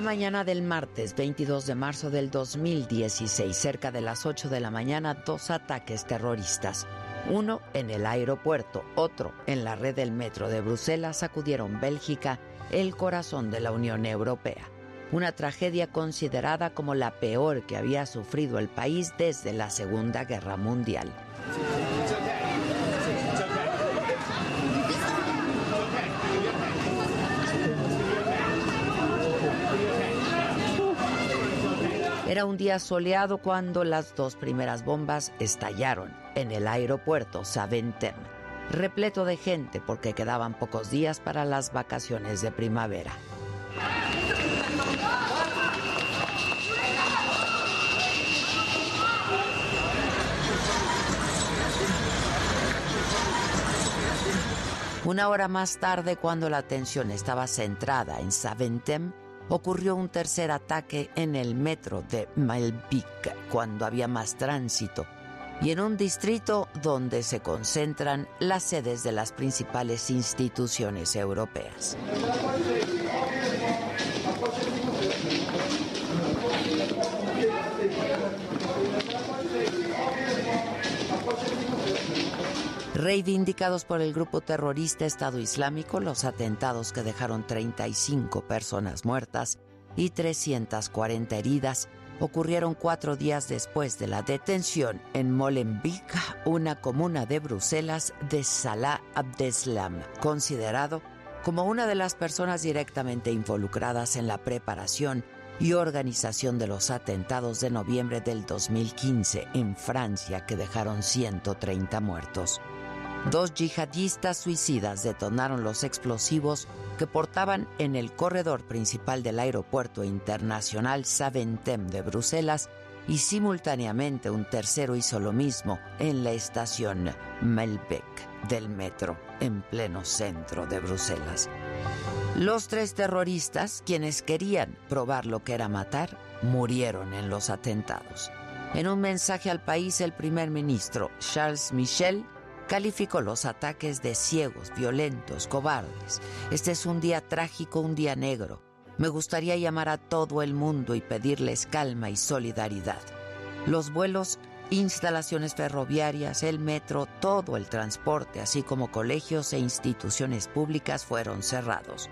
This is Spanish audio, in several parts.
La mañana del martes 22 de marzo del 2016, cerca de las 8 de la mañana, dos ataques terroristas. Uno en el aeropuerto, otro en la red del metro de Bruselas sacudieron Bélgica, el corazón de la Unión Europea. Una tragedia considerada como la peor que había sufrido el país desde la Segunda Guerra Mundial. Era un día soleado cuando las dos primeras bombas estallaron en el aeropuerto Saventem, repleto de gente porque quedaban pocos días para las vacaciones de primavera. Una hora más tarde, cuando la atención estaba centrada en Saventem, ocurrió un tercer ataque en el metro de Malvik, cuando había más tránsito, y en un distrito donde se concentran las sedes de las principales instituciones europeas. Reivindicados por el grupo terrorista Estado Islámico, los atentados que dejaron 35 personas muertas y 340 heridas ocurrieron cuatro días después de la detención en Molenbeek, una comuna de Bruselas, de Salah Abdeslam, considerado como una de las personas directamente involucradas en la preparación y organización de los atentados de noviembre del 2015 en Francia que dejaron 130 muertos. Dos yihadistas suicidas detonaron los explosivos que portaban en el corredor principal del aeropuerto internacional Saventem de Bruselas y simultáneamente un tercero hizo lo mismo en la estación Melbeck del metro en pleno centro de Bruselas. Los tres terroristas, quienes querían probar lo que era matar, murieron en los atentados. En un mensaje al país, el primer ministro Charles Michel calificó los ataques de ciegos, violentos, cobardes. Este es un día trágico, un día negro. Me gustaría llamar a todo el mundo y pedirles calma y solidaridad. Los vuelos, instalaciones ferroviarias, el metro, todo el transporte, así como colegios e instituciones públicas fueron cerrados.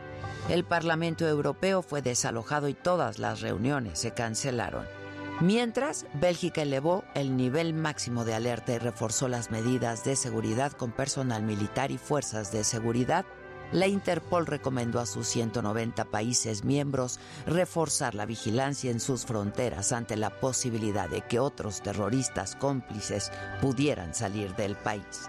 El Parlamento Europeo fue desalojado y todas las reuniones se cancelaron. Mientras, Bélgica elevó el nivel máximo de alerta y reforzó las medidas de seguridad con personal militar y fuerzas de seguridad. La Interpol recomendó a sus 190 países miembros reforzar la vigilancia en sus fronteras ante la posibilidad de que otros terroristas cómplices pudieran salir del país.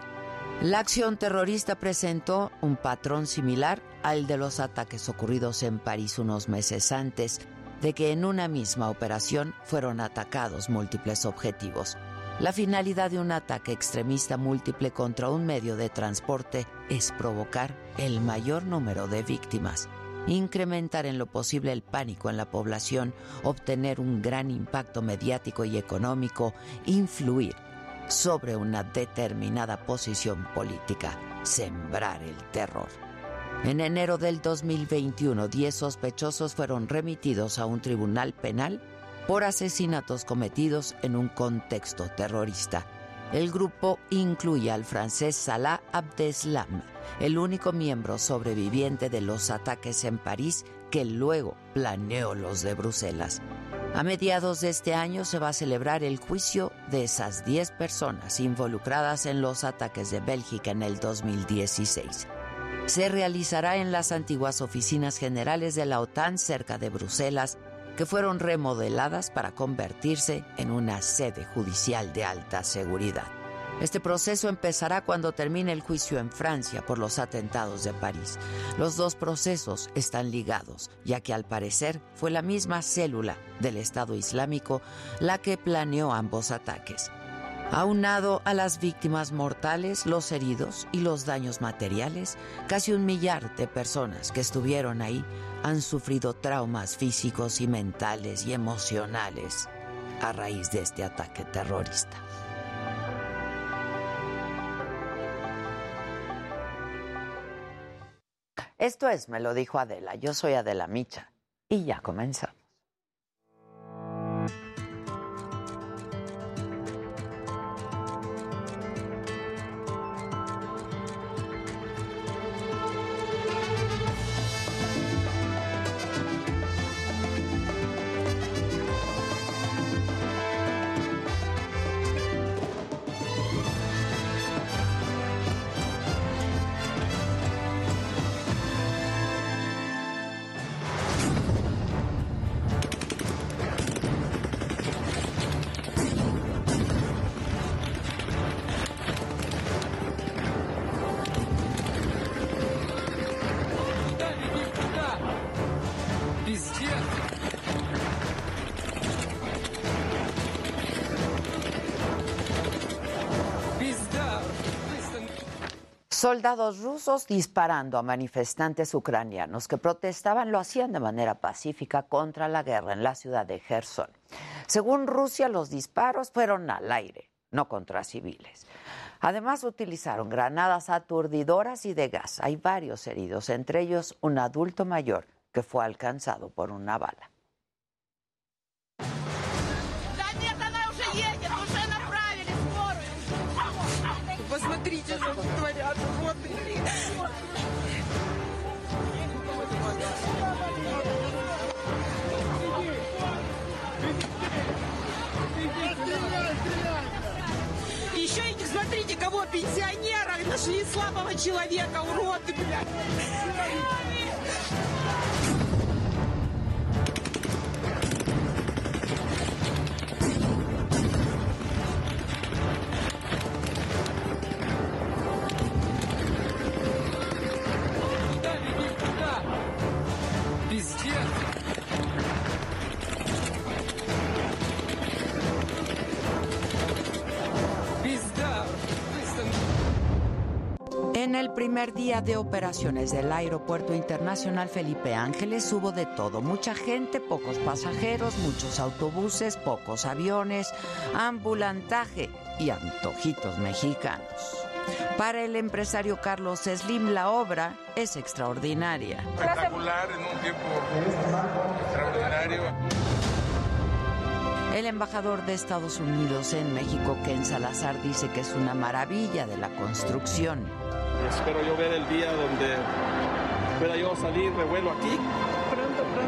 La acción terrorista presentó un patrón similar al de los ataques ocurridos en París unos meses antes, de que en una misma operación fueron atacados múltiples objetivos. La finalidad de un ataque extremista múltiple contra un medio de transporte es provocar el mayor número de víctimas, incrementar en lo posible el pánico en la población, obtener un gran impacto mediático y económico, influir sobre una determinada posición política, sembrar el terror. En enero del 2021, 10 sospechosos fueron remitidos a un tribunal penal por asesinatos cometidos en un contexto terrorista. El grupo incluye al francés Salah Abdeslam, el único miembro sobreviviente de los ataques en París que luego planeó los de Bruselas. A mediados de este año se va a celebrar el juicio de esas 10 personas involucradas en los ataques de Bélgica en el 2016. Se realizará en las antiguas oficinas generales de la OTAN cerca de Bruselas, que fueron remodeladas para convertirse en una sede judicial de alta seguridad. Este proceso empezará cuando termine el juicio en Francia por los atentados de París. Los dos procesos están ligados, ya que al parecer fue la misma célula del Estado Islámico la que planeó ambos ataques. Aunado a las víctimas mortales, los heridos y los daños materiales, casi un millar de personas que estuvieron ahí han sufrido traumas físicos y mentales y emocionales a raíz de este ataque terrorista. Esto es, me lo dijo Adela, yo soy Adela Micha y ya comenzamos. Soldados rusos disparando a manifestantes ucranianos que protestaban lo hacían de manera pacífica contra la guerra en la ciudad de Gerson. Según Rusia, los disparos fueron al aire, no contra civiles. Además, utilizaron granadas aturdidoras y de gas. Hay varios heridos, entre ellos un adulto mayor que fue alcanzado por una bala. Пенсионера нашли слабого человека, уроды, блядь. En el primer día de operaciones del Aeropuerto Internacional Felipe Ángeles hubo de todo, mucha gente, pocos pasajeros, muchos autobuses, pocos aviones, ambulantaje y antojitos mexicanos. Para el empresario Carlos Slim la obra es extraordinaria. Espectacular en un tiempo extraordinario. El embajador de Estados Unidos en México, Ken Salazar, dice que es una maravilla de la construcción. Espero yo ver el día donde pueda yo salir de vuelo aquí,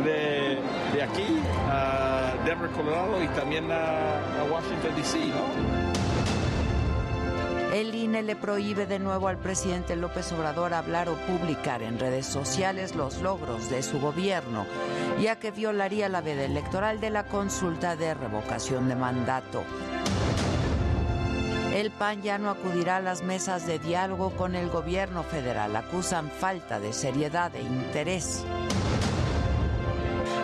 De, de aquí a Denver, Colorado y también a, a Washington, D.C., ¿no? El INE le prohíbe de nuevo al presidente López Obrador hablar o publicar en redes sociales los logros de su gobierno, ya que violaría la veda electoral de la consulta de revocación de mandato. El PAN ya no acudirá a las mesas de diálogo con el gobierno federal. Acusan falta de seriedad e interés.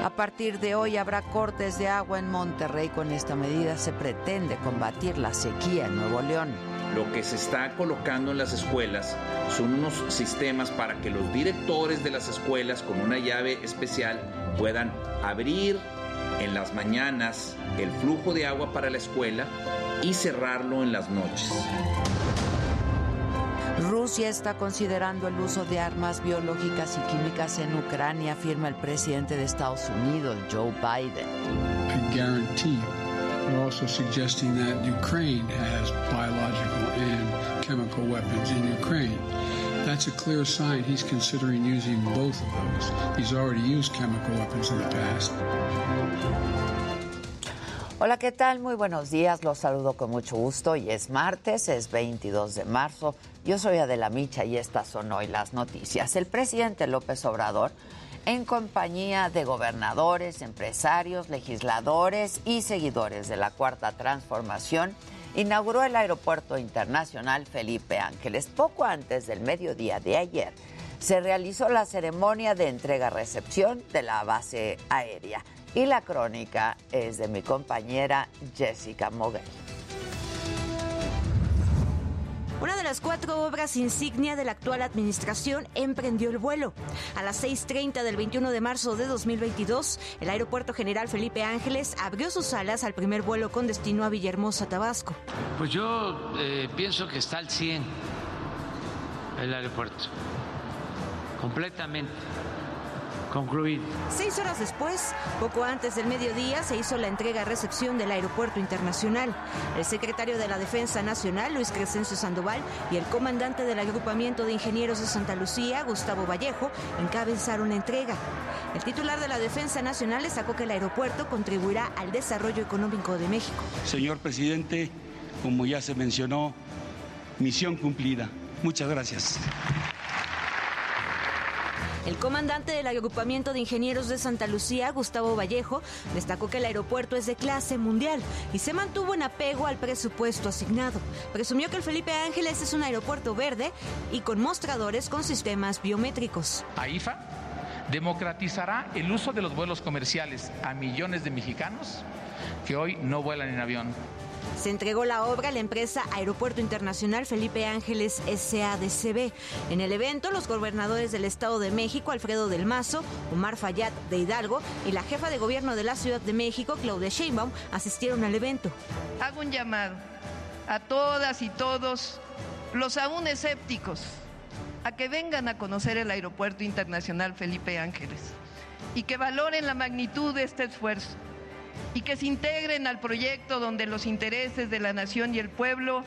A partir de hoy habrá cortes de agua en Monterrey. Con esta medida se pretende combatir la sequía en Nuevo León. Lo que se está colocando en las escuelas son unos sistemas para que los directores de las escuelas con una llave especial puedan abrir en las mañanas el flujo de agua para la escuela y cerrarlo en las noches. Rusia está considerando el uso de armas biológicas y químicas en Ucrania, afirma el presidente de Estados Unidos, Joe Biden. I guarantee They're also suggesting that Ukraine has biological and chemical weapons in Ukraine. That's a clear sign he's considering using both of those. He's already used chemical weapons in the past. Hola, ¿qué tal? Muy buenos días. Los saludo con mucho gusto. Hoy es martes, es 22 de marzo. Yo soy Adela Micha y estas son hoy las noticias. El presidente López Obrador, en compañía de gobernadores, empresarios, legisladores y seguidores de la Cuarta Transformación, inauguró el Aeropuerto Internacional Felipe Ángeles. Poco antes del mediodía de ayer, se realizó la ceremonia de entrega-recepción de la base aérea. Y la crónica es de mi compañera Jessica Moguel. Una de las cuatro obras insignia de la actual administración emprendió el vuelo. A las 6.30 del 21 de marzo de 2022, el Aeropuerto General Felipe Ángeles abrió sus alas al primer vuelo con destino a Villahermosa, Tabasco. Pues yo eh, pienso que está al 100 el aeropuerto, completamente concluido. Seis horas después, poco antes del mediodía, se hizo la entrega-recepción del Aeropuerto Internacional. El secretario de la Defensa Nacional, Luis Crescencio Sandoval, y el comandante del Agrupamiento de Ingenieros de Santa Lucía, Gustavo Vallejo, encabezaron la entrega. El titular de la Defensa Nacional destacó que el aeropuerto contribuirá al desarrollo económico de México. Señor presidente, como ya se mencionó, misión cumplida. Muchas gracias. El comandante del agrupamiento de ingenieros de Santa Lucía, Gustavo Vallejo, destacó que el aeropuerto es de clase mundial y se mantuvo en apego al presupuesto asignado. Presumió que el Felipe Ángeles es un aeropuerto verde y con mostradores con sistemas biométricos. AIFA democratizará el uso de los vuelos comerciales a millones de mexicanos que hoy no vuelan en avión. Se entregó la obra a la empresa Aeropuerto Internacional Felipe Ángeles SADCB. En el evento, los gobernadores del Estado de México, Alfredo del Mazo, Omar Fayad de Hidalgo y la jefa de gobierno de la Ciudad de México, Claudia Sheinbaum, asistieron al evento. Hago un llamado a todas y todos los aún escépticos a que vengan a conocer el Aeropuerto Internacional Felipe Ángeles y que valoren la magnitud de este esfuerzo y que se integren al proyecto donde los intereses de la nación y el pueblo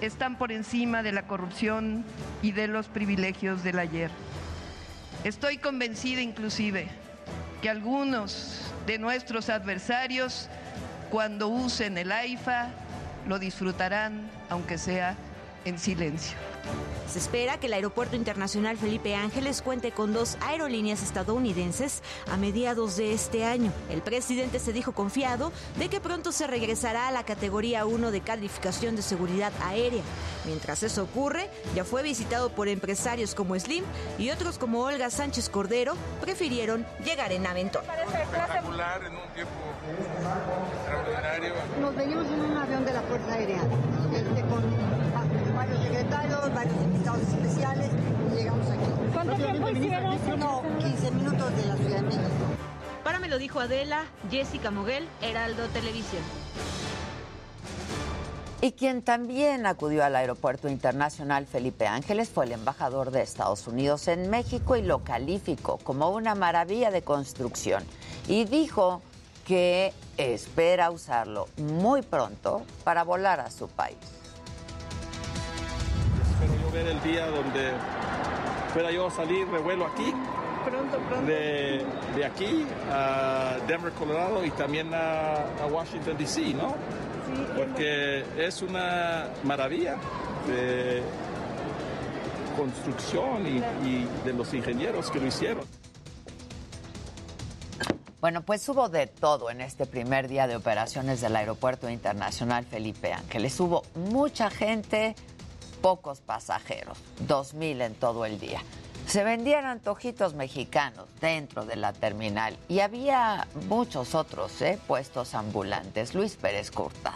están por encima de la corrupción y de los privilegios del ayer. Estoy convencida inclusive que algunos de nuestros adversarios, cuando usen el AIFA, lo disfrutarán, aunque sea en silencio. Se espera que el Aeropuerto Internacional Felipe Ángeles cuente con dos aerolíneas estadounidenses a mediados de este año. El presidente se dijo confiado de que pronto se regresará a la categoría 1 de calificación de seguridad aérea. Mientras eso ocurre, ya fue visitado por empresarios como Slim y otros como Olga Sánchez Cordero prefirieron llegar en aventón. Espectacular en un tiempo extraordinario. Nos venimos en un avión de la Fuerza Aérea Como 15 minutos de la Ciudad de México. Para me lo dijo Adela, Jessica Moguel, Heraldo Televisión. Y quien también acudió al Aeropuerto Internacional Felipe Ángeles fue el embajador de Estados Unidos en México y lo calificó como una maravilla de construcción. Y dijo que espera usarlo muy pronto para volar a su país. Espero yo ver el día donde pueda yo salir de vuelo aquí. Pronto, pronto. De, de aquí a Denver, Colorado y también a, a Washington, D.C., ¿no? Porque es una maravilla de construcción y, y de los ingenieros que lo hicieron. Bueno, pues hubo de todo en este primer día de operaciones del Aeropuerto Internacional Felipe Ángeles. Hubo mucha gente, pocos pasajeros, dos mil en todo el día. Se vendían antojitos mexicanos dentro de la terminal y había muchos otros ¿eh? puestos ambulantes. Luis Pérez Curta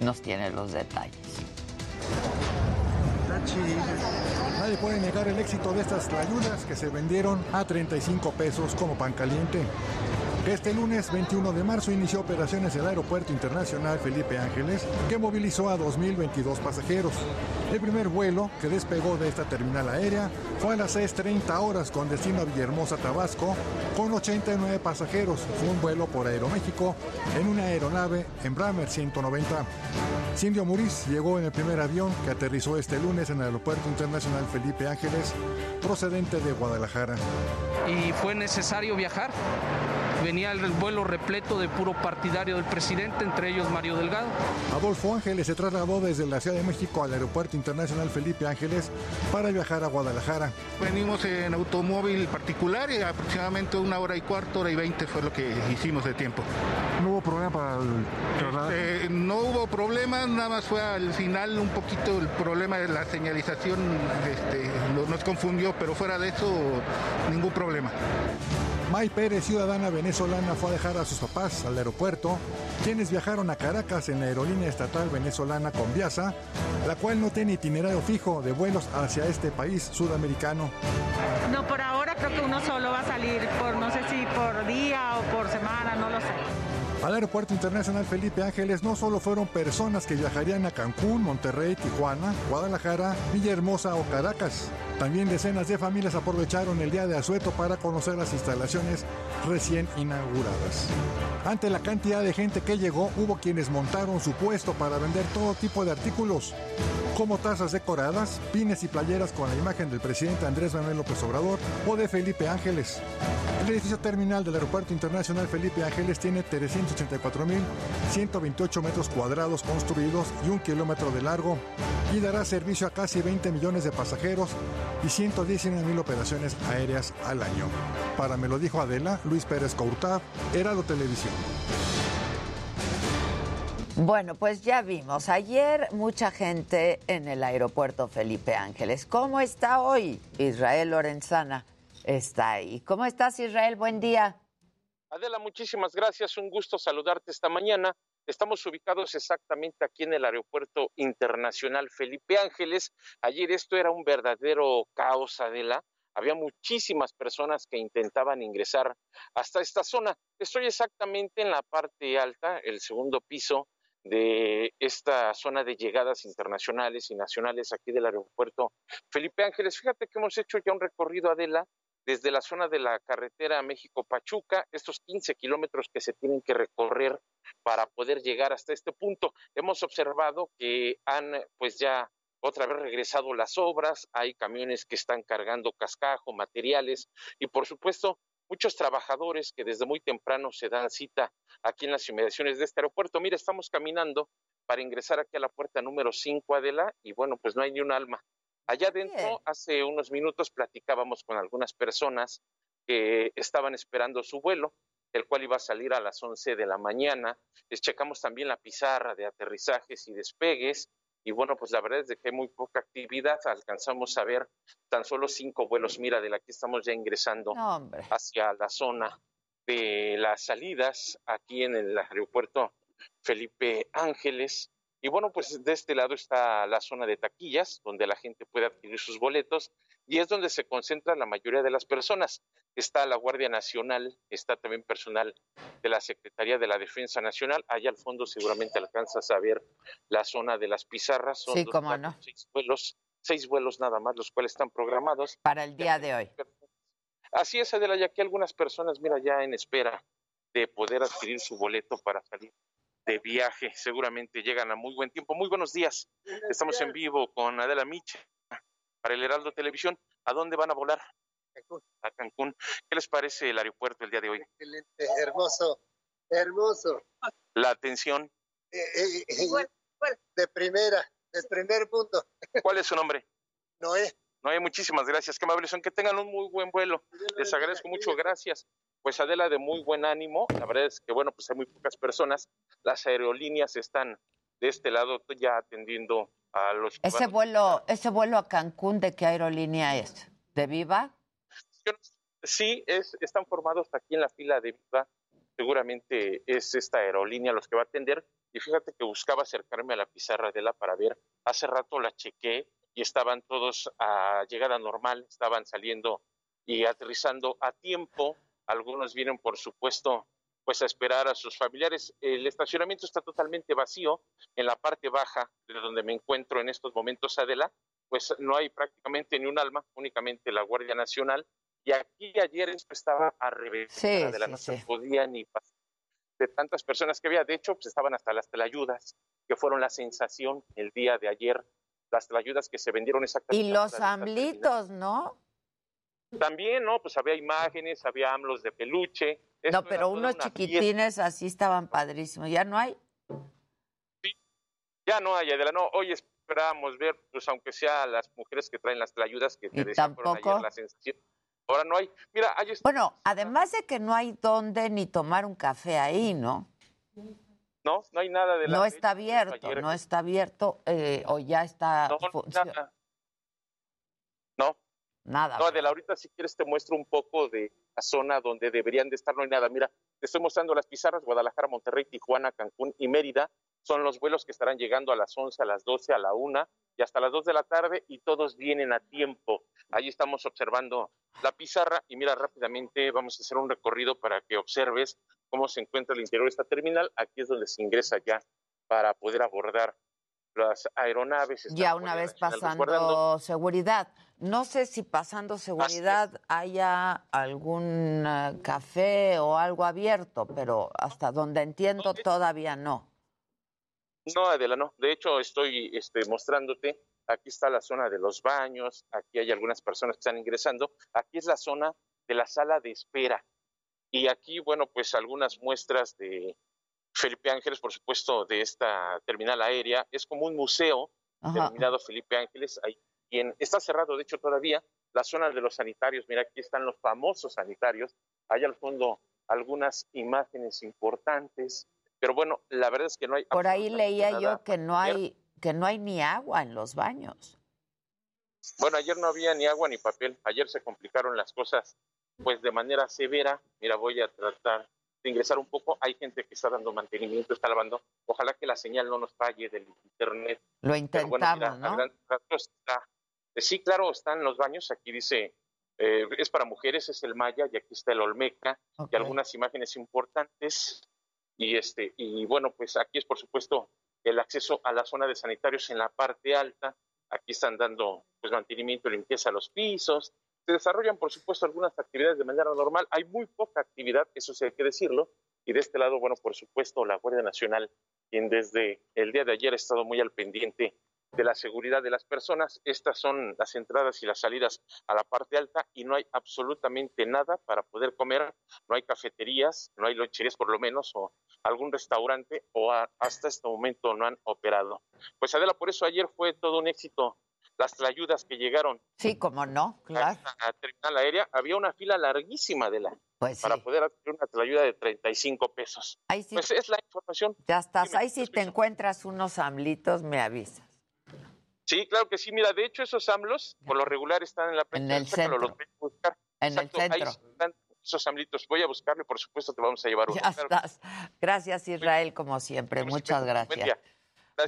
nos tiene los detalles. Nadie puede negar el éxito de estas tlayudas que se vendieron a 35 pesos como pan caliente. Este lunes 21 de marzo inició operaciones el Aeropuerto Internacional Felipe Ángeles, que movilizó a 2.022 pasajeros. El primer vuelo que despegó de esta terminal aérea fue a las 6.30 horas con destino a Villahermosa, Tabasco, con 89 pasajeros. Fue un vuelo por Aeroméxico en una aeronave Embraer 190. Cindio Muris llegó en el primer avión que aterrizó este lunes en el Aeropuerto Internacional Felipe Ángeles, procedente de Guadalajara. Y fue necesario viajar. Venía el vuelo repleto de puro partidario del presidente, entre ellos Mario Delgado. Adolfo Ángeles se trasladó desde la Ciudad de México al Aeropuerto Internacional Felipe Ángeles para viajar a Guadalajara. Venimos en automóvil particular y aproximadamente una hora y cuarto, hora y veinte fue lo que hicimos de tiempo. ¿No hubo problema para el traslado? Eh, no hubo problema, nada más fue al final un poquito el problema de la señalización, este, nos confundió, pero fuera de eso, ningún problema. May Pérez, ciudadana venezolana, fue a dejar a sus papás al aeropuerto, quienes viajaron a Caracas en la aerolínea estatal venezolana Conviasa, la cual no tiene itinerario fijo de vuelos hacia este país sudamericano. No, por ahora creo que uno solo va a salir por no sé si por día o por semana, no lo sé. Al Aeropuerto Internacional Felipe Ángeles no solo fueron personas que viajarían a Cancún, Monterrey, Tijuana, Guadalajara, Villahermosa o Caracas. También decenas de familias aprovecharon el día de asueto para conocer las instalaciones recién inauguradas. Ante la cantidad de gente que llegó, hubo quienes montaron su puesto para vender todo tipo de artículos, como tazas decoradas, pines y playeras con la imagen del presidente Andrés Manuel López Obrador o de Felipe Ángeles. El edificio terminal del Aeropuerto Internacional Felipe Ángeles tiene 384.128 metros cuadrados construidos y un kilómetro de largo y dará servicio a casi 20 millones de pasajeros y 119 operaciones aéreas al año. Para me lo dijo Adela, Luis Pérez Courtad, Heraldo Televisión. Bueno, pues ya vimos. Ayer mucha gente en el aeropuerto Felipe Ángeles. ¿Cómo está hoy? Israel Lorenzana está ahí. ¿Cómo estás, Israel? Buen día. Adela, muchísimas gracias. Un gusto saludarte esta mañana. Estamos ubicados exactamente aquí en el Aeropuerto Internacional Felipe Ángeles. Ayer esto era un verdadero caos, Adela. Había muchísimas personas que intentaban ingresar hasta esta zona. Estoy exactamente en la parte alta, el segundo piso de esta zona de llegadas internacionales y nacionales aquí del aeropuerto Felipe Ángeles. Fíjate que hemos hecho ya un recorrido, Adela, desde la zona de la carretera México-Pachuca, estos 15 kilómetros que se tienen que recorrer para poder llegar hasta este punto. Hemos observado que han pues ya otra vez regresado las obras, hay camiones que están cargando cascajo, materiales y por supuesto muchos trabajadores que desde muy temprano se dan cita aquí en las inmediaciones de este aeropuerto. Mira, estamos caminando para ingresar aquí a la puerta número 5, Adela, y bueno, pues no hay ni un alma. Allá adentro, hace unos minutos platicábamos con algunas personas que estaban esperando su vuelo, el cual iba a salir a las 11 de la mañana. Les checamos también la pizarra de aterrizajes y despegues. Y bueno, pues la verdad es de que hay muy poca actividad. Alcanzamos a ver tan solo cinco vuelos. Mira, de la que estamos ya ingresando hacia la zona de las salidas aquí en el aeropuerto Felipe Ángeles. Y bueno, pues de este lado está la zona de taquillas, donde la gente puede adquirir sus boletos y es donde se concentra la mayoría de las personas. Está la Guardia Nacional, está también personal de la Secretaría de la Defensa Nacional. Allá al fondo seguramente alcanzas a ver la zona de las pizarras. Son Sí, dos cómo no. seis vuelos, seis vuelos nada más, los cuales están programados. Para el día de hoy. Así es, Adela, ya que algunas personas, mira, ya en espera de poder adquirir su boleto para salir de viaje. Seguramente llegan a muy buen tiempo. Muy buenos días. Estamos en vivo con Adela Micha para el Heraldo Televisión. ¿A dónde van a volar? A Cancún. ¿Qué les parece el aeropuerto el día de hoy? Excelente, hermoso, hermoso. La atención. Eh, eh, eh, de primera, del primer punto. ¿Cuál es su nombre? Noé. Noé, muchísimas gracias. Qué amables son. Que tengan un muy buen vuelo. Les agradezco mucho. Gracias. Pues Adela, de muy buen ánimo. La verdad es que, bueno, pues hay muy pocas personas. Las aerolíneas están de este lado ya atendiendo a los Ese vuelo, ese vuelo a Cancún, ¿de qué aerolínea es? ¿De Viva? Sí, es, están formados aquí en la fila de Viva. Seguramente es esta aerolínea los que va a atender. Y fíjate que buscaba acercarme a la pizarra de la para ver. Hace rato la chequé y estaban todos a llegada normal, estaban saliendo y aterrizando a tiempo. Algunos vienen, por supuesto, pues a esperar a sus familiares. El estacionamiento está totalmente vacío en la parte baja de donde me encuentro en estos momentos, Adela, pues no hay prácticamente ni un alma, únicamente la Guardia Nacional. Y aquí ayer esto estaba a revés, de la no se podía ni pasar de tantas personas que había. De hecho, pues estaban hasta las telayudas, que fueron la sensación el día de ayer, las telayudas que se vendieron exactamente. Y los amblitos, ¿no? También, ¿no? Pues había imágenes, había AMLOS de peluche. no, pero unos chiquitines así estaban padrísimos. ¿Ya no hay? Sí, ya no hay, Adela. No, hoy esperábamos ver, pues aunque sea las mujeres que traen las ayudas que te decían ayer la sensación. Ahora no hay. Mira, hay Bueno, además de que no hay dónde ni tomar un café ahí, ¿no? No, no hay nada de la No está abierto, no está abierto eh, o ya está. No, nada. No, Nada. No, Adela, ahorita si quieres te muestro un poco de la zona donde deberían de estar, no hay nada. Mira, te estoy mostrando las pizarras, Guadalajara, Monterrey, Tijuana, Cancún y Mérida. Son los vuelos que estarán llegando a las 11, a las 12, a la 1 y hasta las 2 de la tarde y todos vienen a tiempo. Ahí estamos observando la pizarra y mira rápidamente, vamos a hacer un recorrido para que observes cómo se encuentra el interior de esta terminal. Aquí es donde se ingresa ya para poder abordar las aeronaves. Ya una vez pasando seguridad. No sé si pasando seguridad haya algún eh, café o algo abierto, pero hasta donde entiendo todavía no. No, Adela, no. De hecho, estoy este, mostrándote. Aquí está la zona de los baños. Aquí hay algunas personas que están ingresando. Aquí es la zona de la sala de espera. Y aquí, bueno, pues algunas muestras de Felipe Ángeles, por supuesto, de esta terminal aérea. Es como un museo denominado Felipe Ángeles. Ahí está cerrado, de hecho, todavía la zona de los sanitarios. Mira, aquí están los famosos sanitarios. Hay al fondo algunas imágenes importantes. Pero bueno, la verdad es que no hay. Por ahí leía yo que no hay que no hay ni agua en los baños. Bueno, ayer no había ni agua ni papel. Ayer se complicaron las cosas, pues de manera severa. Mira, voy a tratar de ingresar un poco. Hay gente que está dando mantenimiento, está lavando. Ojalá que la señal no nos falle del internet. Lo intentamos, ¿no? Eh, sí, claro, están los baños. Aquí dice, eh, es para mujeres, es el Maya y aquí está el Olmeca y algunas imágenes importantes. Y, este, y bueno, pues aquí es por supuesto el acceso a la zona de sanitarios en la parte alta. Aquí están dando pues mantenimiento y limpieza a los pisos. Se desarrollan, por supuesto, algunas actividades de manera normal. Hay muy poca actividad, eso sí hay que decirlo. Y de este lado, bueno, por supuesto, la Guardia Nacional, quien desde el día de ayer ha estado muy al pendiente de la seguridad de las personas. Estas son las entradas y las salidas a la parte alta y no hay absolutamente nada para poder comer. No hay cafeterías, no hay loncherías por lo menos, o algún restaurante, o hasta este momento no han operado. Pues Adela, por eso ayer fue todo un éxito las ayudas que llegaron. Sí, como no, claro. A la terminal aérea había una fila larguísima de la pues para poder hacer una ayuda de 35 pesos. Ahí sí, pues es la información. Ya estás. Ahí si te encuentras unos amlitos, me avisas. Sí, claro que sí. Mira, de hecho, esos AMLOS, por lo regular, están en la prensa. En el centro. Los voy a buscar. En el centro. Ahí están esos AMLitos. Voy a buscarlo y, por supuesto, te vamos a llevar uno. Ya estás. Gracias, Israel, como siempre. Muchas gracias.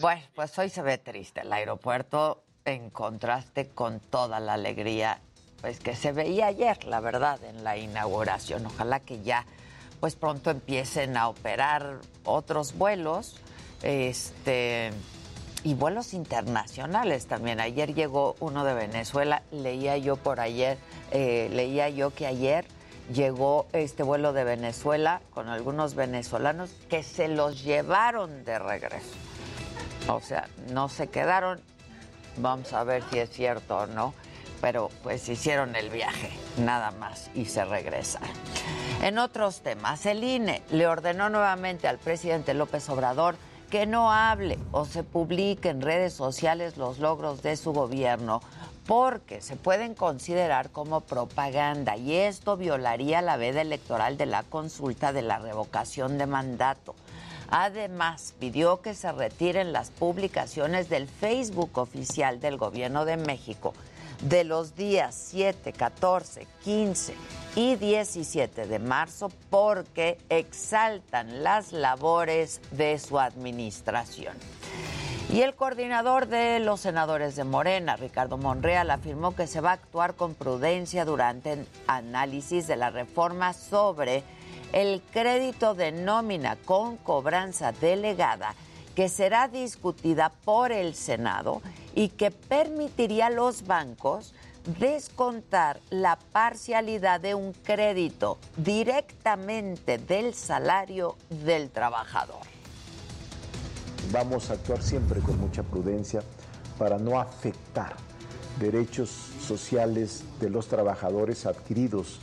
Bueno, pues hoy se ve triste el aeropuerto en contraste con toda la alegría pues que se veía ayer, la verdad, en la inauguración. Ojalá que ya pues pronto empiecen a operar otros vuelos. Este y vuelos internacionales también. Ayer llegó uno de Venezuela, leía yo por ayer, eh, leía yo que ayer llegó este vuelo de Venezuela con algunos venezolanos que se los llevaron de regreso. O sea, no se quedaron. Vamos a ver si es cierto o no. Pero pues hicieron el viaje, nada más, y se regresan. En otros temas, el INE le ordenó nuevamente al presidente López Obrador que no hable o se publique en redes sociales los logros de su gobierno porque se pueden considerar como propaganda y esto violaría la veda electoral de la consulta de la revocación de mandato. Además, pidió que se retiren las publicaciones del Facebook oficial del Gobierno de México de los días 7, 14, 15 y 17 de marzo porque exaltan las labores de su administración. Y el coordinador de los senadores de Morena, Ricardo Monreal, afirmó que se va a actuar con prudencia durante el análisis de la reforma sobre el crédito de nómina con cobranza delegada que será discutida por el Senado y que permitiría a los bancos descontar la parcialidad de un crédito directamente del salario del trabajador. Vamos a actuar siempre con mucha prudencia para no afectar derechos sociales de los trabajadores adquiridos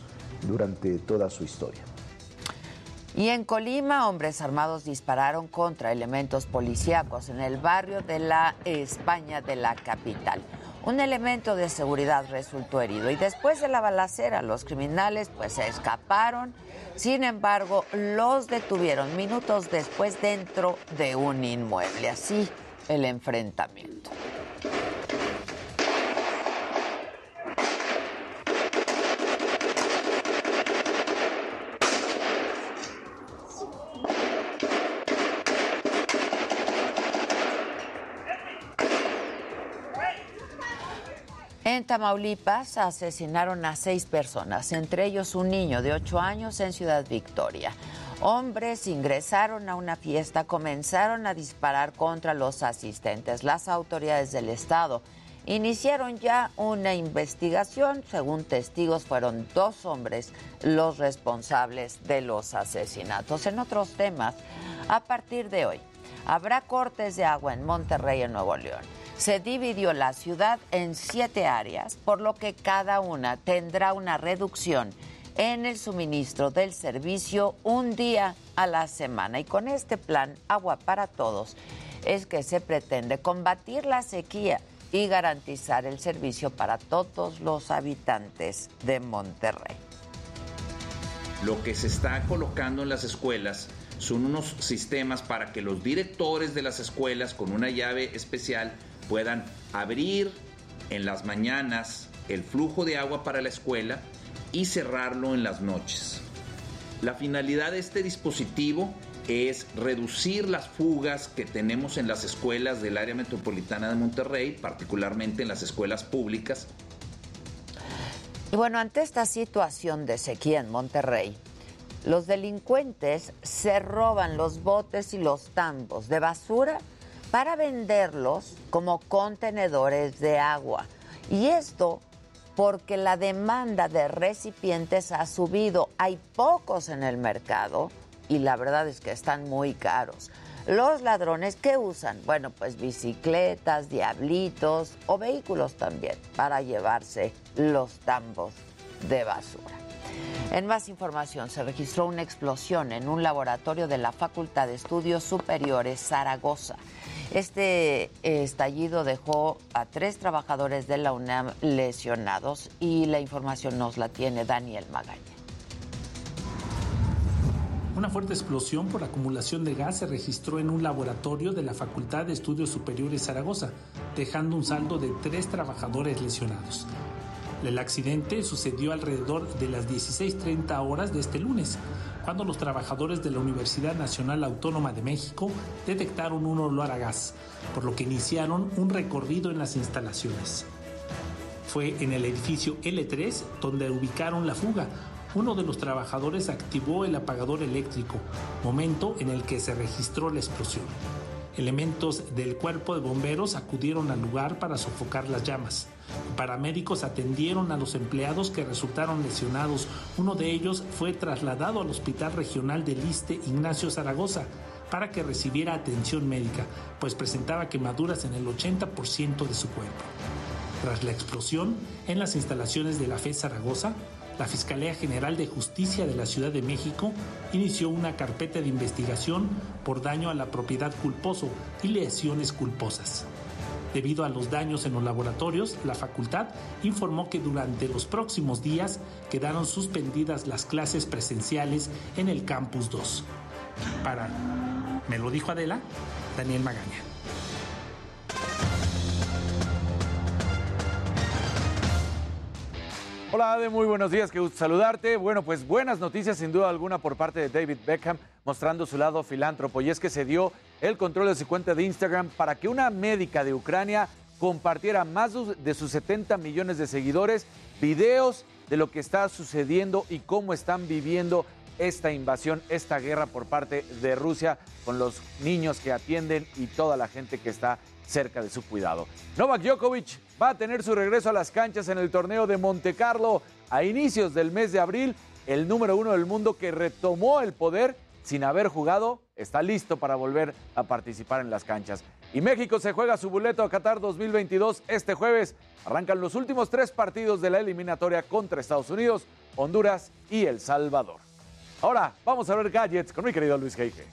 durante toda su historia. Y en Colima, hombres armados dispararon contra elementos policíacos en el barrio de la España de la capital. Un elemento de seguridad resultó herido y después de la balacera los criminales pues se escaparon. Sin embargo, los detuvieron minutos después dentro de un inmueble. Así el enfrentamiento. En Tamaulipas asesinaron a seis personas, entre ellos un niño de ocho años en Ciudad Victoria. Hombres ingresaron a una fiesta, comenzaron a disparar contra los asistentes. Las autoridades del estado iniciaron ya una investigación. Según testigos, fueron dos hombres los responsables de los asesinatos. En otros temas, a partir de hoy, habrá cortes de agua en Monterrey, en Nuevo León se dividió la ciudad en siete áreas, por lo que cada una tendrá una reducción en el suministro del servicio un día a la semana. Y con este plan Agua para Todos es que se pretende combatir la sequía y garantizar el servicio para todos los habitantes de Monterrey. Lo que se está colocando en las escuelas son unos sistemas para que los directores de las escuelas con una llave especial puedan abrir en las mañanas el flujo de agua para la escuela y cerrarlo en las noches. La finalidad de este dispositivo es reducir las fugas que tenemos en las escuelas del área metropolitana de Monterrey, particularmente en las escuelas públicas. Y bueno, ante esta situación de sequía en Monterrey, los delincuentes se roban los botes y los tambos de basura para venderlos como contenedores de agua. Y esto porque la demanda de recipientes ha subido. Hay pocos en el mercado y la verdad es que están muy caros. Los ladrones, ¿qué usan? Bueno, pues bicicletas, diablitos o vehículos también para llevarse los tambos de basura. En más información, se registró una explosión en un laboratorio de la Facultad de Estudios Superiores Zaragoza. Este estallido dejó a tres trabajadores de la UNAM lesionados y la información nos la tiene Daniel Magaña. Una fuerte explosión por acumulación de gas se registró en un laboratorio de la Facultad de Estudios Superiores Zaragoza, dejando un saldo de tres trabajadores lesionados. El accidente sucedió alrededor de las 16.30 horas de este lunes, cuando los trabajadores de la Universidad Nacional Autónoma de México detectaron un olor a gas, por lo que iniciaron un recorrido en las instalaciones. Fue en el edificio L3 donde ubicaron la fuga. Uno de los trabajadores activó el apagador eléctrico, momento en el que se registró la explosión. Elementos del cuerpo de bomberos acudieron al lugar para sofocar las llamas. Paramédicos atendieron a los empleados que resultaron lesionados. Uno de ellos fue trasladado al Hospital Regional del Liste Ignacio Zaragoza para que recibiera atención médica, pues presentaba quemaduras en el 80% de su cuerpo. Tras la explosión en las instalaciones de la FE Zaragoza, la Fiscalía General de Justicia de la Ciudad de México inició una carpeta de investigación por daño a la propiedad culposo y lesiones culposas. Debido a los daños en los laboratorios, la facultad informó que durante los próximos días quedaron suspendidas las clases presenciales en el Campus 2. Para, me lo dijo Adela, Daniel Magaña. Hola Ade, muy buenos días, qué gusto saludarte. Bueno, pues buenas noticias sin duda alguna por parte de David Beckham mostrando su lado filántropo y es que se dio el control de su cuenta de Instagram para que una médica de Ucrania compartiera más de sus 70 millones de seguidores videos de lo que está sucediendo y cómo están viviendo esta invasión, esta guerra por parte de Rusia con los niños que atienden y toda la gente que está cerca de su cuidado. Novak Djokovic va a tener su regreso a las canchas en el torneo de Monte Carlo a inicios del mes de abril. El número uno del mundo que retomó el poder sin haber jugado está listo para volver a participar en las canchas. Y México se juega su boleto a Qatar 2022 este jueves. Arrancan los últimos tres partidos de la eliminatoria contra Estados Unidos, Honduras y El Salvador. Ahora vamos a ver gadgets con mi querido Luis Geige.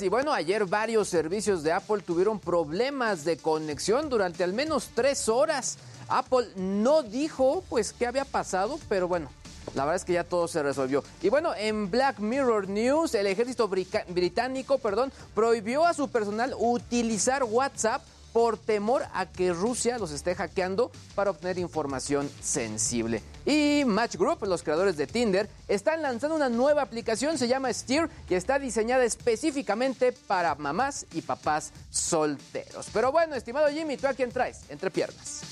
Y bueno, ayer varios servicios de Apple tuvieron problemas de conexión durante al menos tres horas. Apple no dijo pues qué había pasado, pero bueno, la verdad es que ya todo se resolvió. Y bueno, en Black Mirror News, el ejército británico, perdón, prohibió a su personal utilizar WhatsApp por temor a que Rusia los esté hackeando para obtener información sensible. Y Match Group, los creadores de Tinder, están lanzando una nueva aplicación, se llama Steer, y está diseñada específicamente para mamás y papás solteros. Pero bueno, estimado Jimmy, ¿tú a quién traes? Entre piernas.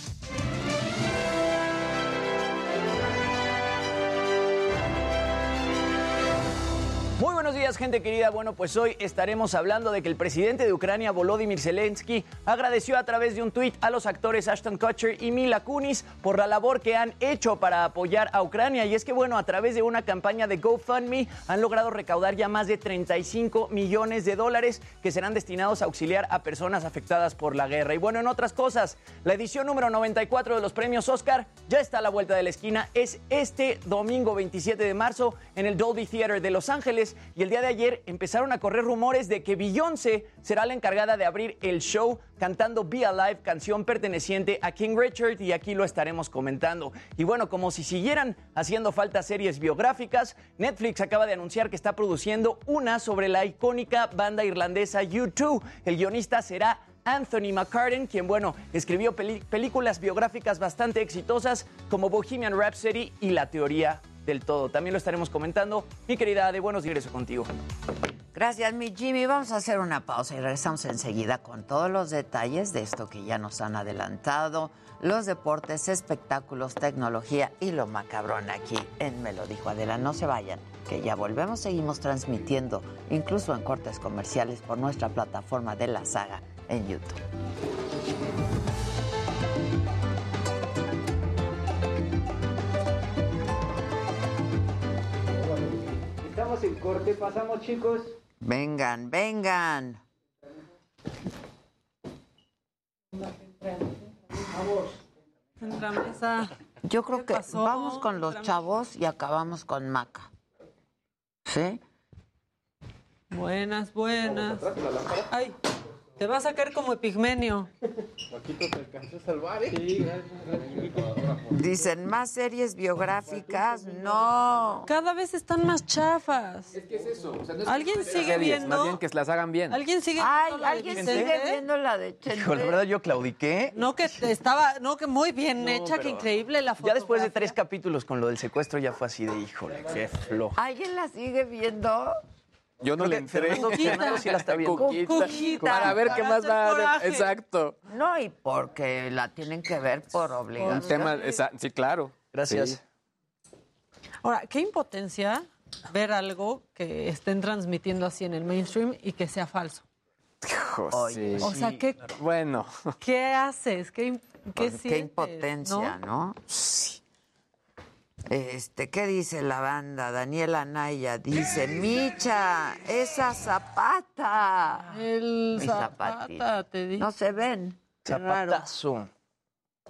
Muy buenos días, gente querida. Bueno, pues hoy estaremos hablando de que el presidente de Ucrania, Volodymyr Zelensky, agradeció a través de un tuit a los actores Ashton Kutcher y Mila Kunis por la labor que han hecho para apoyar a Ucrania. Y es que, bueno, a través de una campaña de GoFundMe han logrado recaudar ya más de 35 millones de dólares que serán destinados a auxiliar a personas afectadas por la guerra. Y bueno, en otras cosas, la edición número 94 de los premios Oscar ya está a la vuelta de la esquina. Es este domingo 27 de marzo en el Dolby Theater de Los Ángeles y el día de ayer empezaron a correr rumores de que Beyoncé será la encargada de abrir el show cantando Be Alive, canción perteneciente a King Richard y aquí lo estaremos comentando. Y bueno, como si siguieran haciendo falta series biográficas, Netflix acaba de anunciar que está produciendo una sobre la icónica banda irlandesa U2. El guionista será Anthony McCartan, quien, bueno, escribió películas biográficas bastante exitosas como Bohemian Rhapsody y La Teoría del todo. También lo estaremos comentando. Mi querida de buenos regreso contigo. Gracias, mi Jimmy. Vamos a hacer una pausa y regresamos enseguida con todos los detalles de esto que ya nos han adelantado, los deportes, espectáculos, tecnología y lo macabrón aquí en Me lo dijo Adela. No se vayan, que ya volvemos, seguimos transmitiendo, incluso en cortes comerciales, por nuestra plataforma de la saga en YouTube. En corte, pasamos chicos. Vengan, vengan. Yo creo que vamos con los chavos y acabamos con Maca. ¿Sí? Buenas, buenas. Ay, te vas a caer como epigmenio. Paquito te alcanzó a salvar, ¿eh? Dicen más series biográficas, no. Cada vez están más chafas. Es que es eso. O sea, no es ¿Alguien sigue Series, viendo? Más bien que las hagan bien. ¿Alguien sigue Ay, viendo la de ¿alguien Vicente? sigue viendo la de Chente? Hijo, la verdad yo claudiqué. No, que estaba, no, que muy bien No, hecha, que increíble la foto. Ya después de tres capítulos con lo del secuestro ya fue así de híjole, qué flojo. ¿Alguien la sigue viendo? Yo no Creo le entré. Fernando- sí la está viendo. Cuquita. Cuquita. Para ver qué más hacer va a coraje. Exacto. No, y porque la tienen que ver por Un obligación. tema, esa- sí, claro. Gracias. Sí. Ahora, qué impotencia ver algo que estén transmitiendo así en el mainstream y que sea falso. Hijo, sí. O sea, ¿qué, Bueno. qué haces? ¿Qué, qué, Pues, Qué impotencia, ¿no? Este, ¿qué dice la banda? Daniela Naya dice, Micha, esa zapata. El Mi zapata, zapatito. te digo. No se ven. Zapatazo.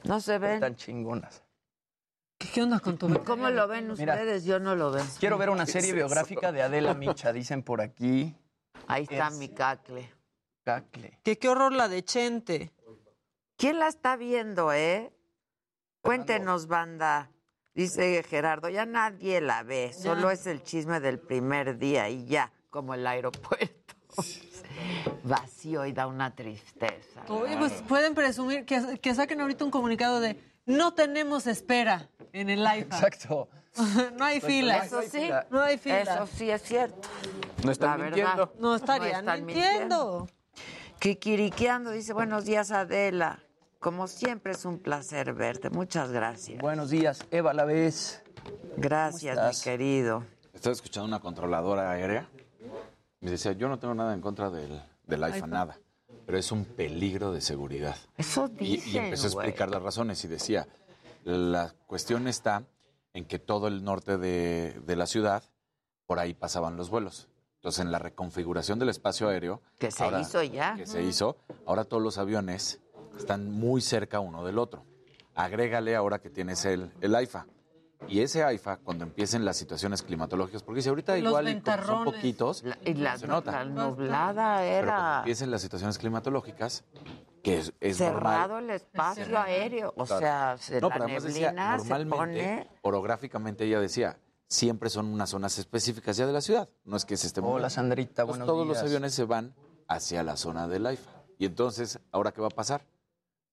No se ven. Están chingonas. ¿Qué, qué onda con tu ¿Cómo lo ven Mira. ustedes? Yo no lo veo. Quiero ver una serie biográfica de Adela Micha, dicen por aquí. Ahí está Es- mi cacle. Cacle. Que qué horror la de Chente. ¿Quién la está viendo, eh? Cuéntenos, banda. Dice Gerardo, ya nadie la ve, solo es el chisme del primer día y ya, como el aeropuerto. Vacío y da una tristeza. Oye, pues pueden presumir que, que saquen ahorita un comunicado de no tenemos espera en el IFA. Exacto. no hay fila. Eso sí, No hay fila. eso sí es cierto. No están La mintiendo. verdad. No estarían están mintiendo. Kikiriqueando, dice, buenos días, Adela. Como siempre es un placer verte. Muchas gracias. Buenos días, Eva la vez. Gracias, ¿Cómo mi querido. Estaba escuchando una controladora aérea. Me decía, yo no tengo nada en contra del, del IFA, iPhone. nada. Pero es un peligro de seguridad. Eso Y, y dicen, empezó a explicar las razones y decía, la cuestión está en que todo el norte de, de la ciudad, por ahí pasaban los vuelos. Entonces, en la reconfiguración del espacio aéreo... Que se hizo ya. Que se hizo, ahora todos los aviones están muy cerca uno del otro. Agrégale ahora que tienes el, el AIFA. Y ese AIFA, cuando empiecen las situaciones climatológicas, porque si ahorita Los igual y son poquitos, La- y la, se nota. la nublada Pero cuando era empiecen las situaciones climatológicas, que es, es cerrado normal. el espacio Cerrado. aéreo. O Claro. sea, se- No, la decía, neblina se normalmente, pone... orográficamente ella decía, siempre son unas zonas específicas ya de la ciudad. No es que se esté Hola. Sandrita, buenos Todos días. los aviones se van hacia la zona del AIFA. Y entonces, ¿ahora qué va a pasar?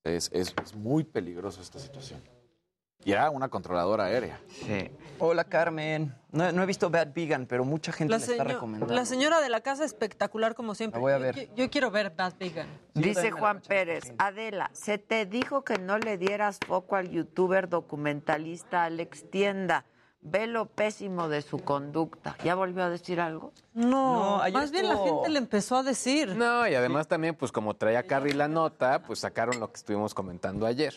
Es, es- es muy peligroso esta situación. Y era una controladora aérea. Sí. Hola, Carmen. No, no he visto Bad Vegan, pero mucha gente La, está recomendando. la señora de la casa espectacular como siempre. La voy a Yo ver. qui- Yo, quiero ver Bad Vegan. Dice Juan Pérez, Adela, se te dijo que no le dieras foco al youtuber documentalista Alex Tienda. Ve lo pésimo de su conducta. ¿Ya volvió a decir algo? No, más bien la gente le empezó a decir. No, y además también, pues como traía Carrie la nota, pues sacaron lo que estuvimos comentando ayer.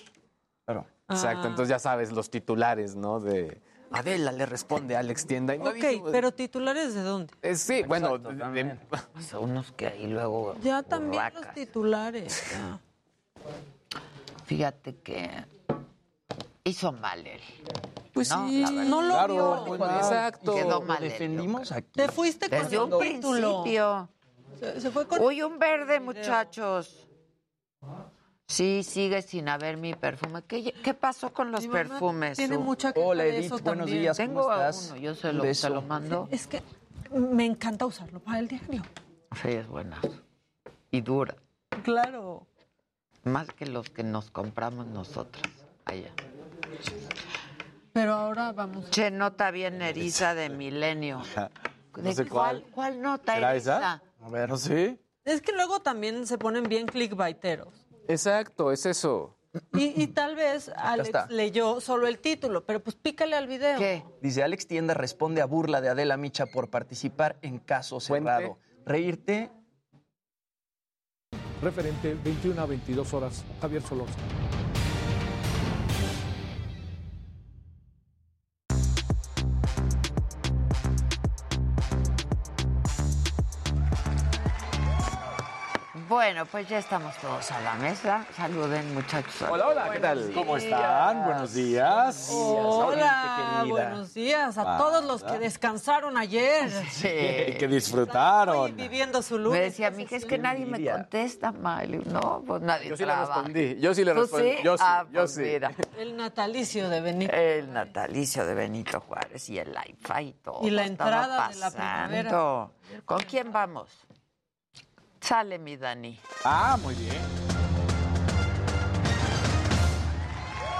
Claro. Exacto, Ah. entonces ya sabes los titulares, ¿no? De Adela le responde a Alex Tienda. y no Ok, dijo- pero titulares de dónde? Eh, sí, bueno, de- también. Son unos que ahí luego... Ya también los titulares. ya. Fíjate que hizo mal él. Pues No, sí, no lo claro, vio. exacto. Quedó Lo mal él, defendimos aquí. Te fuiste con Desde un título. principio. Se, se fue con Uy, un verde, muchachos. Sí, sigue sin haber mi perfume. ¿Qué, qué pasó con los perfumes? Tiene Su? mucha Hola, Edith, eso buenos también. días. ¿cómo Tengo estás? uno, yo se lo, lo mando. Es que me encanta usarlo para el diario. Sí, es buena. Y dura. Claro. Más que los que nos compramos nosotras allá. Pero ahora vamos. Che, nota bien eriza de milenio. No ¿De sé cuál, cuál. cuál nota ¿Será eriza? esa? A ver, no sé. Es que luego también se ponen bien clickbaiteros. Exacto, es eso. Y, y tal vez Alex leyó solo el título, pero pues pícale al video. ¿Qué? Dice Alex Tienda responde a burla de Adela Micha por participar en caso Fuente. cerrado. Reírte Referente 21 a 22 horas, Javier Solórzano. Bueno, pues ya estamos todos a la mesa. Saluden, muchachos. Hola, hola, ¿qué tal? ¿Cómo están? Buenos días. Hola, buenos días a Ah, todos los que descansaron ayer. Sí. Que disfrutaron. Viviendo su Me lunes. decía, mija, es que nadie me contesta, Miley. No, pues nadie Yo sí le respondí, yo sí le ¿Tú respondí. sí? Yo sí, Ah, yo pues sí. mira. El natalicio de Benito. El natalicio de Benito Juárez y el IFA y todo. Y la entrada de la primavera. ¿Con quién vamos? Sale mi Dani. Ah, muy bien.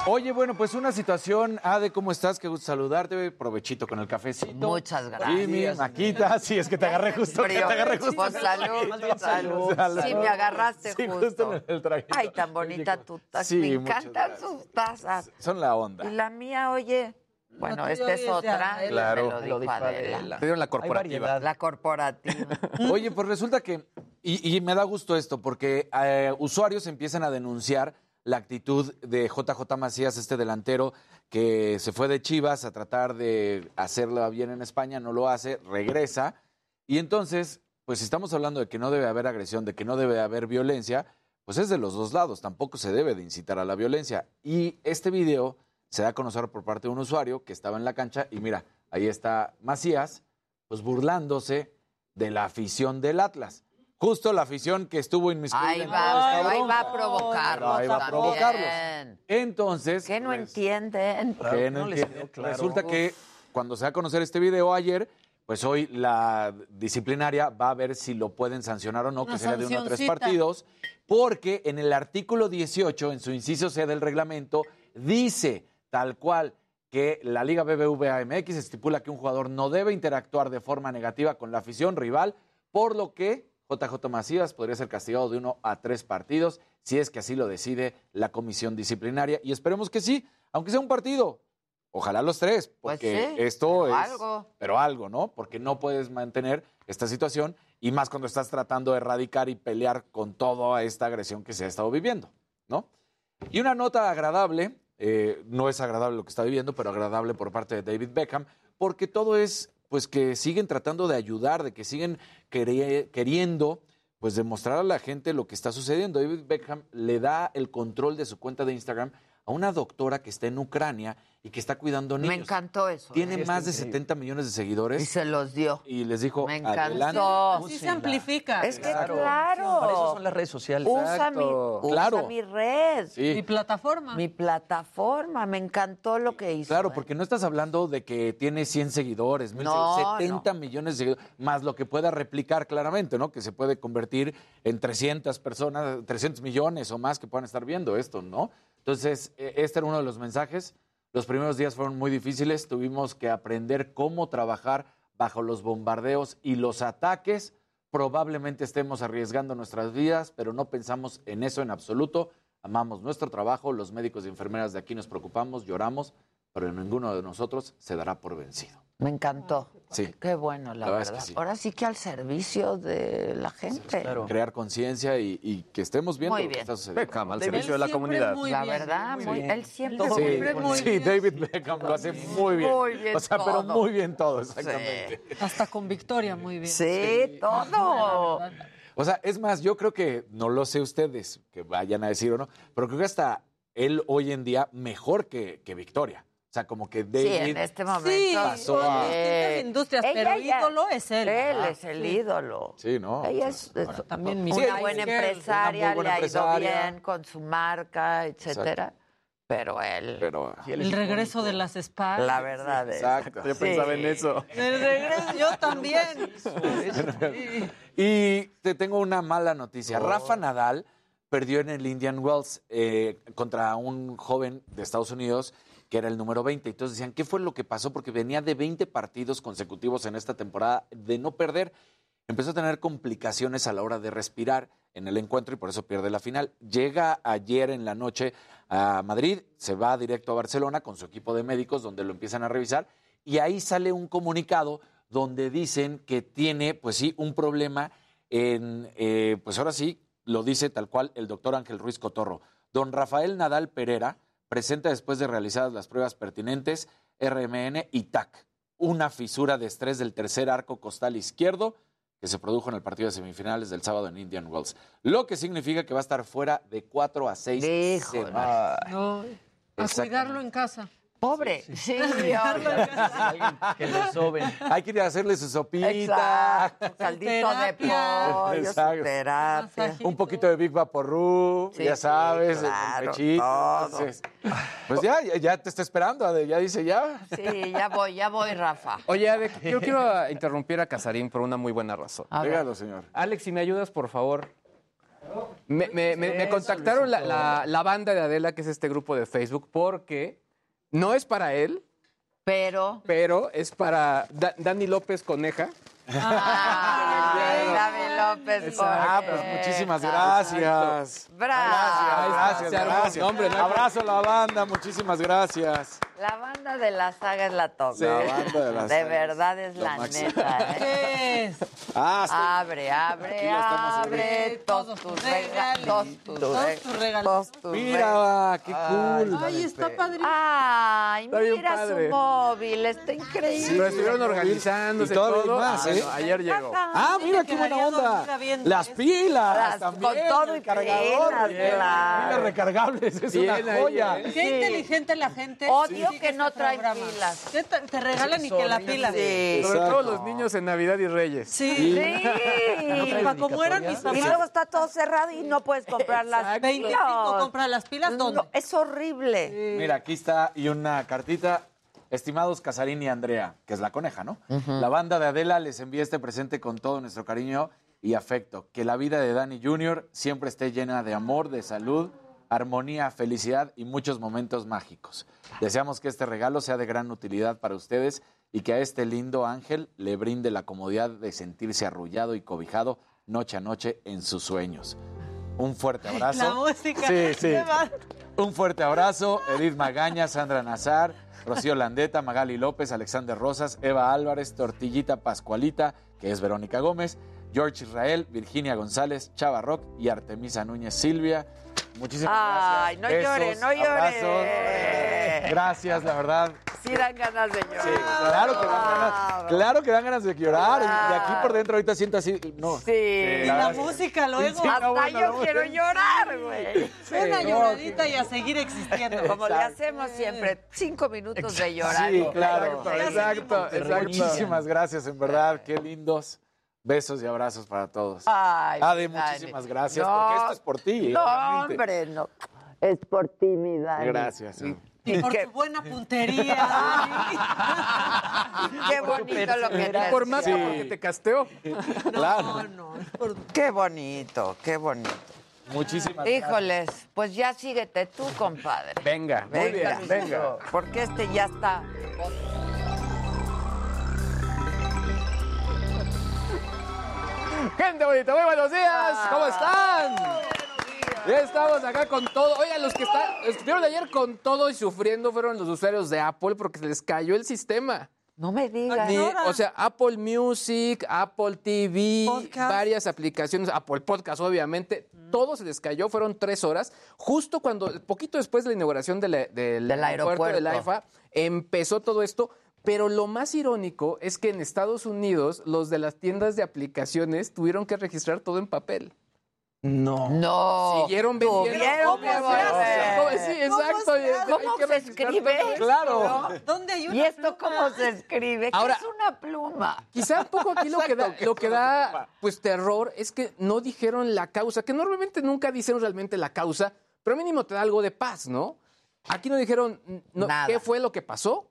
Oye, bueno, pues una situación, Ade, ¿cómo estás? Qué gusto saludarte. Provechito con el cafecito. Muchas gracias. Jimmy, Maquita, sí, es que te agarré justo. que te agarré justo. Pues salud, salud. Sí, me agarraste Sí, justo. en el traje. Ay, tan bonita tu taza. Sí, me encantan sus tazas. Son la onda. Y la mía, oye, bueno, tuya esta es otra. Adela. Claro. Me lo dijo Adela. Te dieron la corporativa. La corporativa. Oye, pues resulta que, y, y me da gusto esto, porque eh, usuarios empiezan a denunciar la actitud de JJ Macías, este delantero que se fue de Chivas a tratar de hacerlo bien en España, no lo hace, regresa, y entonces, pues si estamos hablando de que no debe haber agresión, de que no debe haber violencia, pues es de los dos lados, tampoco se debe de incitar a la violencia. Y este video se da a conocer por parte de un usuario que estaba en la cancha, y mira, ahí está Macías, pues burlándose de la afición del Atlas. Justo la afición que estuvo inmiscuida Ahí en va, esta ahí va a provocarlos Ahí va a también. provocarlos. Entonces, ¿Qué no pues, entienden? que no no les entienden. quedó claro. resulta que cuando se da a conocer este video ayer, pues hoy la disciplinaria va a ver si lo pueden sancionar o no, Una que sería de uno a tres partidos, porque en el artículo 18, en su inciso C del reglamento, dice tal cual que la Liga BBVA MX estipula que un jugador no debe interactuar de forma negativa con la afición rival, por lo que JJ Macías podría ser castigado de uno a tres partidos, si es que así lo decide la comisión disciplinaria. Y esperemos que sí, aunque sea un partido. Ojalá los tres, porque Pues sí, esto pero es. algo. Pero algo, ¿no? Porque no puedes mantener esta situación y más cuando estás tratando de erradicar y pelear con toda esta agresión que se ha estado viviendo, ¿no? Y una nota agradable, eh, no es agradable lo que está viviendo, pero agradable por parte de David Beckham, porque todo es, pues, que siguen tratando de ayudar, de que siguen queriendo, pues, demostrar a la gente lo que está sucediendo. David Beckham le da el control de su cuenta de Instagram a una doctora que está en Ucrania y que está cuidando Me niños. encantó eso. Tiene ¿eh? más de 70 millones de seguidores. Y se los dio. Y les dijo, Me adelante. encantó. Así se amplifica. Es que Claro. claro. Para eso son las redes sociales. Usa, mi, usa Claro. mi red. Sí. Mi plataforma. Mi plataforma. Me encantó lo que hizo. Claro, ¿eh? porque no estás hablando de que tiene 100 seguidores, No, seguidores, 70 millones de seguidores, más lo que pueda replicar claramente, ¿no? Que se puede convertir en 300 personas, 300 millones o más que puedan estar viendo esto, ¿no? Entonces, eh, este era uno de los mensajes. Los primeros días fueron muy difíciles, tuvimos que aprender cómo trabajar bajo los bombardeos y los ataques. Probablemente estemos arriesgando nuestras vidas, pero no pensamos en eso en absoluto. Amamos nuestro trabajo, los médicos y enfermeras de aquí nos preocupamos, lloramos, pero ninguno de nosotros se dará por vencido. Me encantó. Sí. Qué bueno, la, La verdad es verdad. que sí. Ahora sí que al servicio de la gente. Crear conciencia y, y que estemos viendo Muy lo que bien. está sucediendo. Beckham, al servicio de la comunidad. la verdad, muy- él siempre Sí, siempre muy sí, bien. David Beckham lo hace muy bien. Muy bien O sea, pero muy bien todo, exactamente. Hasta con victoria, muy bien. Sí, todo. O sea, es más, yo creo que, no lo sé ustedes, que vayan a decir o no, pero creo que hasta él hoy en día mejor que, que Victoria. O sea, como que David Sí, en este momento. Sí, pasó con a... distintas industrias, Ella pero ya- ídolo es él. Él Ah, es el sí. ídolo. Sí, ¿no? Ella es, es también mi- una Sí, buena empresaria, una buena le ha ido empresaria. bien con su marca, etcétera. Pero él, Pero, El regreso de las espadas. la verdad es. exacto. Yo pensaba en eso. El regreso, yo también. Y te tengo una mala noticia. Rafa Nadal perdió en el Indian Wells eh, contra un joven de Estados Unidos que era el número 20. Entonces decían, ¿qué fue lo que pasó? Porque venía de 20 partidos consecutivos en esta temporada de no perder. Empezó a tener complicaciones a la hora de respirar en el encuentro y por eso pierde la final. Llega ayer en la noche a Madrid, se va directo a Barcelona con su equipo de médicos donde lo empiezan a revisar y ahí sale un comunicado donde dicen que tiene, pues sí, un problema en, eh, pues ahora sí, lo dice tal cual el doctor Ángel Ruiz Cotorro. Don Rafael Nadal Pereira presenta después de realizadas las pruebas pertinentes RMN y TAC, una fisura de estrés del tercer arco costal izquierdo que se produjo en el partido de semifinales del sábado en Indian Wells, lo que significa que va a estar fuera de cuatro a seis Híjole. semanas. No, a cuidarlo en casa. Pobre. Sí. Alguien que le soben. Hay que ir a hacerle su sopita. Exacto. Caldito de pollo, su terapia. Un poquito de Big Vaporru, Sí, ya sabes, el claro, pechito. todo. Entonces, pues ya, ya, ya te está esperando, Ade, ya dice ya. Sí, ya voy, ya voy, Rafa. Oye, Ade, yo quiero interrumpir a Casarín por una muy buena razón. Dígalo, señor. Alex, si me ayudas, por favor. Me, me- me- me contactaron la, la- la banda de Adela, que es este grupo de Facebook, porque no es para él, Pero. pero es para Da- Dani López Coneja. David López. Ah, Coneja. pues muchísimas gracias. Bravo. Gracias, gracias. No, hombre, no Abrazo a la banda, muchísimas gracias. La banda de la saga es la top. Sí. La banda de la saga es verdad es lo la máximo. neta. ¿eh? ¿Qué es? Ah, Abre, abre, abre. Todos tus regalos. Todos tus regalos. Mira, qué cool. Ay, está padrísimo. Ay, mira su móvil, está increíble. Pero estuvieron organizándose Y todavía todo. más, Ah, ¿eh? bueno, ayer llegó. Ah, mira qué buena onda. Las pilas Las- también. con todo y el cargador. pilas. Pilas recargables, es Bien una joya. ¿eh? Qué inteligente la gente. Odio que este no traen pilas. ¿Qué te, te regalan y que la pila. Sí. Sobre todo los niños en Navidad y Reyes. Sí. Sí. Y pa' como eran mis Y papás. luego está todo cerrado y no puedes comprar las 25 pilas. comprar las pilas, ¿dónde? No, es horrible. Mira, aquí está y una cartita. Estimados Casarín y Andrea, que es la coneja, ¿no? La banda de Adela les envía este presente con todo nuestro cariño y afecto. Que la vida de Dani Jr. siempre esté llena de amor, de salud, armonía, felicidad y muchos momentos mágicos. Deseamos que este regalo sea de gran utilidad para ustedes y que a este lindo ángel le brinde la comodidad de sentirse arrullado y cobijado noche a noche en sus sueños. Un fuerte abrazo. La música. Sí, sí. Un fuerte abrazo. Edith Magaña, Sandra Nazar, Rocío Landeta, Magali López, Alexander Rosas, Eva Álvarez, Tortillita Pascualita, que es Verónica Gómez, George Israel, Virginia González, Chava Rock y Artemisa Núñez Silvia. Muchísimas Ay, gracias. no llore, no llore. abrazos. Gracias, la verdad. Sí dan ganas de llorar. Sí, claro que dan ganas, claro que dan ganas de llorar. Y aquí por dentro ahorita siento así. No. Sí. Y la música luego. Sí, no, Hasta bueno, yo no, quiero llorar, güey. Una no, lloradita y a seguir existiendo. Como le hacemos siempre, cinco minutos de llorar. Sí, claro. Exacto, Exacto, exacto. Muchísimas gracias, en verdad. Qué lindos. Besos y abrazos para todos. Ay, Ade, muchísimas gracias, No, porque esto es por ti. No, realmente. hombre, no. Es por ti, mi Dani. Gracias. Y por qué- tu buena puntería, Dani. Qué bonito lo que te Por más Sí. porque te casteó. Claro. Qué bonito, qué bonito. Muchísimas Híjoles, pues ya síguete tú, compadre. Venga, muy Venga, bien, venga. Porque este ya está. Gente bonita, muy buenos días. ¿Cómo están? Ya estamos acá con todo. Oigan, los que están, estuvieron ayer con todo y sufriendo fueron los usuarios de Apple porque se les cayó el sistema. No me digas. Ni- o sea, Apple Music, Apple TV, Podcast. varias aplicaciones, Apple Podcast, obviamente, todo se les cayó, fueron tres horas. Justo cuando, poquito después de la inauguración de la- del, Del aeropuerto. del AIFA, empezó todo esto. Pero lo más irónico es que en Estados Unidos, los de las tiendas de aplicaciones tuvieron que registrar todo en papel. No. No. Siguieron vendiendo. ¿Cómo que se. Sí, exacto. ¿Cómo se escribe? Claro. ¿Dónde hay una ¿Y esto pluma? cómo se escribe? ¿Qué Ahora- es una pluma? Quizá un poco aquí lo que da, lo que da pues terror es que no dijeron la causa, que normalmente nunca dicen realmente la causa, pero mínimo te da algo de paz, ¿no? Aquí no dijeron no, Nada. qué fue lo que pasó,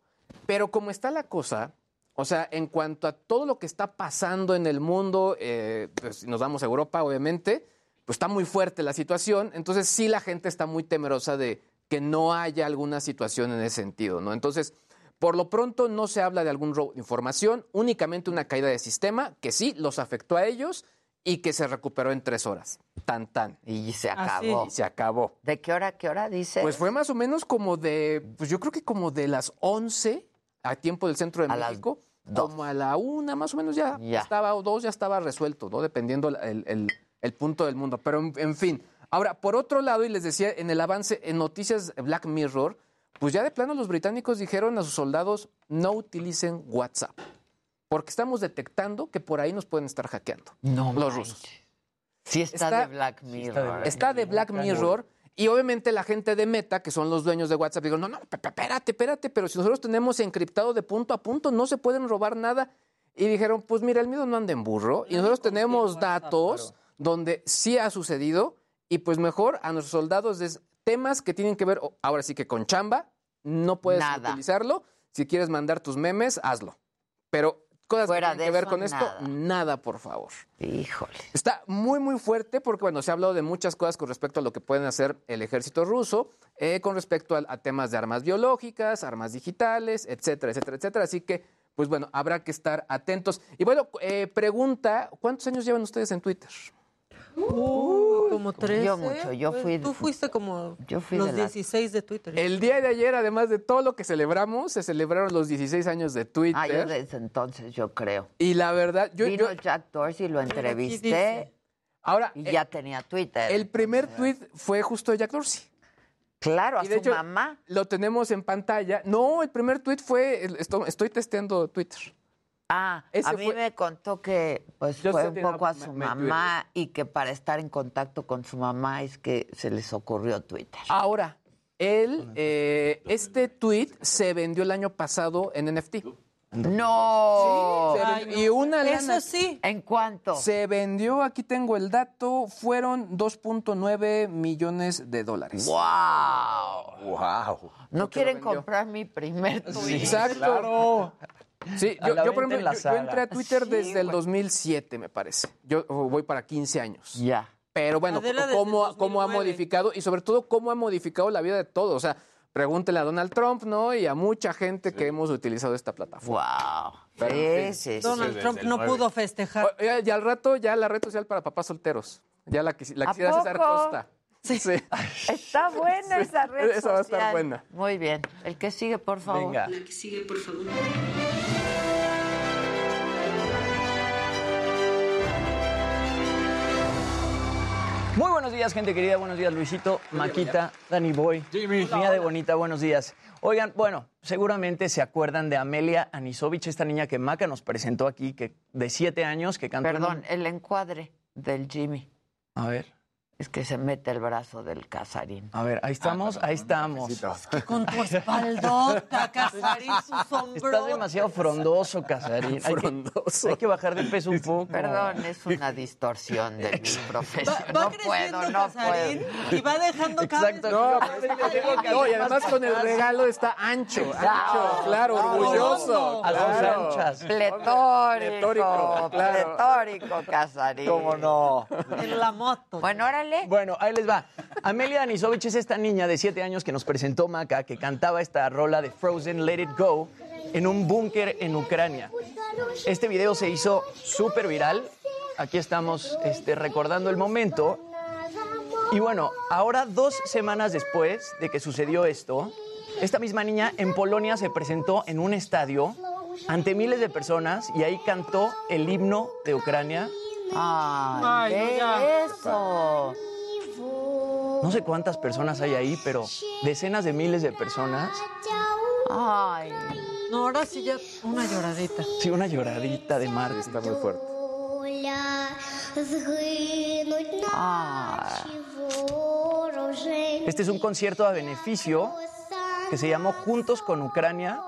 pero como está la cosa, o sea, en cuanto a todo lo que está pasando en el mundo, eh, pues si nos vamos a Europa, obviamente, pues está muy fuerte la situación, entonces sí la gente está muy temerosa de que no haya alguna situación en ese sentido, ¿no? Entonces, por lo pronto no se habla de algún robo de información, únicamente una caída de sistema que sí los afectó a ellos y que se recuperó en tres horas. Tan, tan. Y se acabó. Y se acabó. ¿De qué hora a qué hora dice? Pues fue más o menos como de, pues yo creo que como de las 11 a tiempo del centro de A México, como a la una más o menos ya, Ya. estaba, o dos ya estaba resuelto, ¿no? Dependiendo el, el- el punto del mundo. Pero en, en fin. Ahora, por otro lado, y les decía, en el avance, en noticias Black Mirror, pues ya de plano los británicos dijeron a sus soldados, no utilicen WhatsApp. Porque estamos detectando que por ahí nos pueden estar hackeando. No los manches. rusos. Sí está, Está- de Black Mirror. Está de Black Mirror. Y obviamente la gente de Meta, que son los dueños de WhatsApp, digo, no, no, espérate, espérate, pero si nosotros tenemos encriptado de punto a punto, no se pueden robar nada. Y dijeron, pues mira, el miedo no anda en burro. Y nosotros tenemos datos donde sí ha sucedido. Y pues mejor a nuestros soldados es temas que tienen que ver, ahora sí que con chamba, no puedes Nada. utilizarlo. Si quieres mandar tus memes, hazlo. Pero cosas Fuera que tienen que ver con esto, nada. nada, por favor. Híjole. Está muy, muy fuerte porque, bueno, se ha hablado de muchas cosas con respecto a lo que pueden hacer el ejército ruso, eh, con respecto a, a temas de armas biológicas, armas digitales, etcétera, etcétera, etcétera. Así que, pues bueno, habrá que estar atentos. Y bueno, eh, pregunta, ¿cuántos años llevan ustedes en Twitter? Uh, como 13. Yo mucho, yo fui- Tú fuiste como Yo fui los de las- 16 de Twitter. El día de ayer, además de todo lo que celebramos, se celebraron los 16 años de Twitter. Ah, yo desde entonces, yo creo. Y la verdad, yo... Vino yo- Jack Dorsey, lo entrevisté ahora, y eh, ya tenía Twitter. el primer tweet fue justo de Jack Dorsey. Claro, a de su hecho, mamá. Lo tenemos en pantalla. No, el primer tweet fue, estoy testeando Twitter. Ah, ese a mí fue- me contó que pues Yo fue un poco a su me- me mamá y que para estar en contacto con su mamá es que se les ocurrió Twitter. Ahora, él, eh, este tweet se vendió el año pasado en NFT. No. Sí, se Ay, vendió- no. Y una Eso lana sí. ¿En cuánto? se vendió, aquí tengo el dato, fueron 2.9 millones de dólares. ¡Wow! Wow. No quieren comprar mi primer tweet. Exacto. Claro. Sí, yo, yo, por ejemplo, yo- yo, entré a Twitter Sí, desde el güey. 2007, me parece. Yo voy para 15 años. Ya. Pero bueno, cómo, ha 2009. modificado y sobre todo cómo ha modificado la vida de todos. O sea, Pregúntele a Donald Trump, ¿no? Y a mucha gente que hemos utilizado esta plataforma. ¡Wow! Pero, en Sí, fin. sí, Donald sí. Trump no pudo festejar. Y al rato ya la red social para papás solteros. Ya la, la ¿A quisiera César? Costa. Sí. Está buena Sí, esa red esa va a estar buena. Muy bien. El que sigue, por favor. Venga. El que sigue, por favor. Muy buenos días, gente querida. Buenos días, Luisito, Maquita, Danny Boy. Niña de bonita, buenos días. Oigan, bueno, seguramente se acuerdan de Amelia Anisovich, esta niña que Maca nos presentó aquí, que de siete años, que cantó. Perdón, el encuadre del Jimmy. A ver. Es que se mete el brazo del casarín. A ver, ahí estamos, ahí estamos. Con tu espaldota, Casarín, su sombro. Estás demasiado frondoso, Casarín. Hay que, hay que bajar de peso un poco. Perdón, es una distorsión de mi profesión. Va no creciendo puedo, no Casarín puedo. y va dejando cada Exacto. No, es que que- no, y además con el regalo está ancho, ancho, claro, orgulloso. A sus claro. anchas. Pletórico, Pletórico, claro. pletórico, Casarín. ¿Cómo no? En la moto. Bueno, Bueno, ahí les va. Amelia Anisovich es esta niña de 7 años que nos presentó Maca, que cantaba esta rola de Frozen, Let It Go, en un búnker en Ucrania. Este video se hizo súper viral. Aquí estamos este, recordando el momento. Y bueno, ahora dos semanas después de que sucedió esto, esta misma niña en Polonia se presentó en un estadio ante miles de personas y ahí cantó el himno de Ucrania. Ay, Ay, ve no, eso. No sé cuántas personas hay ahí, pero decenas de miles de personas. Ay. No, ahora sí ya una lloradita. Sí, una lloradita de mar. Está muy fuerte. Ay. Este es un concierto a beneficio que se llamó Juntos con Ucrania.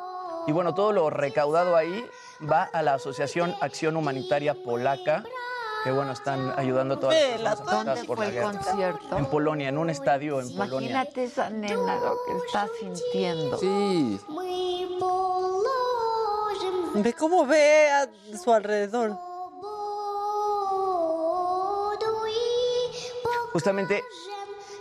Y bueno, todo lo recaudado ahí va a la Asociación Acción Humanitaria Polaca, que bueno, están ayudando a todas las personas afectadas ¿Dónde por fue la el guerra. concierto? En Polonia, en un estadio en Polonia. Imagínate esa nena lo que está sintiendo. Sí. Ve cómo ve a su alrededor. Justamente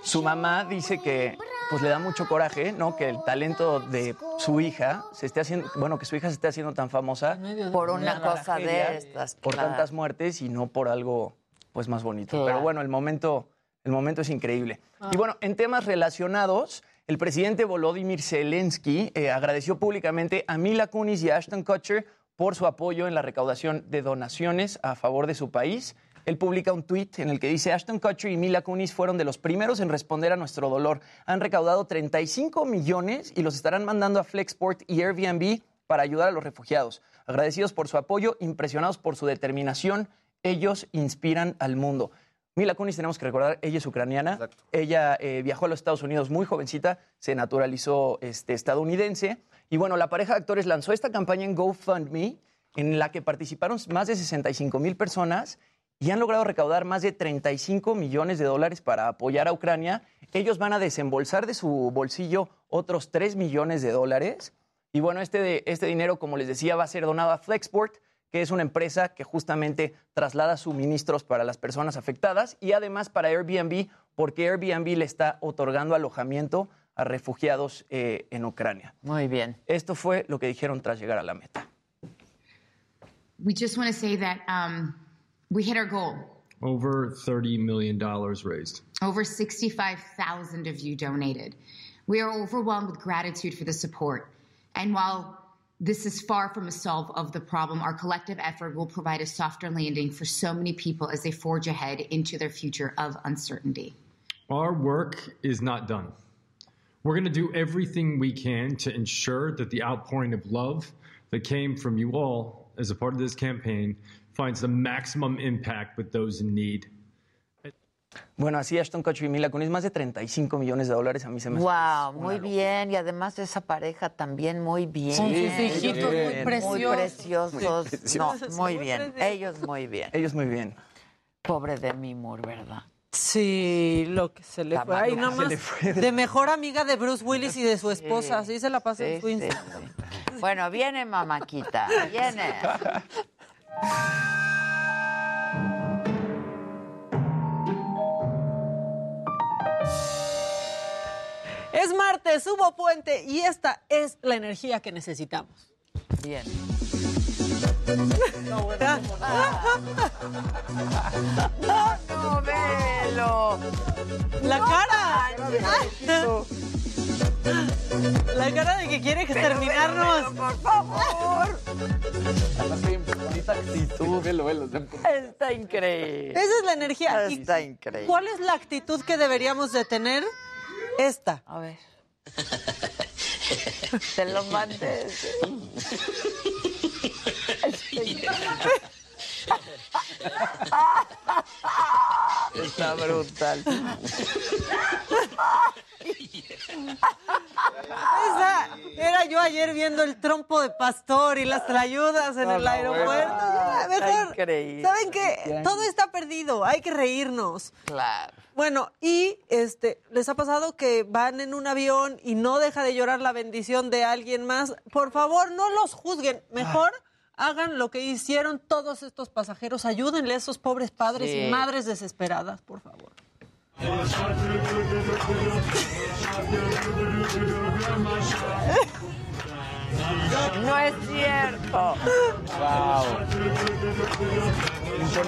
su mamá dice que pues le da mucho coraje, ¿no? Que el talento de su hija se esté haciendo, bueno, que su hija se esté haciendo tan famosa Por una cosa de estas. por claro. tantas muertes y no por algo pues más bonito. Claro. Pero bueno, el momento, el momento es increíble. Y bueno, en temas relacionados, el presidente Volodymyr Zelensky eh, agradeció públicamente a Mila Kunis y a Ashton Kutcher por su apoyo en la recaudación de donaciones a favor de su país. Él publica un tuit en el que dice, Ashton Kutcher y Mila Kunis fueron de los primeros en responder a nuestro dolor. Han recaudado 35 millones y los estarán mandando a Flexport y Airbnb para ayudar a los refugiados. Agradecidos por su apoyo, impresionados por su determinación, ellos inspiran al mundo. Mila Kunis, tenemos que recordar, ella es ucraniana. Ella eh, viajó a los Estados Unidos muy jovencita, se naturalizó este, estadounidense. Y bueno, la pareja de actores lanzó esta campaña en GoFundMe, en la que participaron más de 65 mil personas y han logrado recaudar más de 35 millones de dólares para apoyar a Ucrania. Ellos van a desembolsar de su bolsillo otros 3 millones de dólares. Y bueno, este, de- este dinero, como les decía, va a ser donado a Flexport, que es una empresa que justamente traslada suministros para las personas afectadas y además para Airbnb, porque Airbnb le está otorgando alojamiento a refugiados eh, en Ucrania. Muy bien. Esto fue lo que dijeron tras llegar a la meta. We just want to say that um, we hit our goal. Over $30 million raised. Over 65,000 of you donated. We are overwhelmed with gratitude for the support. And while this is far from a solve of the problem, our collective effort will provide a softer landing for so many people as they forge ahead into their future of uncertainty. Our work is not done. We're going to do everything we can to ensure that the outpouring of love that came from you all as a part of this campaign finds the maximum impact with those in need. Bueno, así Ashton Kutcher y Mila Kunis, más de 35 millones de dólares, a mí se me Wow, muy locura. bien. Y además esa pareja también muy bien. Con sus hijitos muy Muy preciosos. preciosos. Muy preciosos. No, muy bien. preciosos. Ellos muy bien. Ellos muy bien. Pobre Demi Moore, ¿verdad? Sí, lo que se le La fue. Ay, se más. fue De mejor amiga de Bruce Willis y de su esposa. Así se la pasa en Sí, su sí, Instagram. Bueno, viene Mamáquita, viene. Es martes, hubo puente y esta es la energía que necesitamos. Bien. No, no, velo. La cara. La cara de que quiere terminarnos. por favor. Bonita actitud. Velo, velo. Está increíble. Esa es la energía. ¿Y Está increíble. ¿Cuál es la actitud que deberíamos de tener? Esta. A ver. Te lo mandé. Está brutal. Esa era yo ayer viendo el trompo de pastor y las trayudas en No, el aeropuerto. Está mejor. increíble. ¿Saben qué? Todo está perdido. Hay que reírnos. Claro. Bueno, y este, ¿les ha pasado que van en un avión y no deja de llorar la bendición de alguien más? Por favor, no los juzguen. Mejor hagan lo que hicieron todos estos pasajeros. Ayúdenle a esos pobres padres Sí. y madres desesperadas, por favor. No es cierto. Wow.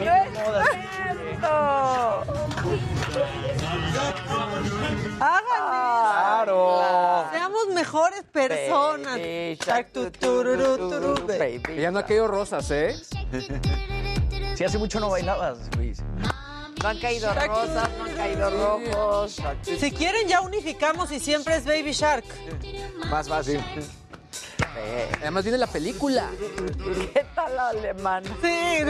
No es cierto. Claro. Seamos mejores personas. Baby tu, baby. Ya no ha caído rosas, ¿eh? Si hace mucho no bailabas, Luis. No han caído rosas, no han caído rojos. Si quieren, ya unificamos y siempre es Baby Shark. Más fácil. Además viene la película. ¿Qué tal la alemana? Sí.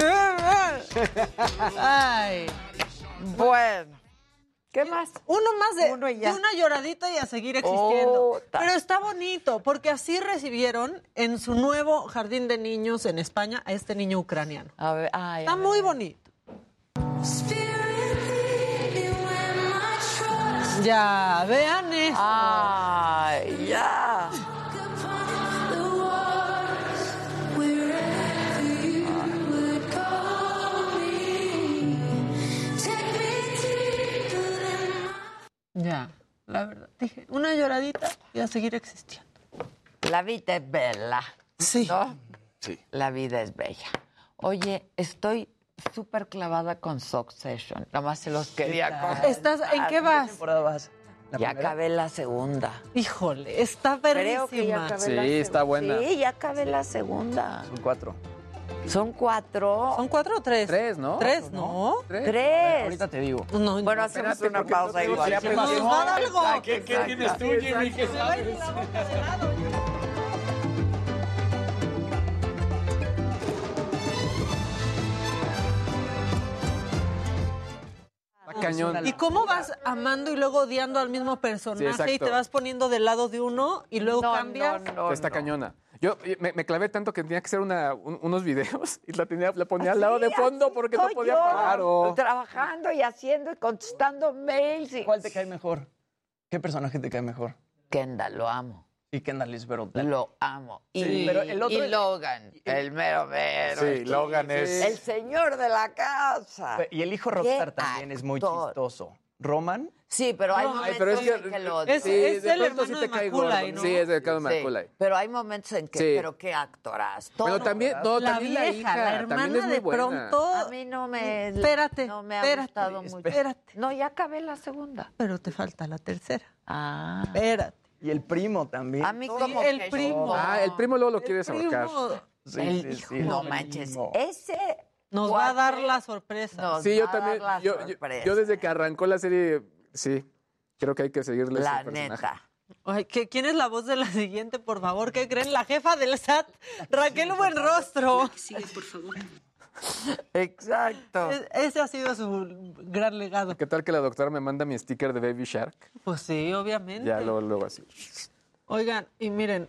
Ay. Bueno. ¿Qué más? Uno más de, Uno una lloradita y a seguir existiendo. Oh, Pero está bonito, porque así recibieron en su nuevo jardín de niños en España a este niño ucraniano. A ver, ay, Está a ver. muy bonito. Ya, vean eso. Ay, ya. Ya, la verdad. Dije, una lloradita y a seguir existiendo. La vida es bella. Sí. ¿No? Sí. La vida es bella. Oye, estoy súper clavada con Succession. Nada más se los quería contar. ¿Estás, ¿En qué vas? temporada vas? ¿La Ya primera? acabé la segunda. Híjole, está Creo que ya perrísima. acabé Sí, la está buena. Sí, ya acabé la segunda. Son cuatro. ¿Son cuatro? ¿Son cuatro o tres? Tres, ¿no? Tres, ¿no? Tres. Ahorita te digo. No, Bueno, hacemos espérate, una porque pausa no igual. Nos va a dar algo. ¿Qué, qué tienes tú, Jimmy? ¿Qué sabes? Está cañón. ¿Y cómo vas amando y luego odiando al mismo personaje exacto. y te vas poniendo del lado de uno y luego No, cambias? no, no, Está no. cañona. Yo me, me clavé tanto que tenía que hacer una- un- unos videos y la, tenía, la ponía al lado de fondo porque no podía yo, parar. oh. Trabajando y haciendo y contestando mails. Y... ¿Cuál te cae mejor? ¿Qué personaje te cae mejor? Kendall, lo amo. Y Kendall is brutal. Lo amo. Y, Sí, pero el otro- y Logan, el mero mero. Sí, el- Logan es- El señor de la casa. Y el hijo rockstar también es muy chistoso. Roman, Sí, pero hay No, momentos pero es que, en que lo odio. Es- sí, es de el pronto sí de. Macaulay, ¿no? Sí, es el caso de Sí, Macaulay. pero hay momentos en que, Sí. pero qué actoras. Todo. también, no, La también vieja, la hija, la también hermana es muy de buena. pronto. A mí no me, Espérate, no me ha espérate, gustado mucho. espérate. No, ya acabé la segunda. Pero te falta la tercera. Ah. Espérate. y el primo también. A mí Sí, como el que primo. Ah, el primo luego lo El quieres ahorcar. Sí, el sí, hijo, sí, no manches. Ese Nos va a dar la sorpresa. nos Sí, yo también. la Yo, yo, sorpresa. yo desde que arrancó la serie, sí, creo que hay que seguirle La neta. Ay, ¿qué- ¿Quién es la voz de la siguiente, por favor? ¿Qué creen? La jefa del SAT, Raquel Buenrostro. Exacto. Es- Ese ha sido su gran legado. ¿Qué tal que la doctora me manda mi sticker de Baby Shark? Pues sí, obviamente. Ya luego, luego así. Oigan, y miren,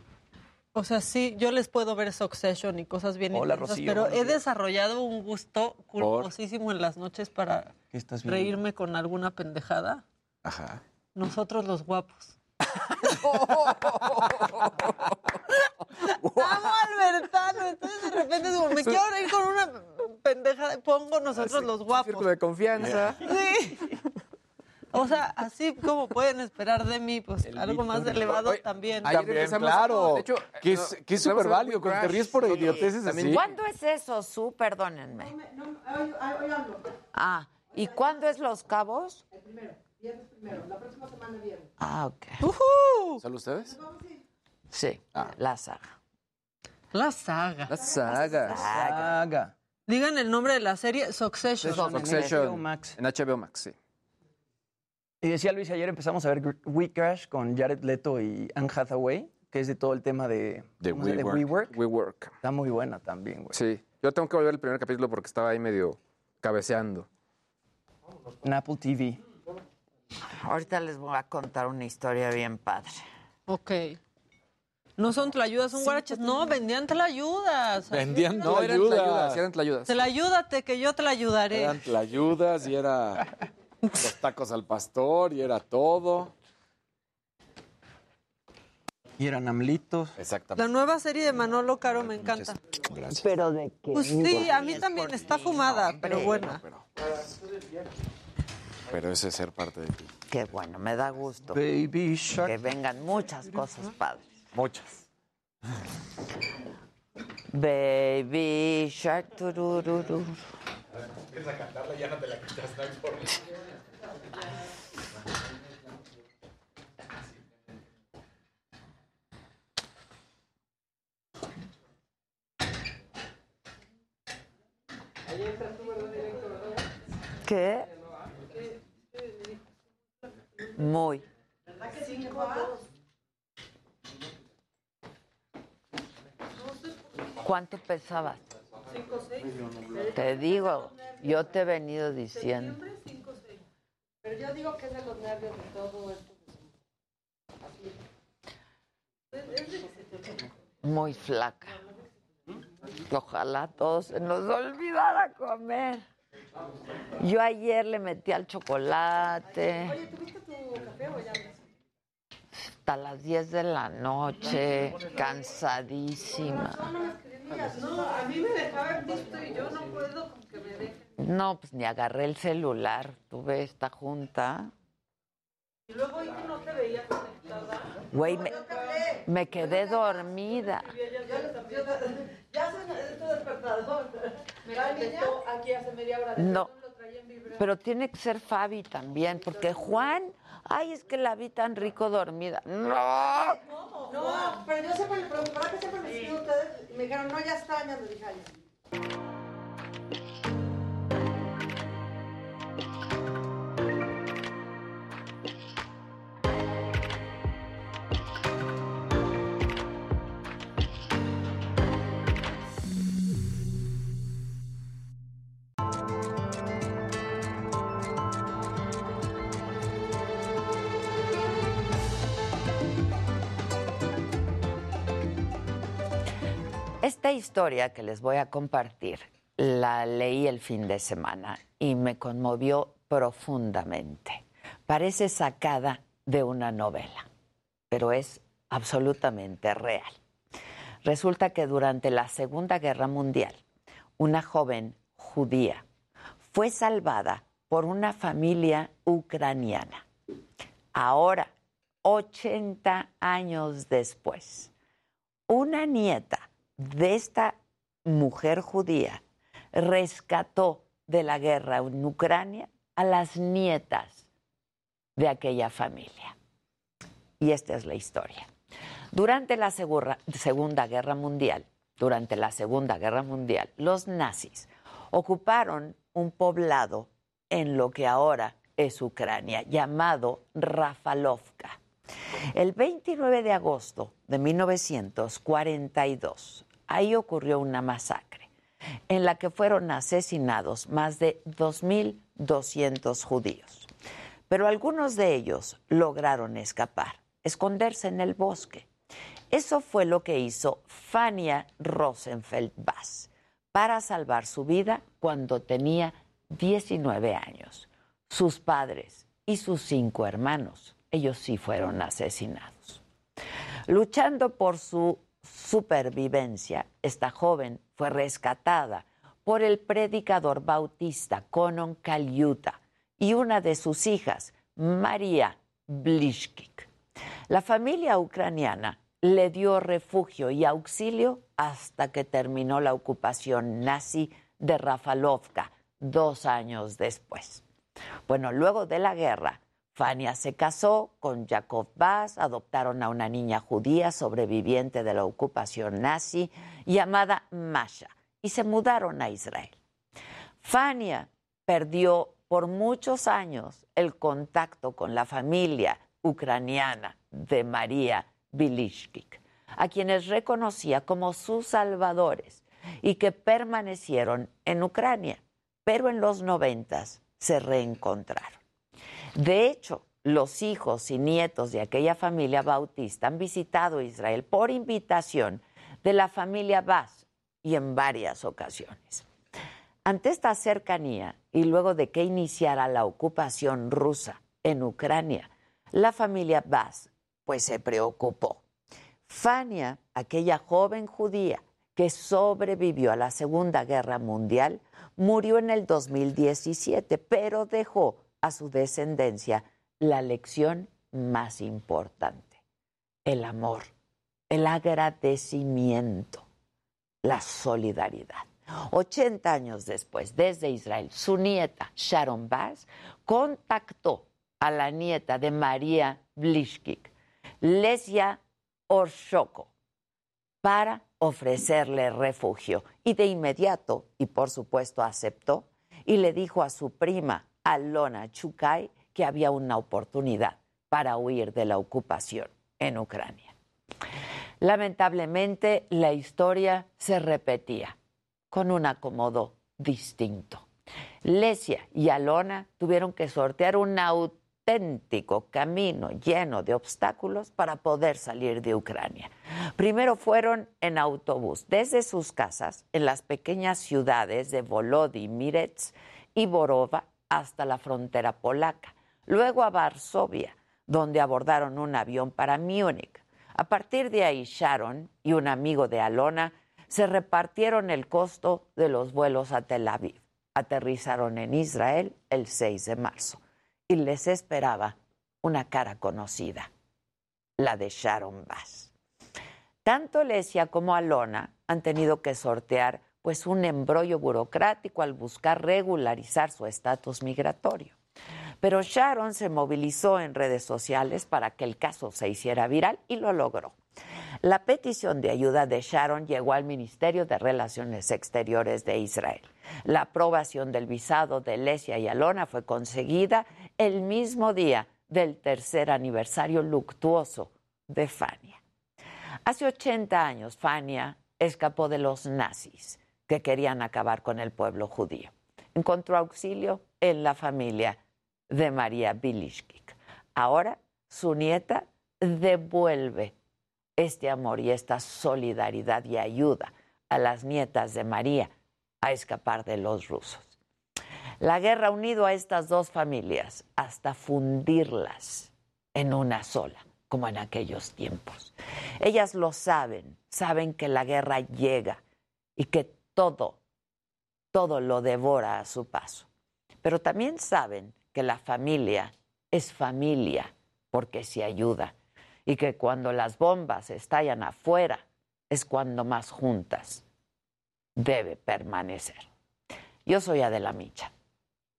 o sea, sí, yo les puedo ver Succession y cosas bien Hola, intensas, Rocío, pero he desarrollado un gusto culposísimo en las noches para reírme con alguna pendejada. Ajá. Nosotros los guapos. Amo Albertano, entonces de repente digo, me quiero reír con una pendejada, pongo nosotros los guapos. Círculo de confianza. Sí. O sea, así como pueden esperar de mí, pues algo más elevado Oye, también. También, claro. de hecho, que es, no, que es no, súper no, válido, que te ríes por idioteces así. ¿Cuándo es eso, Su? Perdónenme. Ah, ¿y cuándo es Los Cabos? El primero, viernes primero, la próxima semana viernes. Ah, ok. ¿Solo ustedes? Sí, Ah. la saga. La saga. La saga. Saga. Digan el nombre de la serie, Succession. Succession. HBO Max. En HBO Max, sí. Y decía Luis, ayer empezamos a ver We Crash con Jared Leto y Anne Hathaway, que es de todo el tema de, De ¿cómo se llama? WeWork. WeWork. WeWork. Está muy buena también, güey. Sí. Yo tengo que volver el primer capítulo porque estaba ahí medio cabeceando. En Apple TV. Ahorita les voy a contar una historia bien padre. Ok. No son tlayudas, son guaraches. No, vendían tlayudas. Vendían No, eran tlayudas, eran tlayudas. Te la ayúdate, que yo te la ayudaré. Eran tlayudas y era los tacos al pastor y era todo. Y eran amlitos. La Exactamente. nueva serie de Manolo Caro me encanta. Gracias. ¿Pero de qué? Pues sí, a mí también está fumada, pero buena. Pero, pero ese es ser parte de ti. Qué bueno, me da gusto. Baby Shark. Que vengan muchas cosas padres. Muchas. Baby Shark. turururu. Empieza a cantarla ya no te la quitas, no importa. ¿Qué? Muy. ¿Cuánto pesabas? Te digo, yo te he venido diciendo. Pero yo digo que es de los nervios de todo esto. Muy flaca. Ojalá todos se nos olvidara comer. Yo ayer le metí al chocolate Oye, ¿tuviste tu café o ya hasta las 10 de la noche, cansadísima. No, a mí me dejaba visto y yo no puedo con que me dejen. No, pues ni agarré el celular. Tuve esta junta. Y luego ahí que no te veía conectada. Güey, me, me quedé dormida. Ya se tu despertador. Me aquí hace media hora. No, pero tiene que ser Fabi también, porque Juan, ay, es que la vi tan rico dormida. No, No, pero yo siempre le preguntaba que siempre me escriben ustedes y me dijeron, no, ya está, ya le dije, "Ay, historia que les voy a compartir la leí el fin de semana y me conmovió profundamente. Parece sacada de una novela, pero es absolutamente real. Resulta que durante la Segunda Guerra Mundial, una joven judía fue salvada por una familia ucraniana. Ahora, 80 años después, una nieta de esta mujer judía rescató de la guerra en Ucrania a las nietas de aquella familia. Y esta es la historia. Durante la Segunda Guerra Mundial, durante la Segunda Guerra Mundial, los nazis ocuparon un poblado en lo que ahora es Ucrania, llamado Rafalovka. El 29 de agosto de 1942, ahí ocurrió una masacre en la que fueron asesinados más de 2.200 judíos. Pero algunos de ellos lograron escapar, esconderse en el bosque. Eso fue lo que hizo Fania Rosenfeld Bass para salvar su vida cuando tenía 19 años. Sus padres y sus cinco hermanos, ellos sí fueron asesinados. Luchando por su supervivencia, esta joven fue rescatada por el predicador bautista Conon Caliuta y una de sus hijas María Blishkik. La familia ucraniana le dio refugio y auxilio hasta que terminó la ocupación nazi de Rafalovka dos años después. Bueno, luego de la guerra, Fania se casó con Jacob Bass, adoptaron a una niña judía sobreviviente de la ocupación nazi llamada Masha y se mudaron a Israel. Fania perdió por muchos años el contacto con la familia ucraniana de María Bilishkik, a quienes reconocía como sus salvadores y que permanecieron en Ucrania, pero en los noventas se reencontraron. De hecho, los hijos y nietos de aquella familia bautista han visitado Israel por invitación de la familia Bass y en varias ocasiones. Ante esta cercanía y luego de que iniciara la ocupación rusa en Ucrania, la familia Bass pues se preocupó. Fania, aquella joven judía que sobrevivió a la Segunda Guerra Mundial, murió en el 2017, pero dejó a su descendencia la lección más importante, el amor, el agradecimiento, la solidaridad. 80 años después, desde Israel, su nieta Sharon Bass contactó a la nieta de María Blishkik, Lesia Orshoko, para ofrecerle refugio. Y de inmediato, y por supuesto aceptó, y le dijo a su prima Alona Chukai que había una oportunidad para huir de la ocupación en Ucrania. Lamentablemente, la historia se repetía con un acomodo distinto. Lesia y Alona tuvieron que sortear un auténtico camino lleno de obstáculos para poder salir de Ucrania. Primero fueron en autobús desde sus casas en las pequeñas ciudades de Volodymyrets y Borova hasta la frontera polaca, luego a Varsovia, donde abordaron un avión para Múnich. A partir de ahí, Sharon y un amigo de Alona se repartieron el costo de los vuelos a Tel Aviv. Aterrizaron en Israel el 6 de marzo y les esperaba una cara conocida, la de Sharon Bass. Tanto Lesia como Alona han tenido que sortear pues un embrollo burocrático al buscar regularizar su estatus migratorio. Pero Sharon se movilizó en redes sociales para que el caso se hiciera viral y lo logró. La petición de ayuda de Sharon llegó al Ministerio de Relaciones Exteriores de Israel. La aprobación del visado de Lesia y Alona fue conseguida el mismo día del tercer aniversario luctuoso de Fania. Hace 80 años, Fania escapó de los nazis que querían acabar con el pueblo judío. Encontró auxilio en la familia de María Bilishkik. Ahora su nieta devuelve este amor y esta solidaridad y ayuda a las nietas de María a escapar de los rusos. La guerra ha unido a estas dos familias hasta fundirlas en una sola, como en aquellos tiempos. Ellas lo saben, saben que la guerra llega y que todo, todo lo devora a su paso. Pero también saben que la familia es familia porque se ayuda y que cuando las bombas estallan afuera es cuando más juntas debe permanecer. Yo soy Adela Micha.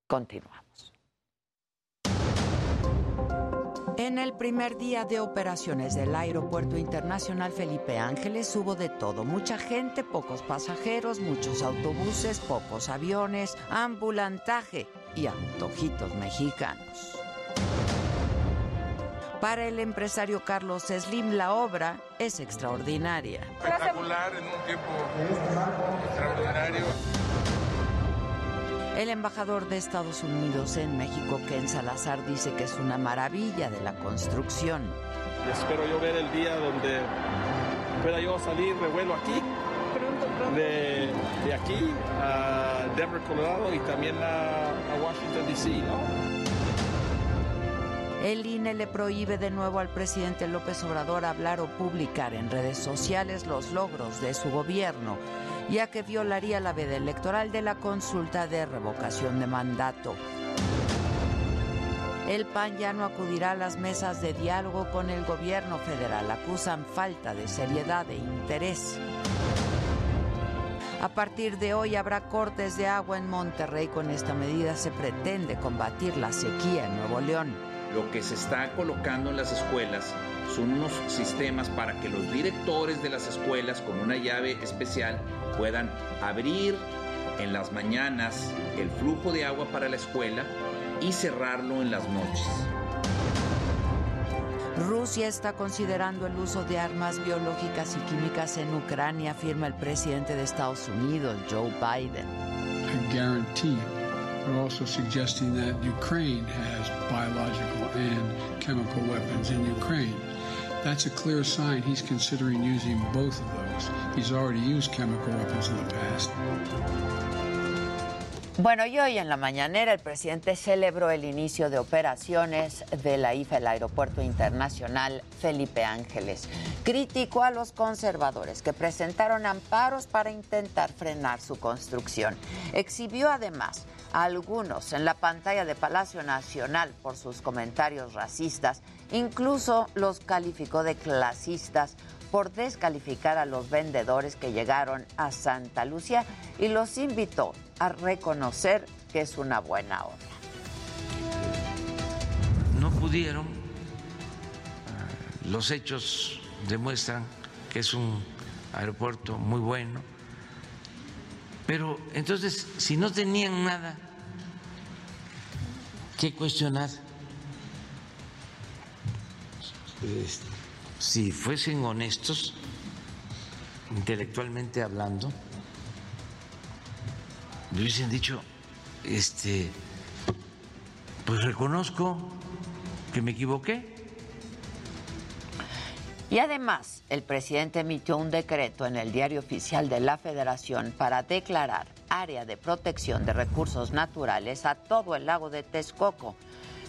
Continuamos. En el primer día de operaciones del Aeropuerto Internacional Felipe Ángeles hubo de todo. Mucha gente, pocos pasajeros, muchos autobuses, pocos aviones, ambulantaje y antojitos mexicanos. Para el empresario Carlos Slim la obra es extraordinaria. Espectacular en un tiempo extraordinario. El embajador de Estados Unidos en México, Ken Salazar, dice que es una maravilla de la construcción. Espero yo ver el día donde pueda yo salir de vuelo aquí, de, de aquí a Denver, Colorado y también a, a Washington, D.C., ¿no? El INE le prohíbe de nuevo al presidente López Obrador hablar o publicar en redes sociales los logros de su gobierno ya que violaría la veda electoral de la consulta de revocación de mandato. El PAN ya no acudirá a las mesas de diálogo con el gobierno federal. Acusan falta de seriedad e interés. A partir de hoy habrá cortes de agua en Monterrey. Con esta medida se pretende combatir la sequía en Nuevo León. Lo que se está colocando en las escuelas son unos sistemas para que los directores de las escuelas con una llave especial puedan abrir en las mañanas el flujo de agua para la escuela y cerrarlo en las noches. Rusia está considerando el uso de armas biológicas y químicas en Ucrania, afirma el presidente de Estados Unidos, Joe Biden. I guarantee They're also suggesting that Ukraine has biological and chemical weapons in Ukraine. That's a clear sign he's considering using both of those. He's already used chemical weapons in the past. Bueno, y hoy en la mañanera el presidente celebró el inicio de operaciones de la IFA, el Aeropuerto Internacional Felipe Ángeles. Criticó a los conservadores que presentaron amparos para intentar frenar su construcción. Exhibió además a algunos en la pantalla de Palacio Nacional por sus comentarios racistas. Incluso los calificó de clasistas por descalificar a los vendedores que llegaron a Santa Lucía y los invitó a reconocer que es una buena obra. No pudieron, los hechos demuestran que es un aeropuerto muy bueno, pero entonces si no tenían nada que cuestionar, si fuesen honestos, intelectualmente hablando, me hubiesen dicho, este, pues reconozco que me equivoqué. Y además, el presidente emitió un decreto en el diario oficial de la Federación para declarar área de protección de recursos naturales a todo el lago de Texcoco,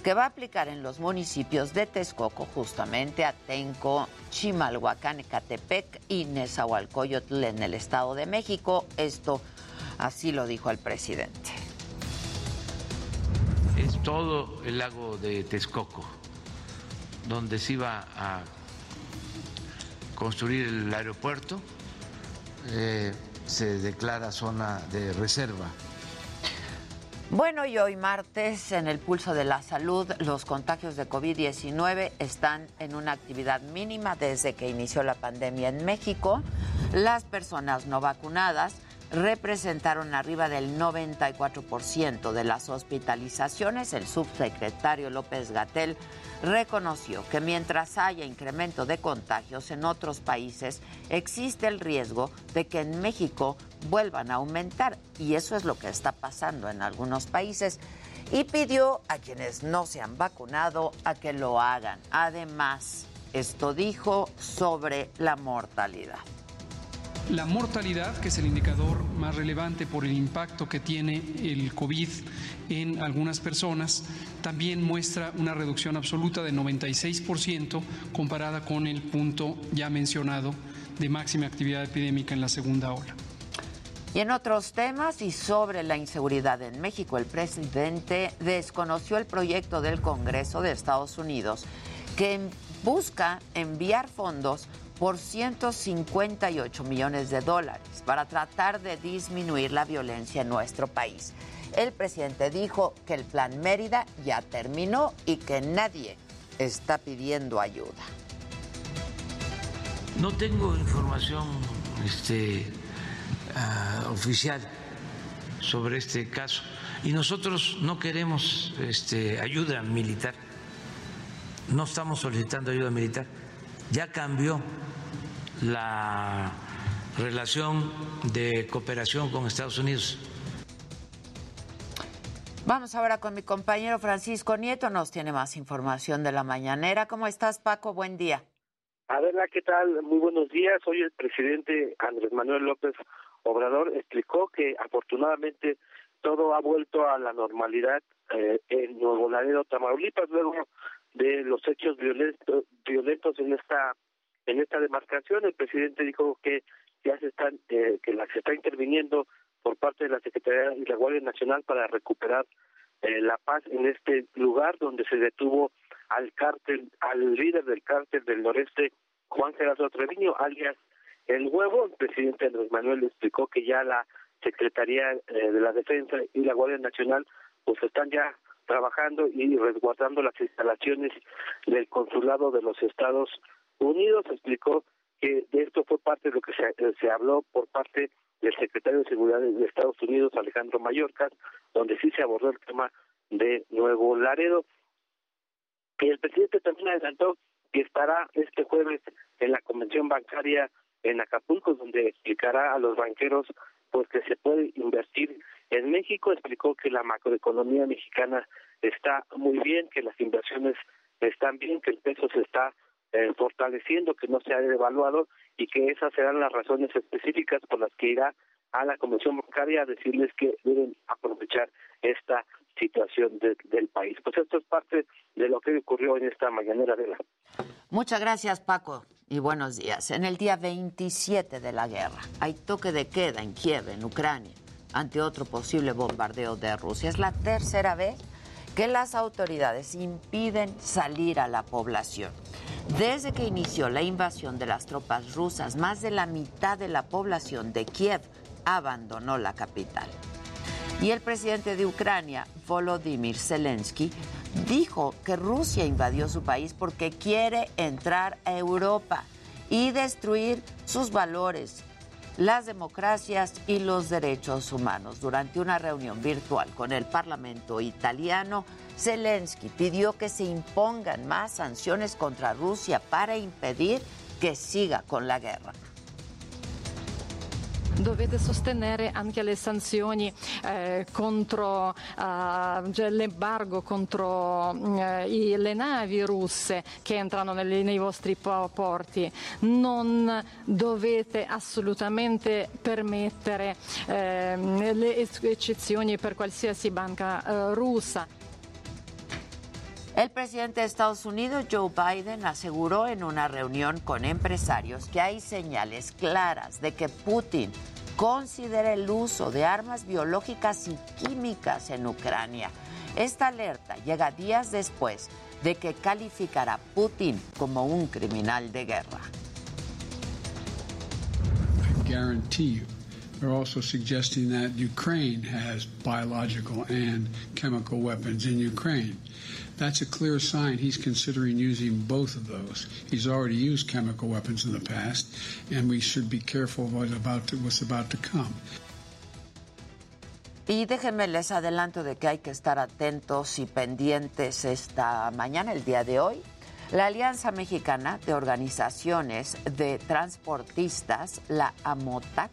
que va a aplicar en los municipios de Texcoco, justamente Atenco, Chimalhuacán, Ecatepec y Nezahualcóyotl en el Estado de México. Esto así lo dijo el presidente. Es todo el lago de Texcoco, donde se iba a construir el aeropuerto, eh, se declara zona de reserva. Bueno, y hoy martes, en el pulso de la salud, los contagios de COVID-19 están en una actividad mínima desde que inició la pandemia en México. Las personas no vacunadas representaron arriba del 94% de las hospitalizaciones. El subsecretario López Gatel reconoció que mientras haya incremento de contagios en otros países, existe el riesgo de que en México vuelvan a aumentar. Y eso es lo que está pasando en algunos países. Y pidió a quienes no se han vacunado a que lo hagan. Además, esto dijo sobre la mortalidad. La mortalidad, que es el indicador más relevante por el impacto que tiene el COVID en algunas personas, también muestra una reducción absoluta de 96% comparada con el punto ya mencionado de máxima actividad epidémica en la segunda ola. Y en otros temas y sobre la inseguridad en México, el presidente desconoció el proyecto del Congreso de Estados Unidos que busca enviar fondos por 158 millones de dólares para tratar de disminuir la violencia en nuestro país. El presidente dijo que el plan Mérida ya terminó y que nadie está pidiendo ayuda. No tengo información este, uh, oficial sobre este caso y nosotros no queremos este, ayuda militar. No estamos solicitando ayuda militar. Ya cambió la relación de cooperación con Estados Unidos. Vamos ahora con mi compañero Francisco Nieto, nos tiene más información de la mañanera. ¿Cómo estás, Paco? Buen día. Adela, ¿qué tal? Muy buenos días. Hoy el presidente Andrés Manuel López Obrador explicó que afortunadamente todo ha vuelto a la normalidad eh, en Nuevo Laredo, Tamaulipas, luego de los hechos violentos, violentos en esta en esta demarcación. El presidente dijo que ya se están eh, que la, se está interviniendo por parte de la Secretaría y la Guardia Nacional para recuperar eh, la paz en este lugar donde se detuvo al cártel, al líder del cártel del noreste, Juan Gerardo Treviño, alias El Huevo. El presidente Andrés Manuel explicó que ya la Secretaría eh, de la Defensa y la Guardia Nacional pues están ya trabajando y resguardando las instalaciones del consulado de los Estados Unidos. Explicó que de esto fue parte de lo que se, se habló por parte del secretario de Seguridad de Estados Unidos, Alejandro Mayorkas, donde sí se abordó el tema de Nuevo Laredo. Y el presidente también adelantó que estará este jueves en la convención bancaria en Acapulco, donde explicará a los banqueros pues que se puede invertir en México. Explicó que la macroeconomía mexicana está muy bien, que las inversiones están bien, que el peso se está eh, fortaleciendo, que no se ha devaluado y que esas serán las razones específicas por las que irá a la Comisión Bancaria a decirles que deben aprovechar esta situación del país. Pues esto es parte de lo que ocurrió en esta mañanera de la. Muchas gracias, Paco, y buenos días. En el día 27 de la guerra hay toque de queda en Kiev, en Ucrania, ante otro posible bombardeo de Rusia. Es la tercera vez que las autoridades impiden salir a la población. Desde que inició la invasión de las tropas rusas, más de la mitad de la población de Kiev abandonó la capital. Y el presidente de Ucrania, Volodymyr Zelensky, dijo que Rusia invadió su país porque quiere entrar a Europa y destruir sus valores, las democracias y los derechos humanos. Durante una reunión virtual con el Parlamento italiano, Zelensky pidió que se impongan más sanciones contra Rusia para impedir que siga con la guerra. Dovete sostenere anche le sanzioni eh, contro eh, cioè l'embargo contro eh, i, le navi russe che entrano nelle, nei vostri porti. Non dovete assolutamente permettere le eccezioni per qualsiasi banca eh, russa. El presidente de Estados Unidos, Joe Biden, aseguró en una reunión con empresarios que hay señales claras de que Putin considera el uso de armas biológicas y químicas en Ucrania. Esta alerta llega días después de que calificara a Putin como un criminal de guerra. I guarantee you, they're also suggesting that Ukraine has biological and chemical weapons in Ukraine. That's a clear sign he's considering using both of those. He's already used chemical weapons in the past, and we should be careful of what's about to, what's about to come. Y déjenme les adelanto de que hay que estar atentos y pendientes esta mañana, el día de hoy. La Alianza Mexicana de Organizaciones de Transportistas, la AMOTAC,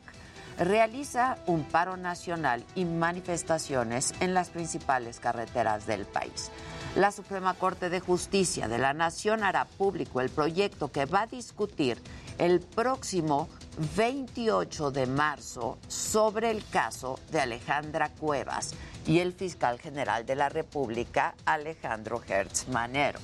realiza un paro nacional y manifestaciones en las principales carreteras del país. La Suprema Corte de Justicia de la Nación hará público el proyecto que va a discutir el próximo 28 de marzo sobre el caso de Alejandra Cuevas y el fiscal general de la República, Alejandro Hertz Manero.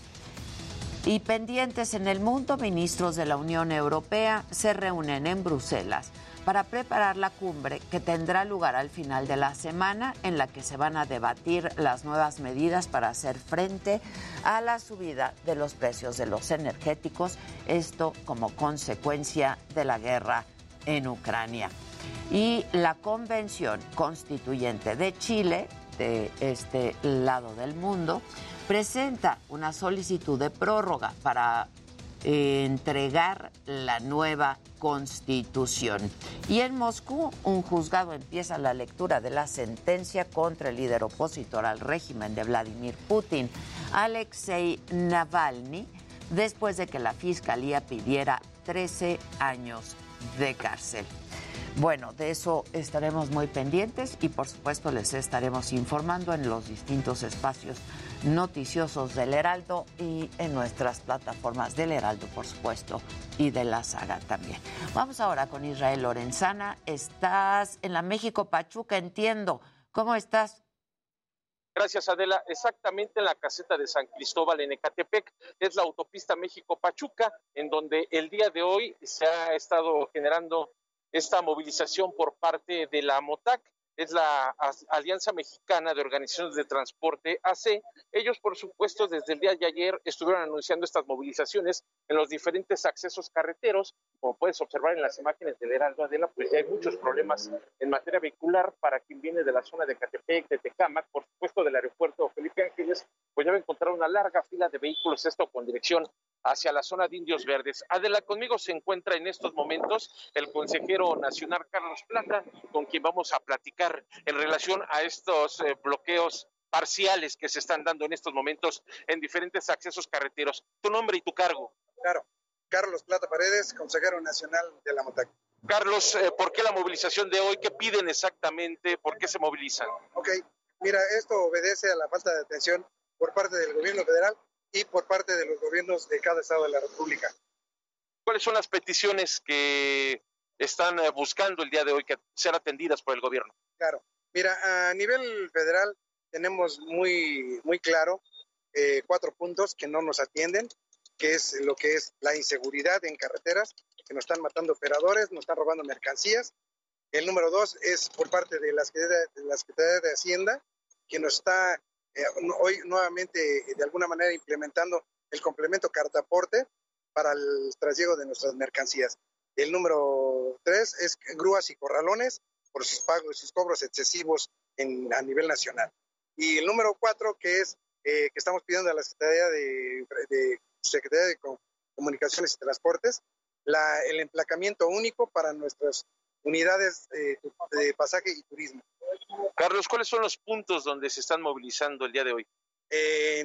Y pendientes en el mundo, ministros de la Unión Europea se reúnen en Bruselas para preparar la cumbre que tendrá lugar al final de la semana en la que se van a debatir las nuevas medidas para hacer frente a la subida de los precios de los energéticos, esto como consecuencia de la guerra en Ucrania. Y la Convención Constituyente de Chile, de este lado del mundo, presenta una solicitud de prórroga para entregar la nueva constitución. Y en Moscú, un juzgado empieza la lectura de la sentencia contra el líder opositor al régimen de Vladimir Putin, Alexei Navalny, después de que la fiscalía pidiera 13 años de cárcel. Bueno, de eso estaremos muy pendientes y por supuesto les estaremos informando en los distintos espacios noticiosos del Heraldo y en nuestras plataformas del Heraldo, por supuesto, y de la saga también. Vamos ahora con Israel Lorenzana. Estás en la México Pachuca, entiendo. ¿Cómo estás? Gracias, Adela. Exactamente en la caseta de San Cristóbal en Ecatepec, es la autopista México-Pachuca, en donde el día de hoy se ha estado generando esta movilización por parte de la MOTAC es la Alianza Mexicana de Organizaciones de Transporte, AC. Ellos, por supuesto, desde el día de ayer estuvieron anunciando estas movilizaciones en los diferentes accesos carreteros. Como puedes observar en las imágenes del Heraldo Adela, pues hay muchos problemas en materia vehicular para quien viene de la zona de Catepec, de Tecámac, por supuesto del aeropuerto Felipe Ángeles, pues ya va a encontrar una larga fila de vehículos, esto con dirección hacia la zona de Indios Verdes. Adela, conmigo se encuentra en estos momentos el consejero nacional Carlos Plata, con quien vamos a platicar en relación a estos eh, bloqueos parciales que se están dando en estos momentos en diferentes accesos carreteros. Tu nombre y tu cargo. Claro, Carlos Plata Paredes, consejero nacional de la MOTAC. Carlos, eh, ¿por qué la movilización de hoy? ¿Qué piden exactamente? ¿Por qué se movilizan? Ok, mira, esto obedece a la falta de atención por parte del gobierno federal y por parte de los gobiernos de cada estado de la República. ¿Cuáles son las peticiones que están eh, buscando el día de hoy que sean atendidas por el gobierno? Claro, mira, a nivel federal tenemos muy, muy claro eh, cuatro puntos que no nos atienden, que es lo que es la inseguridad en carreteras, que nos están matando operadores, nos están robando mercancías. El número dos es por parte de la Secretaría de Hacienda, que nos está eh, hoy nuevamente de alguna manera implementando el complemento cartaporte para el trasiego de nuestras mercancías. El número tres es grúas y corralones por sus pagos, sus cobros excesivos en, a nivel nacional. Y el número cuatro, que es eh, que estamos pidiendo a la Secretaría de, de, Secretaría de Comunicaciones y Transportes la, el emplacamiento único para nuestras unidades eh, de pasaje y turismo. Carlos, ¿cuáles son los puntos donde se están movilizando el día de hoy?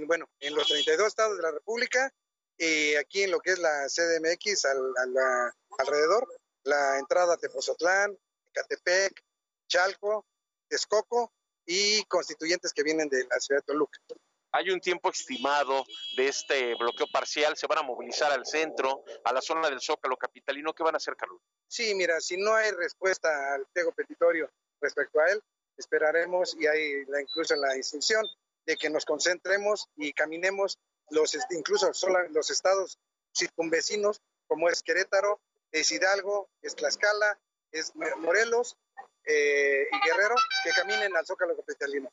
bueno, en los 32 estados de la República, y aquí en lo que es la CDMX, alrededor, la entrada de Pozotlán, Catepec, Chalco, Texcoco y constituyentes que vienen de la ciudad de Toluca. ¿Hay un tiempo estimado de este bloqueo parcial? ¿Se van a movilizar al centro, a la zona del Zócalo capitalino? ¿Qué van a hacer, Carlos? Sí, mira, si no hay respuesta al pliego petitorio respecto a él, esperaremos y hay la, incluso la instrucción de que nos concentremos y caminemos los incluso los estados circunvecinos como es Querétaro, es Hidalgo, es Tlaxcala, es Morelos eh, y Guerrero, que caminen al Zócalo Capitalino.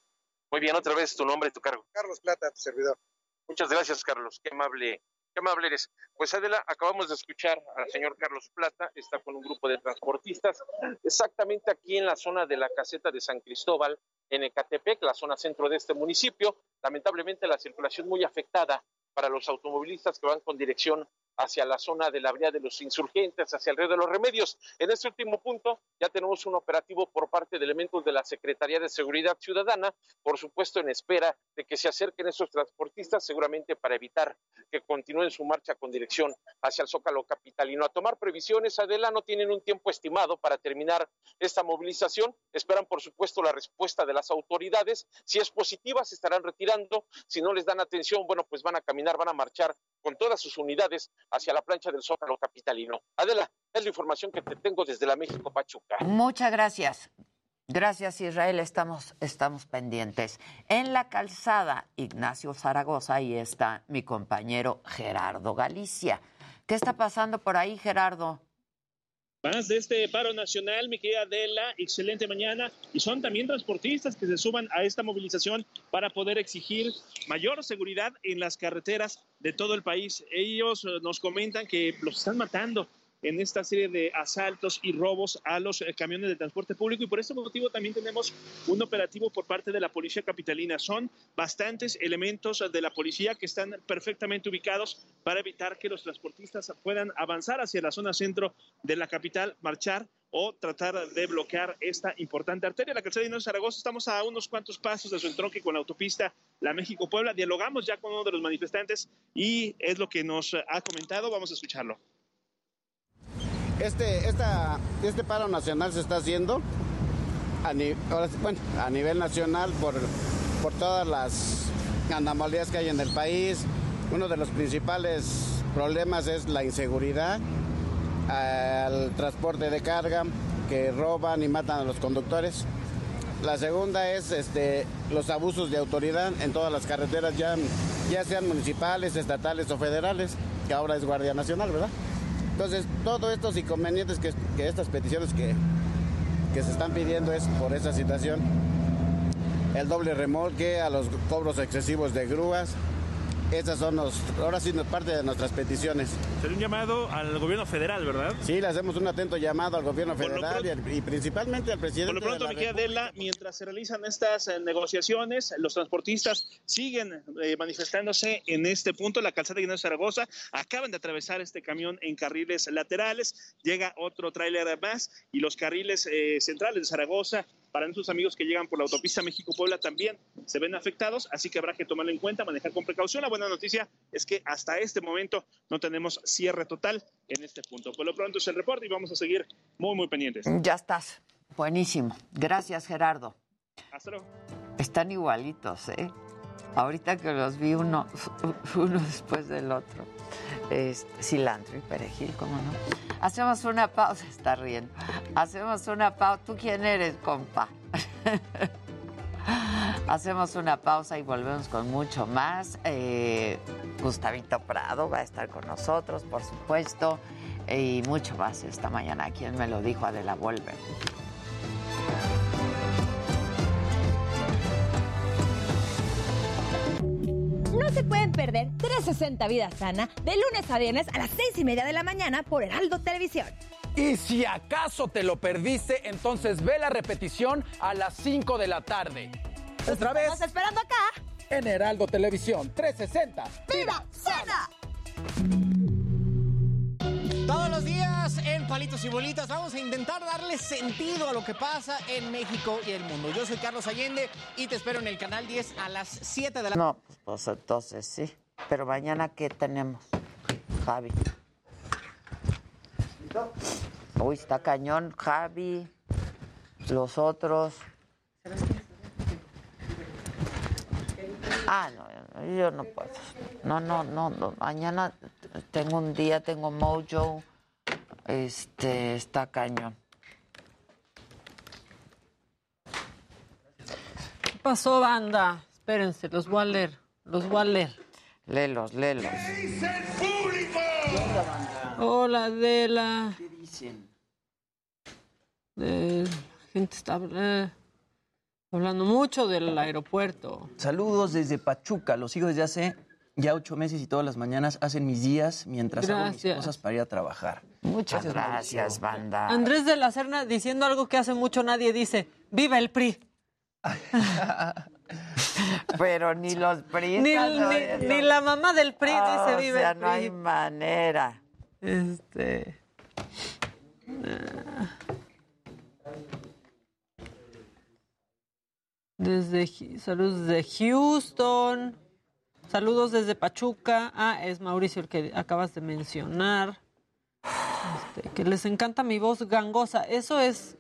Muy bien, otra vez tu nombre y tu cargo. Carlos Plata, tu servidor. Muchas gracias, Carlos. Qué amable Qué amable eres. Pues Adela, acabamos de escuchar al señor Carlos Plata, está con un grupo de transportistas, exactamente aquí en la zona de la caseta de San Cristóbal, en Ecatepec, la zona centro de este municipio. Lamentablemente la circulación muy afectada para los automovilistas que van con dirección hacia la zona de la vía de los insurgentes, hacia el río de los remedios. En este último punto ya tenemos un operativo por parte de elementos de la Secretaría de Seguridad Ciudadana, por supuesto en espera de que se acerquen esos transportistas, seguramente para evitar que continúen su marcha con dirección hacia el Zócalo Capitalino. A tomar previsiones, Adela, no tienen un tiempo estimado para terminar esta movilización. Esperan, por supuesto, la respuesta de las autoridades. Si es positiva, se estarán retirando. Si no les dan atención, bueno, pues van a caminar, van a marchar con todas sus unidades hacia la plancha del Zócalo Capitalino. Adela, es la información que te tengo desde la México Pachuca. Muchas gracias. Gracias Israel, estamos, estamos pendientes. En la calzada Ignacio Zaragoza, ahí está mi compañero Gerardo Galicia. ¿Qué está pasando por ahí, Gerardo? Más de este paro nacional, mi querida Adela, excelente mañana. Y son también transportistas que se suban a esta movilización para poder exigir mayor seguridad en las carreteras de todo el país. Ellos eh, nos comentan que los están matando en esta serie de asaltos y robos a los eh, camiones de transporte público y por este motivo también tenemos un operativo por parte de la Policía Capitalina. Son bastantes elementos de la policía que están perfectamente ubicados para evitar que los transportistas puedan avanzar hacia la zona centro de la capital, marchar o tratar de bloquear esta importante arteria. La calzada de Zaragoza, estamos a unos cuantos pasos de su entronque con la autopista La México-Puebla. Dialogamos ya con uno de los manifestantes y es lo que nos ha comentado. Vamos a escucharlo. Este, este paro nacional se está haciendo a, nivel nacional por, por todas las anomalías que hay en el país. Uno de los principales problemas es la inseguridad, el transporte de carga, que roban y matan a los conductores. La segunda es este, los abusos de autoridad en todas las carreteras, ya, ya sean municipales, estatales o federales, que ahora es Guardia Nacional, ¿verdad? Entonces, todos estos inconvenientes que, estas peticiones que, que se están pidiendo es por esa situación. El doble remolque, a los cobros excesivos de grúas. Esas son los, ahora sí, parte de nuestras peticiones. Sería un llamado al gobierno federal, ¿verdad? Sí, le hacemos un atento llamado al gobierno federal y, al- y principalmente al presidente. Por lo pronto, de la Adela, mientras se realizan estas eh, negociaciones, los transportistas siguen eh, manifestándose en este punto, la calzada de Ignacio Zaragoza. Acaban de atravesar este camión en carriles laterales, llega otro tráiler más y los carriles eh, centrales de Zaragoza, para nuestros amigos que llegan por la autopista México-Puebla, también se ven afectados, así que habrá que tomarlo en cuenta, manejar con precaución. La buena noticia es que hasta este momento no tenemos cierre total en este punto. Por lo pronto es el reporte y vamos a seguir muy, muy pendientes. Ya estás. Buenísimo. Gracias, Gerardo. Hasta luego. Están igualitos, ¿eh? Ahorita que los vi uno, uno después del otro. Cilantro y perejil, ¿cómo no? Hacemos una pausa, está riendo. Hacemos una pausa. ¿Tú quién eres, compa? Hacemos una pausa y volvemos con mucho más. Eh, Gustavito Prado va a estar con nosotros, por supuesto, y mucho más esta mañana. ¿Quién me lo dijo? Adela Volver. No se pueden perder 360 Vida Sana de lunes a viernes a las 6 y media de la mañana por Heraldo Televisión. Y si acaso te lo perdiste, entonces ve la repetición a las 5 de la tarde. Otra vez. Estamos esperando acá. En Heraldo Televisión 360. ¡Vida Sana! Todos los días en Palitos y Bolitas vamos a intentar darle sentido a lo que pasa en México y el mundo. Yo soy Carlos Allende y te espero en el canal 10 a las 7 de la No, pues entonces sí. Pero mañana, ¿qué tenemos? Javi. Uy, está cañón, Javi. Los otros. Ah, no, yo no puedo. No, no, no, no. Mañana tengo un día, tengo mojo. Este, está cañón. ¿Qué pasó, banda? Espérense, los voy a leer. Los voy a leer. Léelos, léelos. Hola, Adela. ¿Qué dicen? La gente está eh, hablando mucho del aeropuerto. Saludos desde Pachuca, los sigo desde hace ya ocho meses y todas las mañanas hacen mis días mientras hago mis Gracias. cosas para ir a trabajar. Muchas Mauricio. gracias, banda. Andrés de la Serna diciendo algo que hace mucho nadie dice. ¡Viva el PRI! Pero ni los priistas. Ni, no, ni- no. ni la mamá del PRI Ah, dice o viva sea, el no hay PRI. manera. Este. ah. Desde saludos desde Houston. Saludos desde Pachuca. Ah, es Mauricio el que acabas de mencionar. Este, que les encanta mi voz gangosa. Eso es.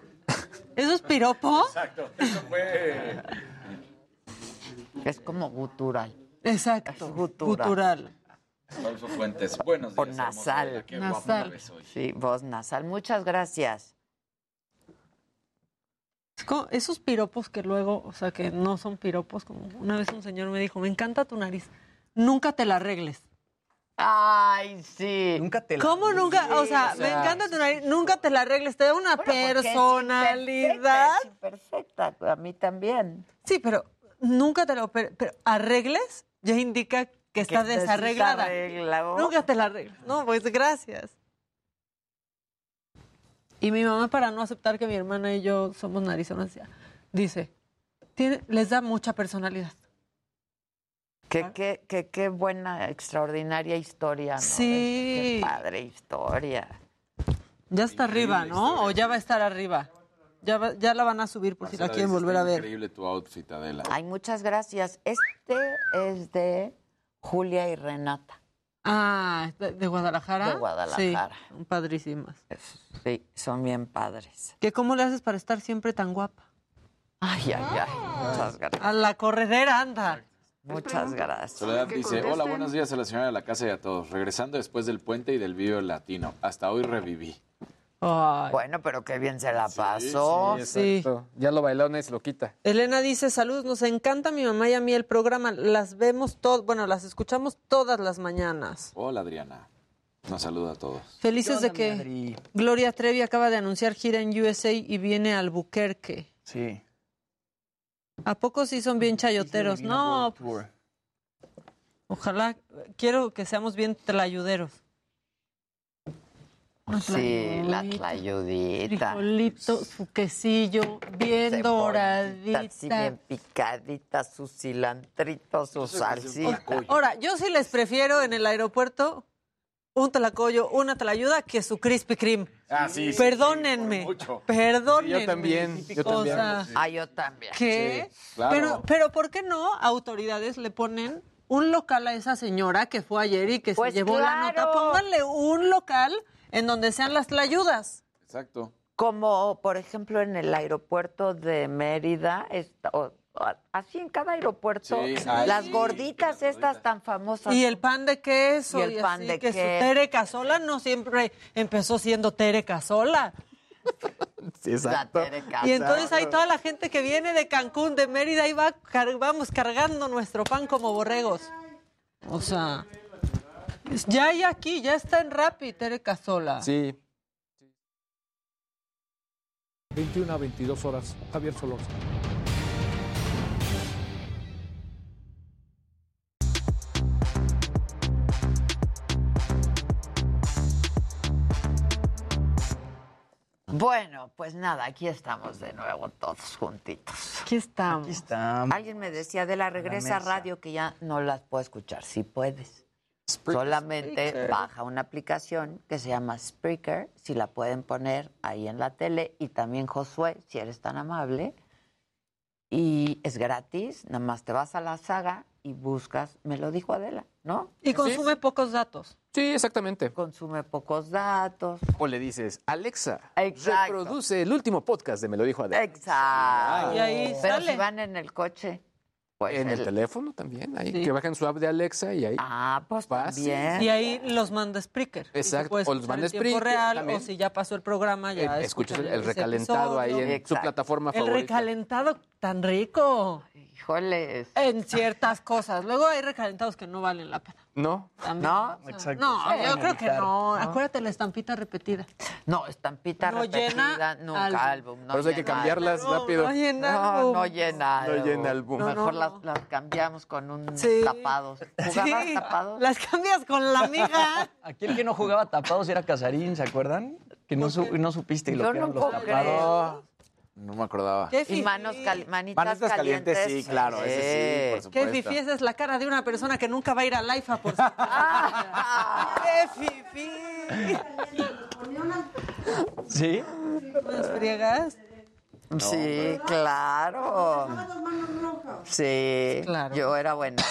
¿Eso es piropo? Exacto, eso fue. Es como gutural. Exacto. Es gutural. Gutural. Adolfo Fuentes, buenos días. hermosa nasal. Nasal. hoy. Sí, voz nasal. Muchas gracias. Es esos piropos que luego, o sea, que no son piropos, como una vez un señor me dijo, me encanta tu nariz, nunca te la arregles. Ay, sí. Nunca te la ¿Cómo nunca? O sea, o me encanta tu nariz, nunca te la arregles, te da una es personalidad. Perfecta, a mí también. Sí, pero nunca te lo, pero, pero arregles ya indica que está te desarreglada. Nunca te la arregles. No, pues gracias. Y mi mamá, para no aceptar que mi hermana y yo somos narizonas, dice, tiene, les da mucha personalidad. Qué, qué, qué, qué buena, extraordinaria historia, ¿no? Sí. Qué padre historia. Ya está arriba, ¿no? O ya va a estar arriba. Ya, va- ya la van a subir por si la quieren volver "Está a ver. Increíble tu outfit, Adela. Ay, muchas gracias. Este es de Julia y Renata. Ah, ¿de, de Guadalajara? De Guadalajara. Sí, son padrísimas. Sí, son bien padres. ¿Qué cómo le haces para estar siempre tan guapa? Ay, ay, ay. Muchas gracias. A la corredera anda. Muchas gracias. Soledad dice, hola, buenos días a la señora de la casa y a todos. Regresando después del puente y del video latino. Hasta hoy reviví. Bueno, pero qué bien se la pasó. Sí. exacto. Ya lo bailó, nadie se lo quita. Elena dice, saludos, nos encanta mi mamá y a mí el programa. Las vemos todo, bueno, las escuchamos todas las mañanas. Hola, Adriana. Nos saluda a todos. Felices de que Gloria Trevi acaba de anunciar gira en USA y viene al Buquerque. Sí. ¿A poco sí son bien chayoteros? No, Tour. ojalá, quiero que seamos bien tlayuderos. Una Sí, la tlayudita. Frijolito, su quesillo, bien doradita. Así bien picadita, su cilantrito, su salsita. Ahora, yo sí les prefiero en el aeropuerto un tlacoyo, una tlayuda que su Krispy Kreme. Ah, sí, sí, Perdónenme. perdónenme. Yo también, yo también. sea, Ah, yo también. ¿Qué? Sí, claro. Pero, pero ¿por qué no autoridades le ponen un local a esa señora que fue ayer y que Pues se llevó la nota? Pónganle un local en donde sean las tlayudas. Exacto. Como, por ejemplo, en el aeropuerto de Mérida, está- o- o así en cada aeropuerto, Sí, ahí las sí, gorditas estas tan famosas. Y el pan de queso. Y el pan así de que su queso. Tere Casola no siempre empezó siendo Tere Casola. Sí, exacto. Y entonces hay toda la gente que viene de Cancún, de Mérida, y va, car- vamos cargando nuestro pan como borregos. O sea, ya hay aquí, ya está en Rappi, Tere Casola. Sí. 21 a 22 horas. Javier Solórzano. Bueno, pues nada, aquí estamos de nuevo todos juntitos. Aquí estamos. Aquí estamos. Alguien me decía de la regresa radio que ya no las puedo escuchar. Sí puedes. Solamente Spreaker. baja una aplicación que se llama Spreaker, si la pueden poner ahí en la tele, y también Josué, si eres tan amable. Y es gratis, nada más te vas a la saga y buscas, me lo dijo Adela, ¿no? Y consume pocos datos. Sí, exactamente. Consume pocos datos. O le dices, Alexa, Exacto. reproduce el último podcast de Me lo dijo Adela. Exacto. Y ahí Pero sale. si van en el coche, pues en el, el- teléfono también, ahí, Sí. que bajen su app de Alexa y ahí. Ah, pues también. Y ahí los manda Spreaker. Exacto, o los manda en tiempo Spreaker real, también. o si ya pasó el programa, ya Eh, escuchas el, el recalentado ahí en su Exacto. plataforma El favorita. recalentado tan rico. Híjoles. En ciertas cosas. Luego hay recalentados que no valen la pena. ¿No? También. ¿No? Exacto. No, yo creo que no. ¿no? Acuérdate la estampita repetida. No, estampita No repetida, llena nunca álbum. álbum. no Por eso hay que cambiarlas No, rápido. no llena No, álbum. no llena. No álbum. llena álbum. No, Mejor no, las, no. las cambiamos con un Sí. tapados. ¿Jugabas Sí, tapados? las cambias con la amiga. Aquí el que no jugaba tapados era Casarín, ¿se acuerdan? Que no, su- no supiste lo Yo que eran no los tapados. No me acordaba. Qué Y fifí. manos cal- manitas, Manitas calientes, calientes. sí, claro, ese sí, por Qué supuesto. fifí, esa es la cara de una persona que nunca va a ir al IFA por su... ¡Qué fifí! ¿Sí? ¿Las friegas? Sí, claro. Sí, Claro. yo era buena.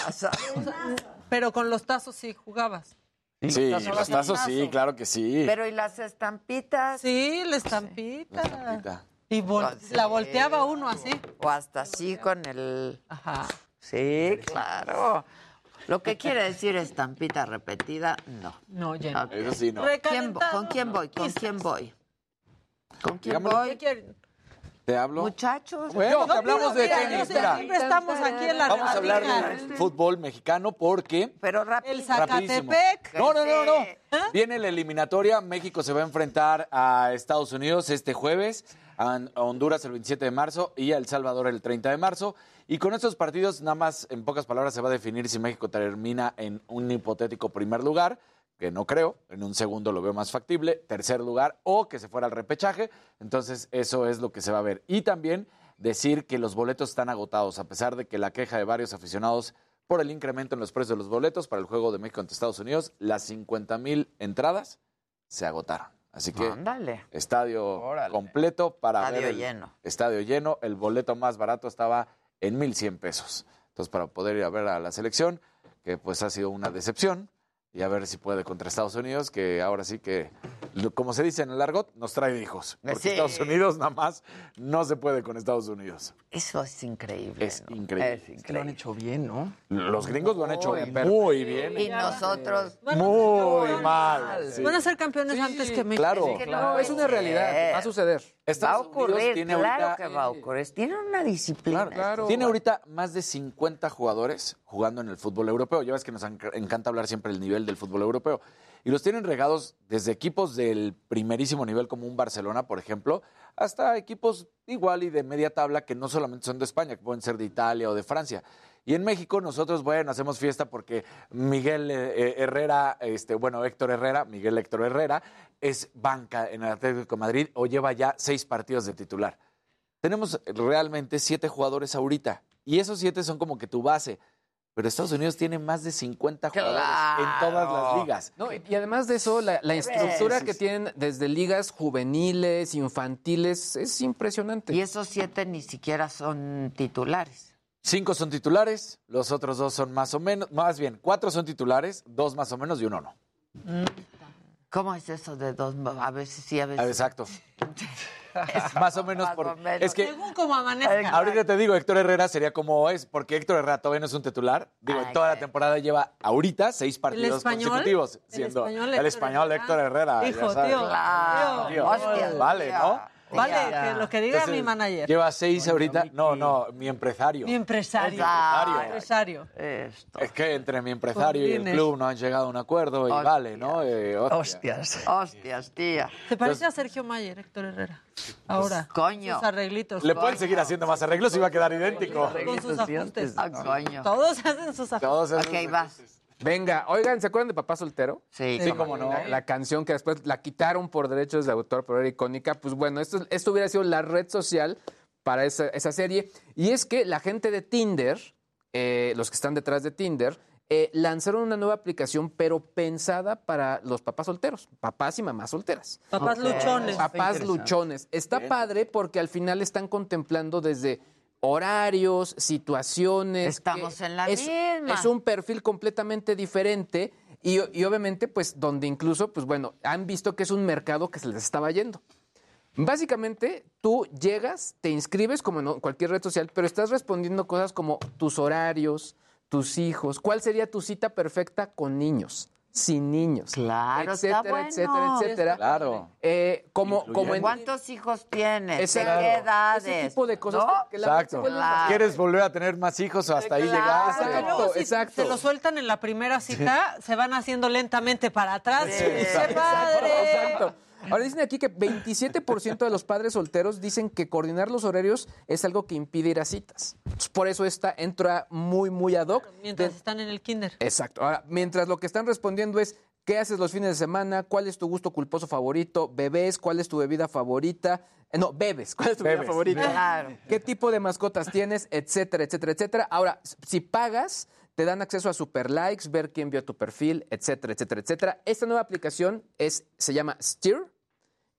Pero con los tazos sí jugabas. Sí, los tazos los tazos sí, claro que sí. Pero ¿y las estampitas? Sí, la estampita. Estampita. Y vol- Ah, la volteaba uno así. O hasta así con el... Ajá. Sí, claro. Lo que quiere decir estampita repetida, no. No. Ok. Eso sí, no. ¿Quién vo- ¿Con quién voy? ¿Con quién voy? ¿Con quién Digámosle- voy? ¿Te hablo? Muchachos. Bueno, No, que hablamos de mira, tenis. Mira, Siempre estamos aquí en la vamos a hablar del fútbol mexicano porque Pero rápido. El. Zacatepec. No, no, no, no. ¿Ah? Viene la eliminatoria. México se va a enfrentar a Estados Unidos este jueves, a a Honduras el 27 de marzo y a El Salvador el 30 de marzo. Y con estos partidos, nada más en pocas palabras, se va a definir si México termina en un hipotético primer lugar, que no creo, en un segundo lo veo más factible, tercer lugar o que se fuera al repechaje. Entonces, eso es lo que se va a ver. Y también decir que los boletos están agotados, a pesar de que la queja de varios aficionados por el incremento en los precios de los boletos para el juego de México ante Estados Unidos, las 50 mil entradas se agotaron. Así que Ándale. estadio Órale. completo para Estadio ver el lleno. estadio lleno. El boleto más barato estaba en 1.100 pesos. Entonces, para poder ir a ver a la selección, que pues ha sido una decepción, y a ver si puede contra Estados Unidos, que ahora sí que, como se dice en el argot, nos trae hijos. Porque Sí. Estados Unidos nada más no se puede con Estados Unidos. Eso es increíble. Es ¿no? increíble. Es lo han hecho bien, ¿no? Los gringos lo han hecho Muy muy bien. Y nosotros... Muy mal. sí. Van a ser campeones antes que México. Claro. que No, es una realidad. Va a suceder. Va a Estados Unidos ocurrir, tiene claro ahorita- que va a ocurrir. Tiene una disciplina. Claro, Claro. Tiene ahorita más de 50 jugadores jugando en el fútbol europeo. Ya ves que nos enc- encanta hablar siempre del nivel del fútbol europeo. Y los tienen regados desde equipos del primerísimo nivel como un Barcelona, por ejemplo, hasta equipos igual y de media tabla que no solamente son de España, que pueden ser de Italia o de Francia. Y en México nosotros, bueno, hacemos fiesta porque Miguel eh, eh, Herrera, este, bueno, Héctor Herrera, Miguel Héctor Herrera, es banca en el Atlético Madrid o lleva ya seis partidos de titular. Tenemos realmente siete jugadores ahorita y esos siete son como que tu base. Pero Estados Unidos tiene más de 50 jugadores en todas las ligas. No, y y además de eso, la, la estructura que tienen desde ligas juveniles, infantiles, es impresionante. Y esos siete ni siquiera son titulares. Cinco son titulares, los otros dos son más o menos, más bien, cuatro son titulares, dos más o menos y uno no. ¿Cómo es eso de dos? A veces sí, a veces. Exacto. más o menos por. Es que Según como amanezca. ahorita te digo, Héctor Herrera sería como es, porque Héctor Herrera todavía no es un titular. Digo, en toda la temporada lleva ahorita seis partidos español? consecutivos. ¿El Siendo español el Héctor español Herrera? Héctor Herrera. ya Hijo, sabes. tío. Claro. tío. Tío, Hostia, Vale, tío. ¿no? Vale, que lo que diga Entonces, mi manager. Lleva seis ahorita. No, no, mi empresario. Mi empresario. Mi empresario. Es que entre mi empresario y el club no han llegado a un acuerdo y vale, ¿no? Eh, Hostias. Hostias, tía. ¿Te parece a Sergio Mayer, Héctor Herrera? Ahora. Coño. Sus arreglitos. Le pueden seguir haciendo más arreglos y va a quedar idéntico. Con sus ajustes. Ah, coño. Todos hacen sus ajustes. Todos Ok, vas. Venga, oigan, ¿se acuerdan de Papá Soltero? Sí, Sí, cómo no. La, la canción que después la quitaron por derechos de autor, pero era icónica. Pues bueno, esto, esto hubiera sido la red social para esa, esa serie. Y es que la gente de Tinder, eh, los que están detrás de Tinder, eh, lanzaron una nueva aplicación, pero pensada para los papás solteros, papás y mamás solteras. Papás luchones. Papás luchones. Está padre porque al final están contemplando desde horarios, situaciones. Estamos en la es, misma. Es un perfil completamente diferente y, y obviamente, pues, donde incluso, pues bueno, han visto que es un mercado que se les estaba yendo. Básicamente, tú llegas, te inscribes como en cualquier red social, pero estás respondiendo cosas como tus horarios, tus hijos, cuál sería tu cita perfecta con niños, sin niños, Claro, está etcétera, bueno. etcétera, etcétera. Claro. Eh, como, como en ¿Cuántos hijos tienes? ¿De qué edades? Ese tipo de cosas ¿No? que Exacto. Claro. ¿Quieres volver a tener más hijos o hasta ahí Claro. llegaste? Porque luego Exacto, si exacto. se lo sueltan en la primera cita, se van haciendo lentamente para atrás. Sí, ¡Qué exacto. padre! Exacto. Ahora dicen aquí que 27% de los padres solteros dicen que coordinar los horarios es algo que impide ir a citas. Entonces, por eso esta entra muy, muy ad hoc. Mientras De- están en el kinder. Exacto. Ahora, mientras lo que están respondiendo es ¿qué haces los fines de semana? ¿Cuál es tu gusto culposo favorito? ¿Bebés? ¿Cuál es tu bebida favorita? Eh, no, bebes. ¿Cuál es tu bebida Bebes. favorita? Claro. ¿Qué tipo de mascotas tienes? Etcétera, etcétera, etcétera. Ahora, si pagas, te dan acceso a super likes, ver quién vio tu perfil, etcétera, etcétera, etcétera. Esta nueva aplicación es, se llama Steer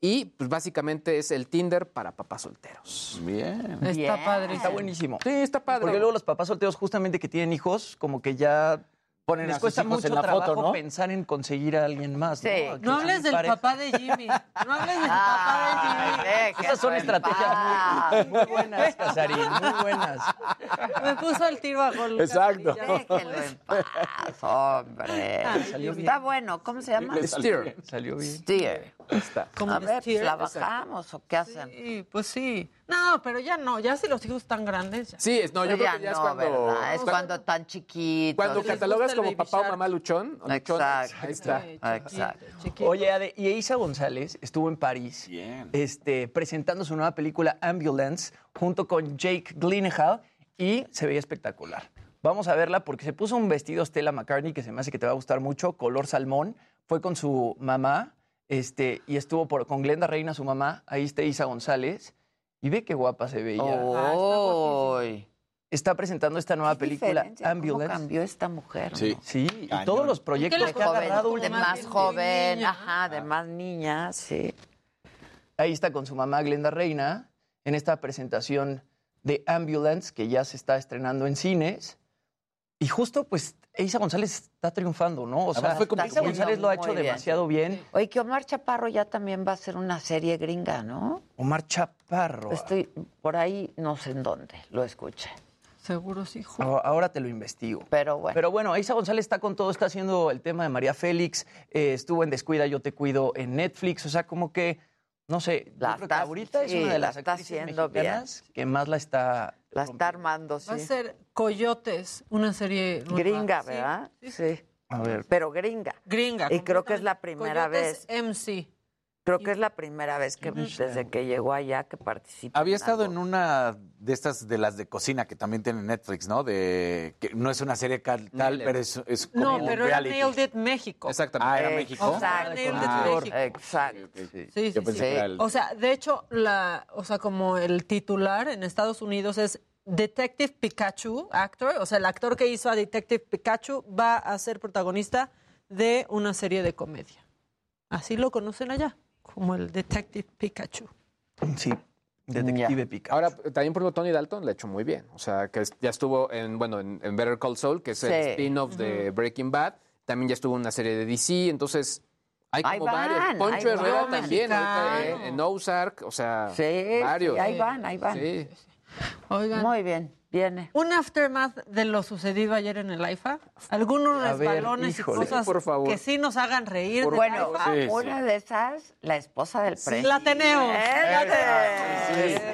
y pues básicamente es el Tinder para papás solteros. Bien. Está padre. Está buenísimo. Sí, está padre. Porque luego los papás solteros justamente que tienen hijos, como que ya Ponen a les sus cuesta hijos mucho en la trabajo foto, ¿no? pensar en conseguir a alguien más. Sí. ¿no? No hables del Pareja. papá de Jimmy. No hables del Ay, papá déjenlo Esas son estrategias muy, muy buenas, Casarín, muy buenas. de Jimmy. Me puso el tiro a gol. Exacto. Déjenlo en paz, hombre. salió bien. Está bueno. ¿Cómo se llama? Steer. Salió bien. Steer. Está. A de ver, Steer. ¿la bajamos o qué hacen? Sí, pues sí. No, pero ya no. Ya si los hijos están grandes. ya. Sí, es- no, yo creo que ya es no, cuando... ¿verdad? Es cuando- cuando tan chiquitos. Cuando catalogas como papá o mamá luchón, Exacto. ahí está. Sí, Exacto. chiquito. Oye, Ade, y Isa González estuvo en París Bien. este, presentando su nueva película Ambulance junto con Jake Gyllenhaal y se veía espectacular. Vamos a verla porque se puso un vestido Stella McCartney que se me hace que te va a gustar mucho, color salmón. Fue con su mamá este, y estuvo por, con Glenda Reina, su mamá. Ahí está Isa González. Y ve qué guapa se veía. Uy. Está presentando esta nueva película diferencia, ¿Cómo Ambulance. cambió esta mujer? Sí. no? Sí, y todos los proyectos ¿Qué que le ha Joven, agarrado de más joven, niña. ajá, de más niña, sí. Ahí está con su mamá Glenda Reina en esta presentación de Ambulance que ya se está estrenando en cines. Y justo, pues, Isa González está triunfando, ¿no? O sea, fue como Isa González lo ha bien. hecho demasiado bien. Oye, que Omar Chaparro ya también va a hacer una serie gringa, ¿no? Omar Chaparro. Estoy por ahí, no sé en dónde, lo escuché. Seguro sí, hijo. Ahora- Ahora te lo investigo. Pero bueno. Pero bueno, Isa González está con todo, está haciendo el tema de María Félix, eh, estuvo en Descuida, Yo Te Cuido en Netflix, o sea, como que, no sé, yo La creo que está- ahorita es sí, una de la las está actrices haciendo bien. mexicanas que más la está... la está armando, sí. Va a ser Coyotes, una serie. Gringa, Sí, ¿verdad? sí, Sí. A ver. Pero gringa. Gringa. Y creo que es la primera Coyotes vez. MC. Creo que es la primera vez que desde que llegó allá que participa. Había en estado algo. en una de estas de las de cocina que también tiene Netflix, ¿no? De que no es una serie tal, Nailed. pero es, es como No, un pero era reality. Nailed It México. Exactamente. Ah, era México. Exacto. Nailed It Ah, México. Exacto. Sí, sí, Yo pensé sí. que era el- O sea, de hecho, la, o sea, como el titular en Estados Unidos es Detective Pikachu, actor, o sea, el actor que hizo a Detective Pikachu va a ser protagonista de una serie de comedia. Así lo conocen allá, como el Detective Pikachu. Sí, Detective Pikachu. Ahora, también por ejemplo, Tony Dalton le ha hecho muy bien. O sea, que ya estuvo en, bueno, en, en Better Call Saul, que es el Sí. spin-off de Breaking Bad. También ya estuvo en una serie de DC. Entonces, hay Ahí como van, varios. Poncho ahí Herrera van. también, ahorita Mexicano. en, en Ozark. O sea, Sí, varios. sí, ahí van, ahí van. Sí. Oigan. Muy bien, viene. Un aftermath de lo sucedido ayer en el AIFA. Algunos A ver, resbalones y híjole. cosas Por favor. que sí nos hagan reír. del Bueno. Sí, sí. una de esas, la esposa del presidente. La tenemos.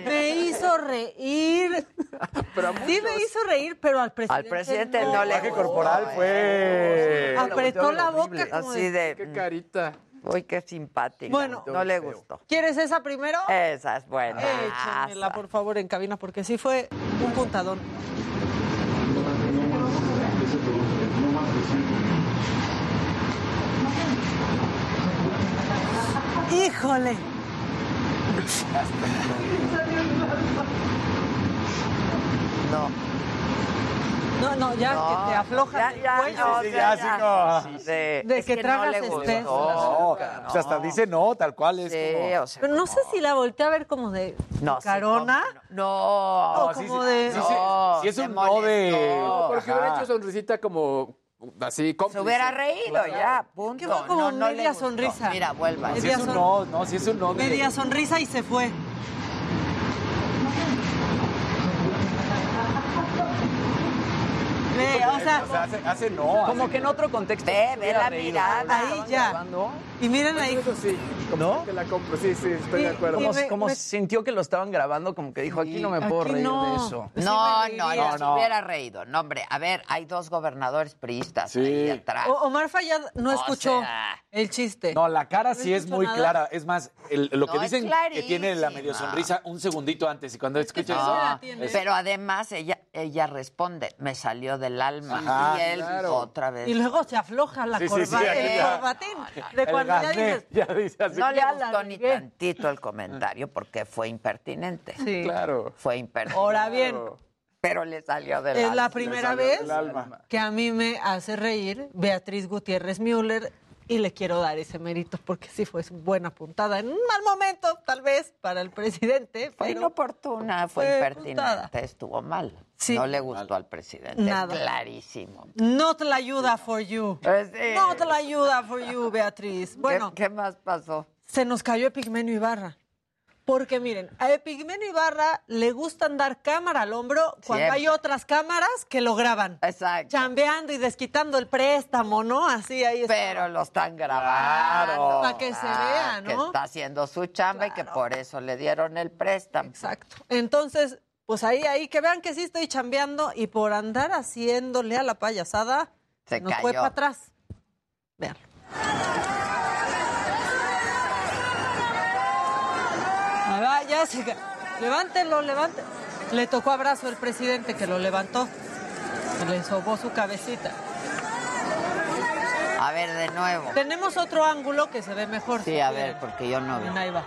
Me hizo reír. sí me hizo reír, pero al presidente, Al presidente no, El le gustó, corporal fue... Apretó la boca como Así de... de, Qué carita. Uy, qué simpática. Bueno. no le gustó. ¿Quieres esa primero? Esa es buena. Échamela, por favor, en cabina, porque sí fue un puntadón. ¡Híjole! No. No, no, ya no, que te afloja ya, ya, el cuello. no, Sí, ya, ya, sí, no. Sí, De es que no tragas le gustó. espeso. No, pues hasta dice no, tal cual es Sí, como... o sea, Pero no sé si la volteé a ver como de No, sí, carona. No, No, como de... sí, sí, No, sí es se un no de... Porque hubiera hecho sonrisita como así Se cómplice. hubiera reído ya, punto. que fue como no, no media sonrisa. Mira, vuelva. Si es un son- no, no, si es un no de... Media sonrisa y se fue. Ve, o sea, O sea, hace, hace no. Como hace- que en otro contexto. Ve, ve la mirada. ahí ya. grabando. Y miren ahí. Eso sí, como ¿No? que la compro. Sí, sí, estoy de acuerdo. Como, me- como me- sintió que lo estaban grabando, como que dijo, aquí no me puedo reír no. de eso. Sí No, me no, no, No, hubiera reído. No, hombre, a ver, hay dos gobernadores priistas Sí. ahí atrás. O- Omar Fayad no O escuchó sea, el chiste. No, la cara sí No es muy nada. clara. Es más, el- lo que No, es dicen que tiene la medio sonrisa un segundito antes y cuando escuchas sí eso... tiene. Pero además ella ella responde, me salió del alma. Ajá, y él claro. otra vez. Y luego se afloja la Sí, sí, sí, corbatín. De El cuando ya gasné, dices, ya dice así. no le gustó ni tantito el comentario porque fue impertinente. sí. Claro. Fue impertinente. Ahora bien, Pero le salió del es alma. la primera vez que a mí me hace reír Beatriz Gutiérrez Müller y le quiero dar ese mérito porque sí fue buena puntada en un mal momento, tal vez, para el presidente. Fue pero inoportuna, fue, fue impertinente, puntada. estuvo mal. Sí. No le gustó al presidente. Nada. Clarísimo. Not la ayuda for you. Pues sí. Not la ayuda for you, Beatriz. Bueno, ¿Qué, qué más pasó? se nos cayó Epigmenio Ibarra. Porque miren, a Epigmenio Ibarra le gusta andar cámara al hombro cuando Siempre. hay otras cámaras que lo graban. Exacto. Chambeando y desquitando el préstamo, ¿no? Así ahí está. Pero lo están grabando. Para que se vea, Que ¿no? está haciendo su chamba y que por eso le dieron el préstamo. Exacto. Entonces, pues ahí, ahí, que vean que sí estoy chambeando y por andar haciéndole a la payasada, Se nos fue para atrás. Vean. Va, ya se Levántelo, levántelo. Le tocó abrazo el presidente que lo levantó. Le sobó su cabecita. A ver, de nuevo. Tenemos otro ángulo que se ve mejor. Sí, si a quieren. ver, porque yo no vi. Ahí va.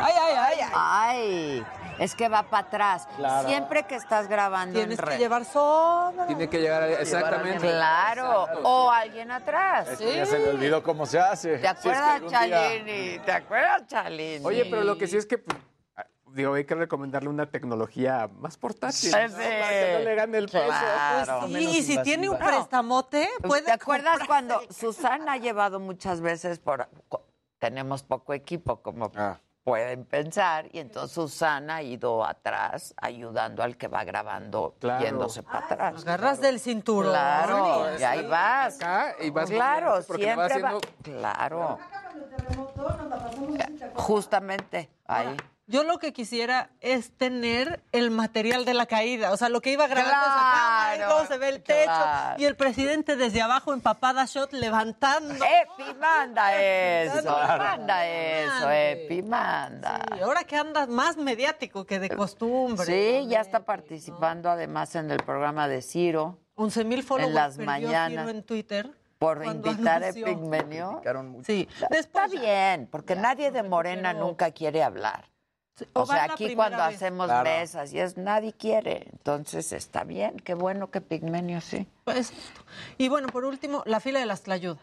Ay, ay, ay, ay. Ay, es que va para atrás. Claro. Siempre que estás grabando Tienes en que red. llevar sobra. Tiene que llegar a- exactamente. Claro, o alguien atrás. Es que ya se le olvidó cómo se hace. ¿Te Si es que acuerdas, día- Chalini? ¿Te acuerdas, Chalini? Oye, pero lo que sí es que, pues, ah, digo, hay que recomendarle una tecnología más portátil. Sí. ¿no? Para que no le gane el peso. Claro. Pues sí, y si tiene un No. prestamote, puede ¿Te acuerdas comprarse- cuando Susana ha llevado muchas veces por... Tenemos poco equipo, como Ah. Pueden pensar, y entonces Susana ha ido atrás ayudando al que va grabando, Claro. yéndose para atrás. Agarras del cinturón. Claro, y ahí vas. Acá y vas Claro, va siempre va. haciendo- Claro. Justamente, ahí. Yo lo que quisiera es tener el material de la caída, o sea, lo que iba grabando esa Claro, luego se ve el techo claro. y el presidente desde abajo empapada shot levantando. Epi, manda eso, Claro. manda eso, Epi, manda. Y ahora que andas más mediático que de costumbre. Sí, ya está participando además en el programa de Ciro. 11 mil followers En las mañanas. Ciro en Twitter. Por invitar a. Epigmenio. Sí. Está bien, porque nadie de Morena nunca quiere hablar. O sea, aquí cuando vez. hacemos Claro. mesas y es nadie quiere. Entonces está bien, qué bueno que Pigmenio sí. Pues, y bueno, por último, la fila de las tlayudas.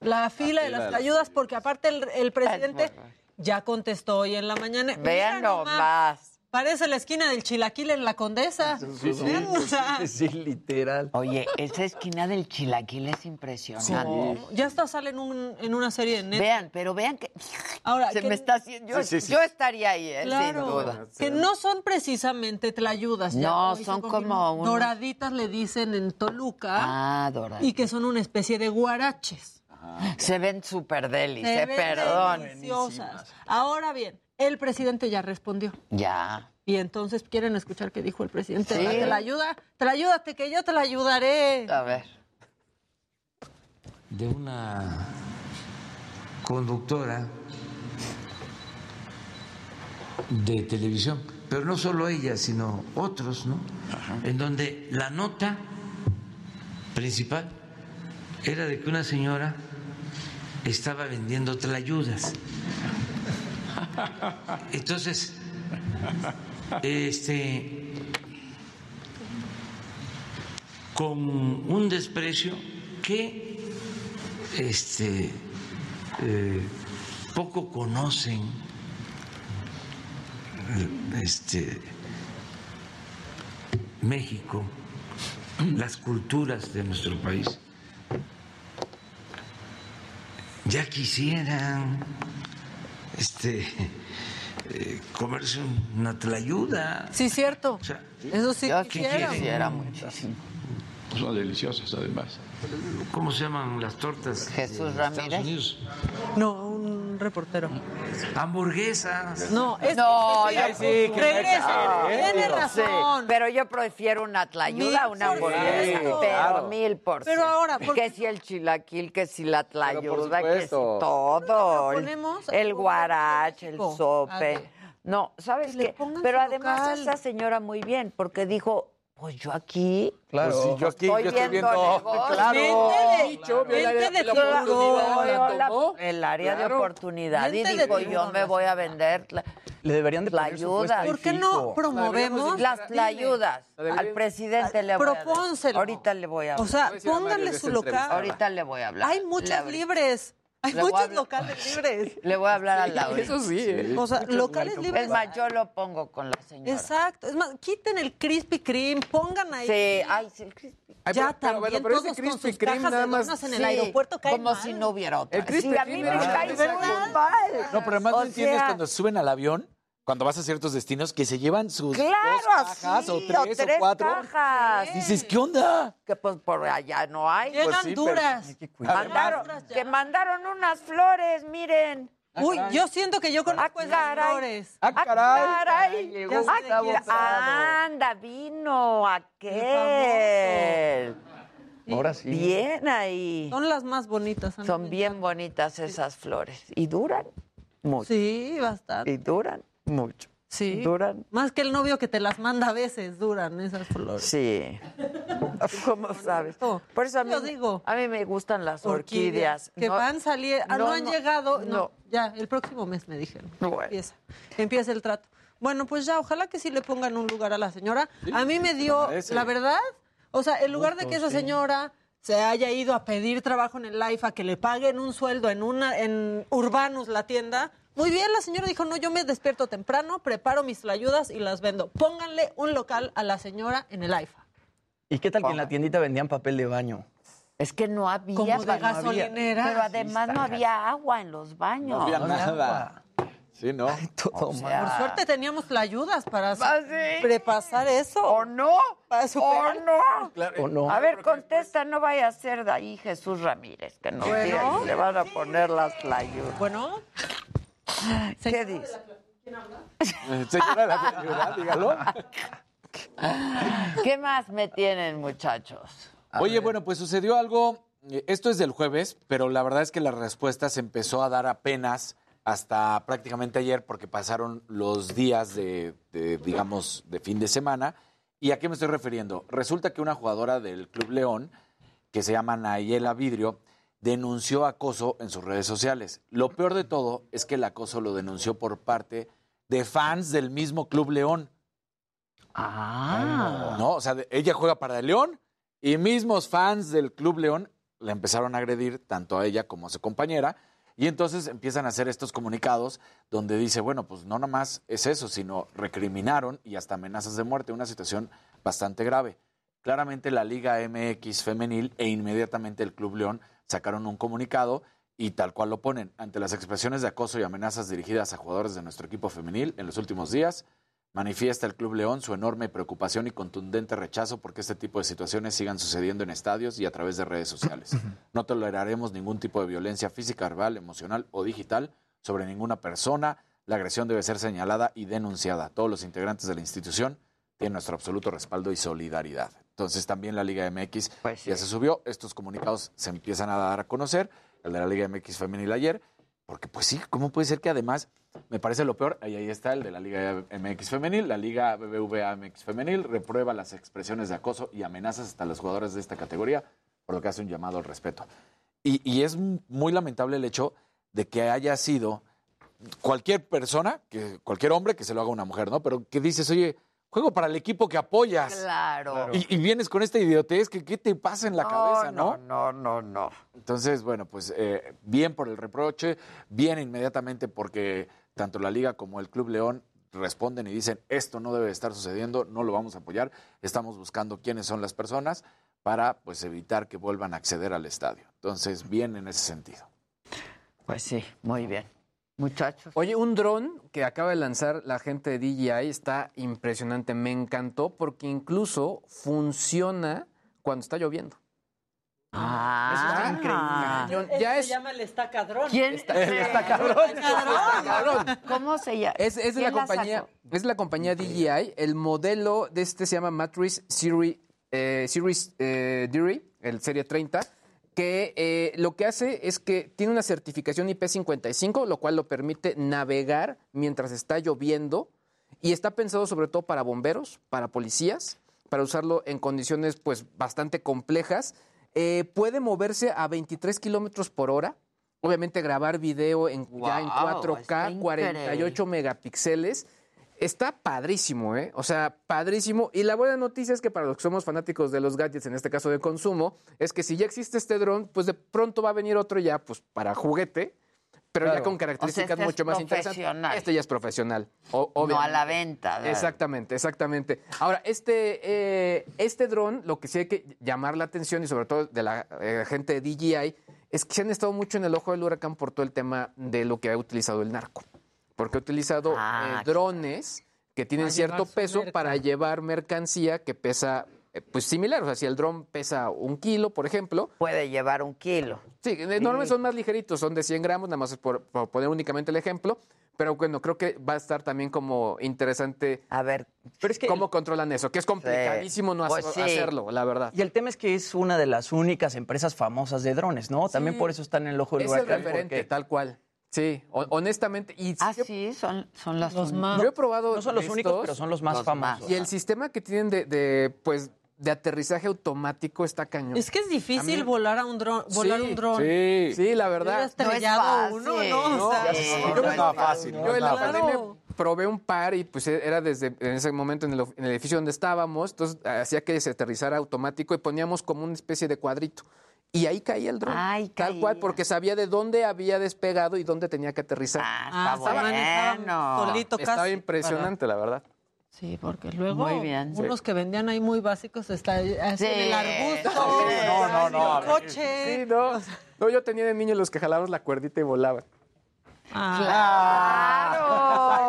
La fila de fila las de las- tlayudas, porque aparte el, el presidente ya contestó hoy en la mañana. Vean nomás. Parece la esquina del chilaquil en la Condesa. Vean, o sea, Sí, literal. Oye, esa esquina del chilaquil es impresionante. Ya hasta sale en, un- en una serie de Netflix. Vean, pero vean que Ahora, se que- me está haciendo. Yo, Sí, sí, sí. yo estaría ahí, ¿eh? Claro, sin duda. que no son precisamente tlayudas. No, son como unos- Doraditas le dicen en Toluca. Ah, doraditas. Y que son una especie de guaraches. Se ven súper delis, Se eh, ven perdón. deliciosas. Ahora bien, el presidente ya respondió. Ya. Y entonces quieren escuchar qué dijo el presidente. Sí. ¿Te la ayuda? Te la ayúdate, que yo te la ayudaré. A ver. de una conductora de televisión, pero no solo ella, sino otros, ¿no? En donde la nota principal era de que una señora estaba vendiendo tlayudas. Entonces, este, con un desprecio que este, eh, poco conocen eh, este, México, las culturas de nuestro país. Ya quisieran este, eh, comerse una tlayuda. Sí, cierto. Eso sí Yo quisiera. quisiera muchísimo. Son deliciosas además. ¿Cómo se llaman las tortas? Jesús Estados Ramírez. Unidos? No, un reportero. Hamburguesas. No, es No, que- ya sí, que regresa. Tiene razón. Sí, pero yo prefiero una tlayuda a una hamburguesa. pero Claro. mil por Pero ciento. ahora, ¿por Que si el chilaquil, que si la tlayuda, que si todo. El, ponemos el guarache, el sope. No, ¿sabes Que qué? Pero además local. esa señora muy bien, porque dijo, pues yo aquí... Claro. Pues sí, yo aquí, estoy yo estoy viendo viendo- negocio. Claro. Dicho, la- gente de la oportunidad, la la- el área de Claro. oportunidad y dijo, yo me voy a vender la- Le deberían de ayudas. ahí ¿Por qué no promovemos? Las. La deberían- Al presidente le voy a Propónselo. Ahorita le voy a hablar. O sea, pónganle su local. Ahorita le voy a hablar. Hay abrí- libres. Hay Le muchos locales libres. Le voy a hablar a Sí, Laura. eso sí, ¿eh? O sea, locales libres. Es más, yo lo pongo con la señora. Exacto. Es más, quiten el Krispy Kreme, pongan ahí. Sí, ay, sí, el Krispy Ya pero- pero también pero ese todos con sus cajas nada más- en el Sí, aeropuerto caen como mal. si no hubiera otra. El Krispy Sí, a mí me cae muy mal. No, pero además O no entiendes cuando suben al avión, cuando vas a ciertos destinos, que se llevan sus Claro, dos cajas o así, tres o, cuatro. cajas. Dices, ¿qué onda? Que pues por allá no hay. Llegan Pues sí, pero- duras. Hay que cuidar. Mandaron, que mandaron unas flores, miren. Uy, yo siento que yo conozco esas caray. flores. Ah, caray. caray. llegó Ya sé de Gustavo quién- Prado. Anda, vino aquel. Ahora sí. Bien ahí. Son las más bonitas. Son bien bonitas esas flores. Y duran mucho. Sí, bastante. Y duran mucho. Sí. Duran. Más que el novio que te las manda a veces, duran esas flores. Sí. ¿Cómo sabes? Por eso a mí, Yo digo. a mí me gustan las orquídeas. Que No- van saliendo. Ah, no, no, han no, llegado. No, no. ya, el próximo mes me dijeron. Bueno. Empieza. Empieza el trato. Bueno, pues ya, ojalá que sí le pongan un lugar a la señora. a mí me dio, la verdad, o sea, en lugar de que esa sí. señora se haya ido a pedir trabajo en el LIFA, que le paguen un sueldo en una en Urbanus, la tienda. Muy bien, la señora dijo, no, yo me despierto temprano, preparo mis ayudas y las vendo. Pónganle un local a la señora en el IFA. ¿Y qué tal que en la tiendita vendían papel de baño? Es que no había. Como de no había. gasolinera. Pero además Sí, no había agua en los baños. No había No nada. Sí, ¿no? Todo O sea, Por suerte teníamos ayudas para ¿Ah, sí? prepasar eso. ¿O no? Para ¿O superar. no? ¿O no? A ver, contesta, no vaya a ser de ahí Jesús Ramírez, que no Bueno. le van a poner las playas. Bueno, ¿Qué dice? Eh, Señora de la ciudad, dígalo. ¿Qué más me tienen, muchachos? Oye, bueno, pues sucedió algo. eh, Esto es del jueves, pero la verdad es que la respuesta se empezó a dar apenas hasta prácticamente ayer, porque pasaron los días de, de, digamos, de fin de semana. ¿Y a qué me estoy refiriendo? Resulta que una jugadora del Club León, que se llama Nayela Vidrio, denunció acoso en sus redes sociales. Lo peor de todo es que el acoso lo denunció por parte de fans del mismo Club León. Ah. No, o sea, ella juega para el León y mismos fans del Club León la empezaron a agredir tanto a ella como a su compañera. Y entonces empiezan a hacer estos comunicados donde dice, bueno, pues no nomás es eso, sino recriminaron y hasta amenazas de muerte, una situación bastante grave. Claramente la Liga MX femenil e inmediatamente el Club León sacaron un comunicado y tal cual lo ponen. Ante las expresiones de acoso y amenazas dirigidas a jugadores de nuestro equipo femenil en los últimos días, manifiesta el Club León su enorme preocupación y contundente rechazo porque este tipo de situaciones sigan sucediendo en estadios y a través de redes sociales. No toleraremos ningún tipo de violencia física, verbal, emocional o digital sobre ninguna persona. La agresión debe ser señalada y denunciada. Todos los integrantes de la institución tienen nuestro absoluto respaldo y solidaridad. Entonces también la Liga MX ya se subió, estos comunicados se empiezan a dar a conocer, el de la Liga MX femenil ayer, porque pues sí, ¿cómo puede ser que además, me parece lo peor, ahí, ahí está el de la Liga MX femenil, la Liga BBVA MX femenil reprueba las expresiones de acoso y amenazas hasta los jugadores de esta categoría, por lo que hace un llamado al respeto. Y, y es muy lamentable el hecho de que haya sido cualquier persona, que, cualquier hombre que se lo haga a una mujer, ¿no? Pero que dices, oye, juego para el equipo que apoyas. Claro. Y, y vienes con esta idiotez, que ¿qué te pasa en la No, cabeza, no? no, no, no. Entonces, bueno, pues eh, bien por el reproche, bien inmediatamente porque tanto la Liga como el Club León responden y dicen, esto no debe estar sucediendo, no lo vamos a apoyar, estamos buscando quiénes son las personas para pues evitar que vuelvan a acceder al estadio. Entonces, bien en ese sentido. Pues sí, muy bien. Muchachos. Oye, un dron que acaba de lanzar la gente de DJI está impresionante. Me encantó porque incluso funciona cuando está lloviendo. Ah, Eso está increíble. Este Ya se es- llama el estacadrón. ¿Quién? El estacadrón. ¿Cómo se llama? Es, es de la ¿Quién compañía, sacó? es de la compañía DJI. El modelo de este se llama Matrix Series, eh, Series eh, el Serie 30, que eh, lo que hace es que tiene una certificación IP55, lo cual lo permite navegar mientras está lloviendo y está pensado sobre todo para bomberos, para policías, para usarlo en condiciones pues bastante complejas. Eh, puede moverse a 23 kilómetros por hora. Obviamente grabar video en, ya en Guau, 4K, está 48 megapíxeles. Está padrísimo, ¿eh? O sea, padrísimo. Y la buena noticia es que para los que somos fanáticos de los gadgets, en este caso de consumo, es que si ya existe este dron, pues de pronto va a venir otro ya, pues para juguete, pero ya con características O sea, este es mucho más interesantes. Este ya es profesional. o- No a la venta. ¿verdad? Exactamente, exactamente. Ahora, este, eh, este dron, lo que sí hay que llamar la atención, y sobre todo de la eh, gente de DJI, es que se han estado mucho en el ojo del huracán por todo el tema de lo que ha utilizado el narco. Porque ha utilizado Ah, eh, drones que tienen cierto peso merca. para llevar mercancía que pesa, eh, pues similar. O sea, si el dron pesa un kilo, por ejemplo. Puede llevar un kilo. Sí, de normalmente son más ligeritos, son de 100 gramos, nada más es por, por poner únicamente el ejemplo. Pero bueno, creo que va a estar también como interesante A ver, Pero es que cómo controlan eso, que es complicadísimo no Pues sí. hacerlo, la verdad. Y el tema es que es una de las únicas empresas famosas de drones, ¿no? También por eso están en el ojo del Es el huracán. referente, porque- tal cual. Sí, ho- honestamente. Y Ah, yo- sí, son, son las Los más. Yo he probado. No son los estos, únicos, pero son los más Los famosos. más. Y el sistema que tienen de, de, pues, de aterrizaje automático está cañón. Es que es difícil A mí- volar a un dron, volar Sí, un dron. Sí. Sí, la Yo verdad. estrellado No es uno, fácil. ¿no? No, O sea, sí, no no es es nada fácil. fácil. Yo en la Claro. pandemia probé un par y pues era desde en ese momento en el, en el edificio donde estábamos, entonces hacía que se aterrizara automático y poníamos como una especie de cuadrito. Y ahí caía el dron. Ay, tal cual, porque sabía de dónde había destegado y dónde tenía que aterrizar. Ah, Ah, está bueno. solito Estaba casi impresionante, la verdad. Sí, porque luego Muy bien. unos que vendían ahí muy básicos está así en el arbusto. Sí. No, no, no, coche. Sí, no. No, yo tenía de niño los que jalábamos la cuerdita y volaban. Ah, Claro.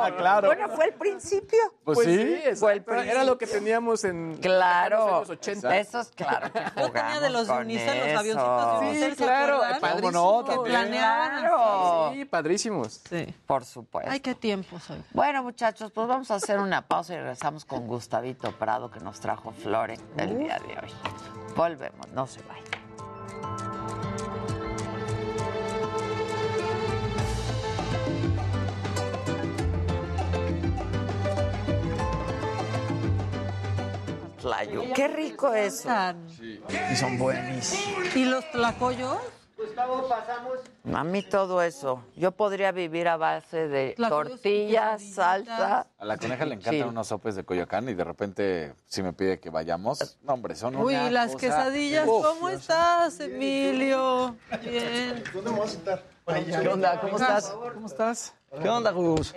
Claro. Bueno, fue el principio. Pues, sí. Fue el Era lo que teníamos en Claro. en los años 80. Esos, claro que Yo tenía de los Unicel, los eso. avioncitos de Unicel, Sí, ¿se claro, padrísimo. ¿Cómo no? Que planeaban Claro. Sí, padrísimos. Sí. Por supuesto. Ay, qué tiempos hoy. Bueno, muchachos, pues vamos a hacer una pausa y regresamos con Gustavito Prado, que nos trajo flores el día de hoy. Volvemos, no se vayan. Tlayo. Qué rico eso. Y son buenísimos. ¿Y los tlacoyos? A mí todo eso. Yo podría vivir a base de Tlacoyos tortillas, salsa. A la coneja le encantan Sí. unos sopes de Coyoacán y de repente, si me pide que vayamos, no, hombre, son Uy, una las cosa- quesadillas, Uf. ¿cómo estás, Emilio? Bien. ¿Dónde vamos a sentar? ¿Qué onda? ¿Cómo estás? ¿Cómo estás? ¿Qué onda, Gus?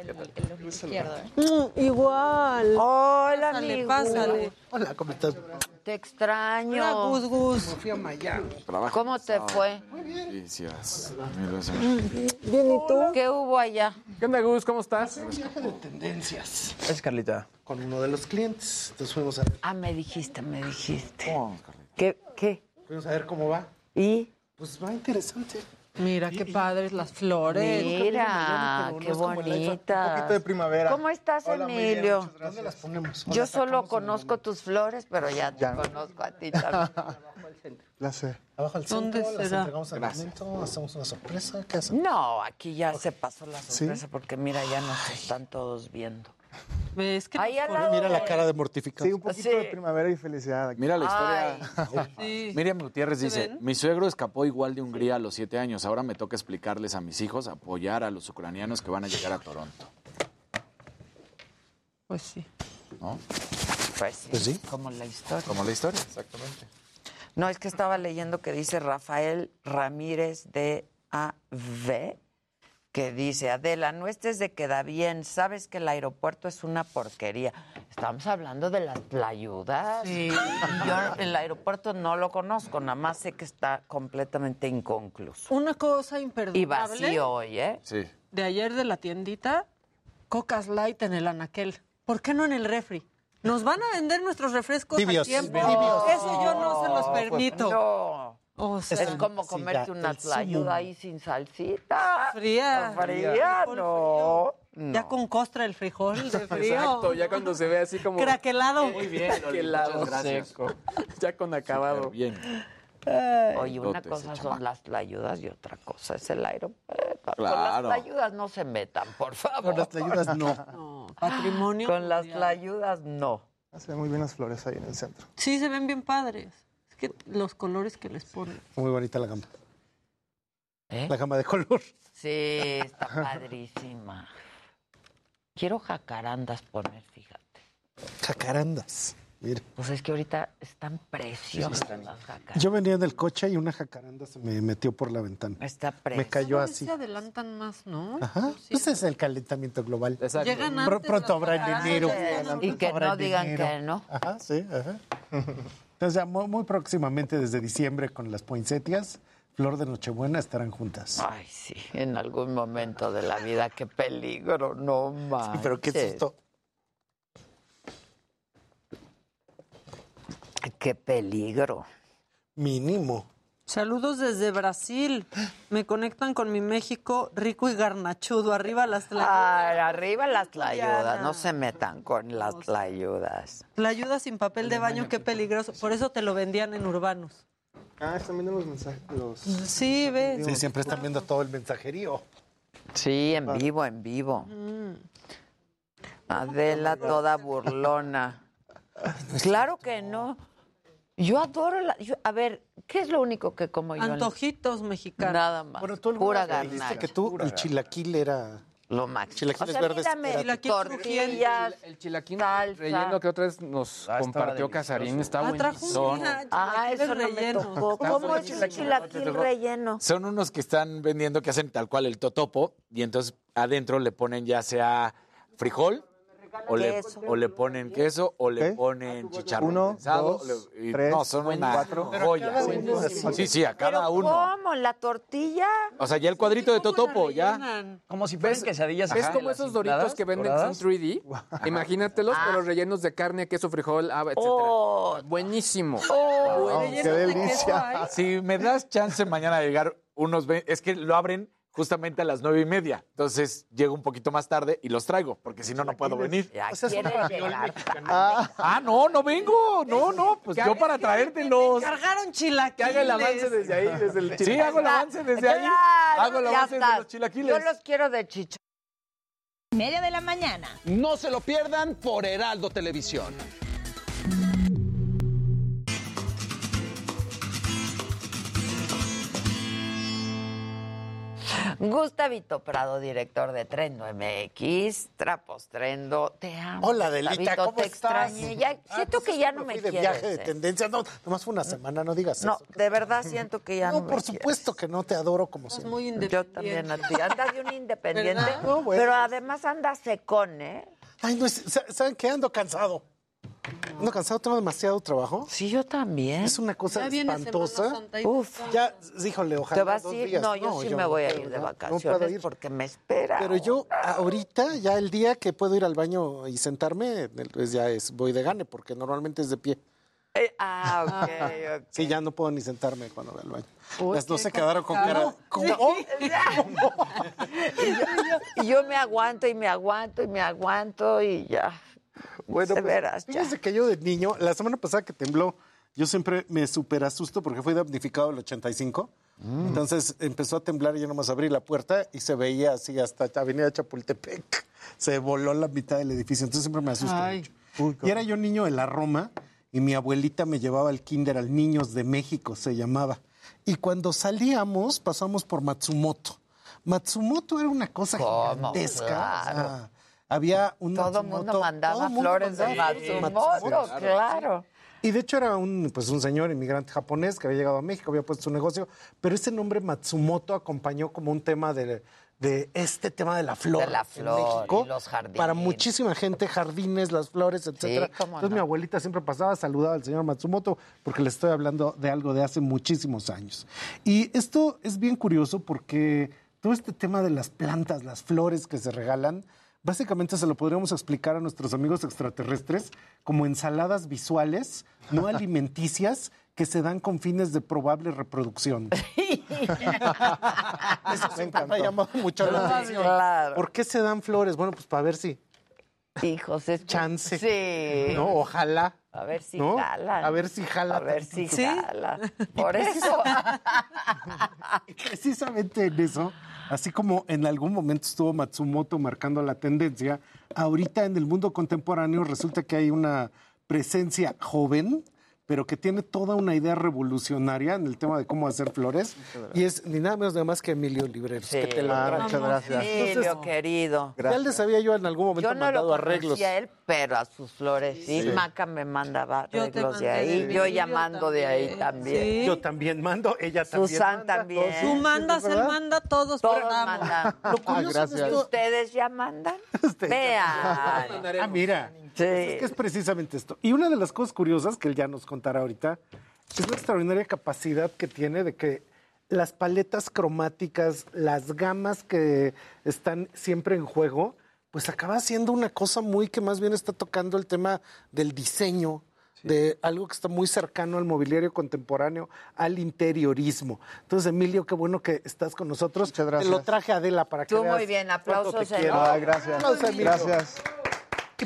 Mm, igual. Hola, Pásale, amigo. pásale. Hola, ¿cómo estás? Te extraño. Hola, Gus Gus. Fui a Miami. ¿Cómo te fue? Sí, sí, vas. Mil veces. Bien, ¿y tú? ¿Qué hubo allá? ¿Qué onda, Gus? ¿Cómo estás? Viaje de tendencias Es Carlita. con uno de los clientes. Entonces fuimos a ver, Ah, me dijiste, me dijiste. ¿Cómo, Carlita? ¿Qué? ¿Qué? fuimos a ver cómo va. ¿Y? Pues va interesante. Mira qué padres las flores. Mira, qué iPhone. Un bonita. poquito de primavera. ¿Cómo estás, Hola, bien, Emilio? gracias. ¿Dónde las ponemos? Yo solo conozco tus flores, pero ya te Ya. conozco a ti también. La sé. Abajo al centro, ¿Dónde las será? entregamos al momento, hacemos una sorpresa. ¿Qué hacemos? No, aquí ya se pasó la ¿Sí? sorpresa porque mira, ya nos están todos viendo. ¿Ves que Ahí nos al lado Mira la cara de mortificación. Sí, un poquito Sí. de primavera y felicidad. aquí. Mira la historia. Ay, Sí. Miriam Gutiérrez ¿Se dice, ven? mi suegro escapó igual de Hungría a los siete años. Ahora me toca explicarles a mis hijos, apoyar a los ucranianos que van a llegar a Toronto. Pues sí. ¿No? pues sí, Pues sí. como la historia. Como la historia, exactamente. No, es que estaba leyendo que dice Rafael Ramírez de AV, que dice, Adela, no estés de queda bien, sabes que el aeropuerto es una porquería. Estamos hablando de las playudas. Sí. Y Yo el aeropuerto no lo conozco, nada más sé que está completamente inconcluso. Una cosa imperdonable. Y vacío hoy, ¿eh? Sí. De ayer de la tiendita, Cocas Light en el anaquel. ¿Por qué no en el refri? Nos van a vender nuestros refrescos Tibios, a tiempo. tibios. Eso yo no se los permito. No. O sea, Es como comerte una tlayuda ahí sin salsita. fría. Fría, no. Ya con costra el frijol de frío. Exacto, ya cuando se ve así como... Craquelado. Muy bien, Craquelado gracias. seco. Ya con acabado. Bien. Oye, una cosa son chamaco. las tlayudas y otra cosa es el aeropuerto. Con Claro. las tlayudas no se metan, por favor. Con las ayudas no. No, patrimonio. Con las tlayudas no. Se ven muy bien las flores ahí en el centro. Sí, se ven bien padres. Es que los colores que les ponen. Muy bonita la gama. ¿Eh? La gama de color. Sí, está padrísima. Quiero jacarandas poner, fíjate. Jacarandas. Mira. Pues es que ahorita están preciosas las jacarandas. Yo venía en el coche y una jacaranda se me metió por la ventana. Está Me preciosa. cayó Cada vez así. se adelantan más, ¿no? Ajá. Ese es el calentamiento global. Exacto. Llegan Pr- antes pronto las habrá enero. Y que no digan que no. Ajá, sí, ajá. Entonces, ya muy, muy próximamente, desde diciembre, con las poinsettias, Flor de Nochebuena estarán juntas. Ay, sí, en algún momento de la vida, qué peligro, no más. Sí, pero qué susto. Qué peligro. Mínimo. Saludos desde Brasil. Me conectan con mi México rico y garnachudo. Arriba las tlayudas. Ay, arriba las tlayudas, no se metan con las tlayudas. Tlayuda sin papel de baño, qué peligroso. Por eso te lo vendían en urbanos. Ah, están viendo los mensajes. Los... Sí, ves. Sí, siempre están viendo todo el mensajerío. Sí, en vivo, en vivo. Mm. Adela toda burlona. Claro que no. Yo adoro la... yo- a ver, ¿qué es lo único que como yo? Antojitos mexicanos. Nada más. Bueno, tú Pura dijiste que tú el chilaquil era... Lo máximo. Chilaquiles o sea, verdes mírame, era- Chilaquil tortillas, El chilaquín salsa. relleno que otra vez nos Ah, compartió. Casarín está Ah, buenísimo. Ah, eso no me rellenos. tocó. Está ¿Cómo es un chilaquil relleno? Son unos que están vendiendo que hacen tal cual el totopo y entonces adentro le ponen ya sea frijol, o le, Queso. o le ponen queso, o le ponen chicharrón Uno, dos, le- y- tres, no, son una cuatro. joya. Sí, sí, a cada ¿Pero uno. ¿Cómo? ¿La tortilla? O sea, ya el cuadrito de Totopo, ya. Como si fueran quesadillas. ¿Ves así, como esos doritos que venden son 3D? Imagínatelos, pero rellenos de carne, queso, frijol, haba, etcétera. Oh. Buenísimo. Oh, qué delicia. Si me das chance mañana de llegar unos... Es que lo abren justamente a las nueve y media. Entonces llego un poquito más tarde y los traigo, porque si no, no puedo venir. Ya quiere llegar. Ah, ah, no, no vengo. No, no. Pues yo para traértelos. Cargaron chilaquiles. Que haga el avance desde ahí, desde el Sí, Ya hago el avance desde ahí. Hago el avance desde los chilaquiles. Yo los quiero de chicho. Media de la mañana. No se lo pierdan por Heraldo Televisión. Gustavito Prado, director de Trendo MX, Trapos Trendo, te amo. Hola, Delita, Gustavito, ¿cómo te estás? extrañé. Ya, Ah, siento pues que ya no me fui de quieres. viaje de eh. tendencia. No, nomás fue una semana, no digas No, eso. de verdad siento que ya no, No, me por quieres. supuesto que no te adoro como siempre. muy Yo también a ti. Andas de un independiente. No, bueno. pero además andas secón, ¿eh? Ay, no, ¿saben qué? Ando cansado. Ando cansado, tengo demasiado trabajo. Sí, yo también. Es una cosa Ya espantosa. Uf. Ya, híjole, ojalá ¿Te vas dos a ir? días. No, yo sí me voy a ir de no, no vacaciones puedo ir. porque me espera. Pero yo ahorita, ya el día que puedo ir al baño y sentarme, pues ya es, voy de gane, porque normalmente es de pie. Eh, ah, ok, ok. Sí, ya no puedo ni sentarme cuando voy al baño. Uy, Las dos se quedaron con cara. ¿Cómo? y, yo, y yo me aguanto y me aguanto y me aguanto y ya. Bueno, pues, veras, fíjese que yo de niño, la semana pasada que tembló, yo siempre me super asusto porque fui damnificado el 85. Mm. Entonces empezó a temblar y yo nomás abrí la puerta y se veía así hasta Avenida Chapultepec. Se voló la mitad del edificio. Entonces siempre me asusto Ay. mucho. y era yo niño de la Roma y mi abuelita me llevaba al kinder al Niños de México, se llamaba. Y cuando salíamos, pasamos por Matsumoto. Matsumoto era una cosa ¿Cómo? gigantesca. o Claro. sea, había un Todo el Matsumoto- mundo mandaba todo el mundo flores de Matsumoto, claro. Y de hecho era un, pues un señor inmigrante japonés que había llegado a México, había puesto su negocio, pero ese nombre Matsumoto acompañó como un tema de, de este tema de la flor. De la en flor México, y los jardines. Para muchísima gente, jardines, las flores, etcétera. cómo Entonces no. mi abuelita siempre pasaba, saludaba al señor Matsumoto, porque le estoy hablando de algo de hace muchísimos años. Y esto es bien curioso porque todo este tema de las plantas, las flores que se regalan, Básicamente se lo podríamos explicar a nuestros amigos extraterrestres como ensaladas visuales, no alimenticias, que se dan con fines de probable reproducción. Eso siempre me ha llamado mucho la atención. Claro. ¿Por qué se dan flores? Bueno, pues para ver si Hijos, es chance. Sí. ¿no? Ojalá. A ver si ¿no? jalan. A ver si jala. A ver si tantito. jala. Por eso. Precisamente en eso, así como en algún momento estuvo Matsumoto marcando la tendencia, ahorita en el mundo contemporáneo resulta que hay una presencia joven, pero que tiene toda una idea revolucionaria en el tema de cómo hacer flores. Y es ni nada menos nada más que Emilio Libreros. que te lo Ah, muchas gracias. Emilio, querido. Ya les había yo en algún momento Yo no mandado lo arreglos. a él, pero a sus flores sí. Sí. Maca me mandaba arreglos de ahí. de Yo Emilio llamando de ahí también. Yo también mando, ella también. Susan manda. también. Tú mandas, él manda, todos, Todos mandan. Lo curioso de ¿Y esto- ustedes ya mandan? Vean. Ah, mira. Sí. Es que es precisamente esto. Y una de las cosas curiosas que él ya nos contará ahorita es la extraordinaria capacidad que tiene de que las paletas cromáticas, las gamas que están siempre en juego, pues acaba siendo una cosa muy que más bien está tocando el tema del diseño, de algo que está muy cercano al mobiliario contemporáneo, al interiorismo. Entonces, Emilio, qué bueno que estás con nosotros. Te gracias. lo traje a Adela para que Tú muy bien, aplausos te en gracias. Gracias.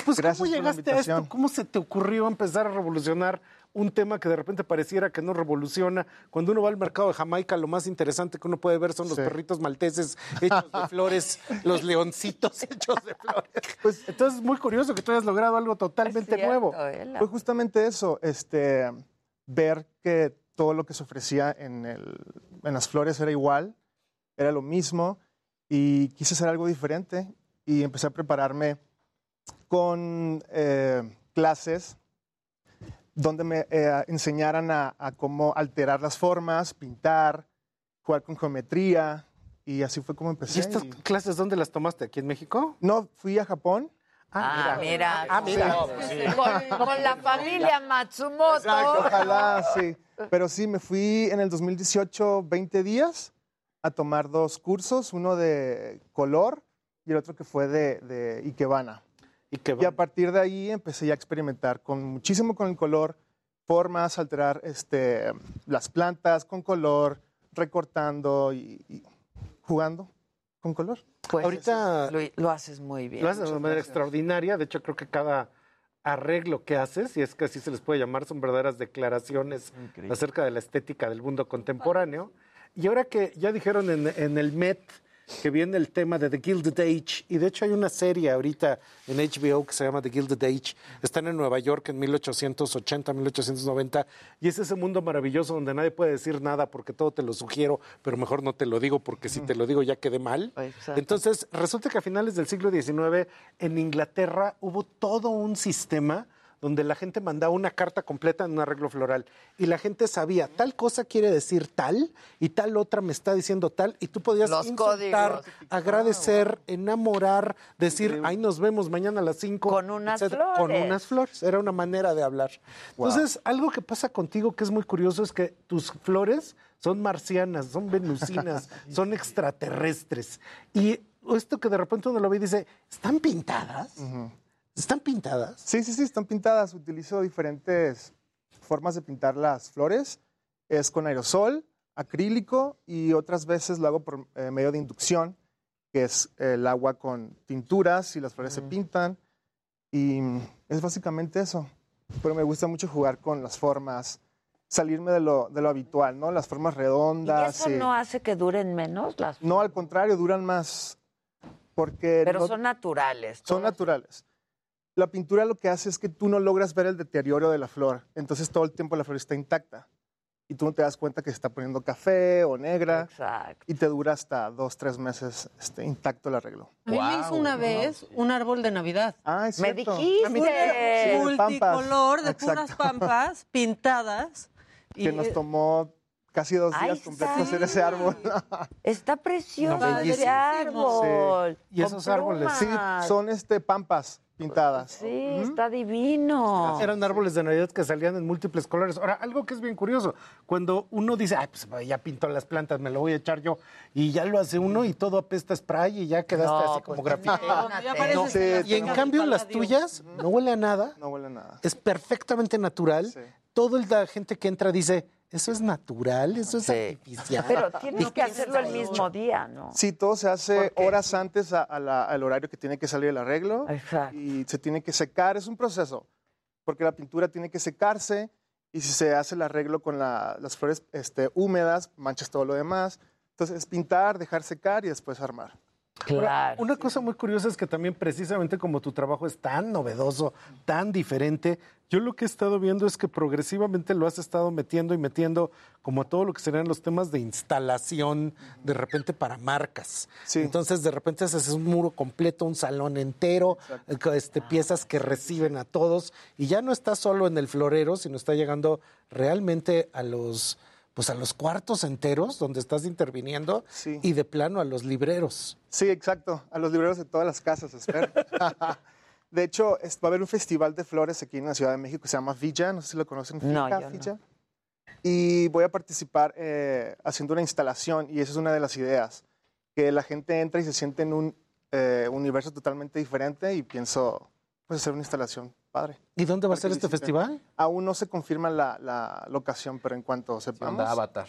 Pues, Gracias ¿cómo por la llegaste a esto? invitación. ¿Cómo se te ocurrió empezar a revolucionar un tema que de repente pareciera que no revoluciona? Cuando uno va al mercado de Jamaica, lo más interesante que uno puede ver son los perritos malteses hechos de flores, los leoncitos hechos de flores. Pues entonces es muy curioso que tú hayas logrado algo totalmente nuevo. Fue justamente eso, este, ver que todo lo que se ofrecía en, el, en las flores era igual, era lo mismo, y quise hacer algo diferente y empecé a prepararme con eh, clases donde me eh, enseñaran a, a cómo alterar las formas, pintar, jugar con geometría, y así fue como empecé. ¿Y estas y- clases dónde las tomaste? ¿Aquí en México? No, fui a Japón. Ah, mira. Ah, mira. Con, con la familia Matsumoto. Exacto, ojalá, sí. Pero sí, me fui en el 2018 20 días a tomar dos cursos, uno de color y el otro que fue de, de Ikebana. Y a partir de ahí empecé ya a experimentar con muchísimo con el color, formas, alterar este, las plantas con color, recortando y, y jugando con color. Pues Ahorita lo, lo haces muy bien. Lo haces de una manera extraordinaria. De hecho, creo que cada arreglo que haces, y es que así se les puede llamar, son verdaderas declaraciones acerca de la estética del mundo contemporáneo. Y ahora que ya dijeron en, en el Met que viene el tema de The Gilded Age, y de hecho hay una serie ahorita en HBO que se llama The Gilded Age, están en Nueva York en 1880, 1890, y es ese mundo maravilloso donde nadie puede decir nada porque todo te lo sugiero, pero mejor no te lo digo porque si te lo digo ya quedé mal. Entonces, resulta que a finales del siglo XIX en Inglaterra hubo todo un sistema donde la gente mandaba una carta completa en un arreglo floral y la gente sabía tal cosa quiere decir tal y tal otra me está diciendo tal y tú podías Los insultar, códigos. agradecer, enamorar, decir, ahí nos vemos mañana a las 5. Con unas Con flores. unas flores. Era una manera de hablar. Wow. Entonces, algo que pasa contigo que es muy curioso es que tus flores son marcianas, son venusinas, son extraterrestres. Y esto que de repente uno lo ve y dice, ¿están pintadas? ¿Están pintadas? Sí, sí, sí, están pintadas. Utilizo diferentes formas de pintar las flores. Es con aerosol, acrílico y otras veces lo hago por eh, medio de inducción, que es el agua con tinturas y las flores se pintan. Y es básicamente eso. Pero me gusta mucho jugar con las formas, salirme de lo, de lo habitual, ¿no? Las formas ¿Y redondas. eso y- no hace que duren menos las No, al contrario, duran más. Porque Pero no- son naturales. son naturales. La pintura lo que hace es que tú no logras ver el deterioro de la flor. Entonces todo el tiempo la flor está intacta. Y tú no te das cuenta que se está poniendo café o negra. Y te dura hasta dos, tres meses este, intacto el arreglo. A mí me hizo una vez un árbol de Navidad. Ah, es Me cierto. dijiste. Multicolor de puras pampas pintadas. Que nos tomó casi dos días completos hacer ese árbol. Está precioso No, ese árbol. Sí. con plumas. Sí, son este, pampas pintadas. Sí, está divino. Eran árboles de Navidad que salían en múltiples colores. Ahora, algo que es bien curioso, cuando uno dice, ay, pues ya pintó las plantas, me lo voy a echar yo, y ya lo hace uno y todo apesta a spray y ya quedaste No, así como pues, no, No. que las Y en cambio en las tuyas no huele a nada. No huele a nada. Es perfectamente natural. Todo el- la gente que entra dice, eso es natural, eso es artificial. Pero tienes que hacerlo el mismo día, ¿no? Sí, todo se hace horas antes a- a la- al horario que tiene que salir el arreglo. Y se tiene que secar, es un proceso, porque la pintura tiene que secarse y si se hace el arreglo con la- las flores este, húmedas, manchas todo lo demás. Entonces es pintar, dejar secar y después armar. Ahora, una cosa muy curiosa es que también precisamente como tu trabajo es tan novedoso, tan diferente, yo lo que he estado viendo es que progresivamente lo has estado metiendo y metiendo como a todo lo que serían los temas de instalación de repente para marcas. Entonces de repente haces un muro completo, un salón entero, eh, este, piezas que reciben a todos y ya no está solo en el florero, sino está llegando realmente a los pues a los cuartos enteros donde estás interviniendo y de plano a los libreros. Sí, exacto, a los libreros de todas las casas, espero. de hecho, es- va a haber un festival de flores aquí en la Ciudad de México que se llama Villa, no sé si lo conocen. No, Fija, yo no. Villa. Y voy a participar eh, haciendo una instalación y esa es una de las ideas, que la gente entra y se siente en un eh, universo totalmente diferente y pienso pues hacer una instalación padre. ¿Y dónde va a ser este festival? Aún no se confirma la, la locación, pero en cuanto sepamos. Onda Avatar.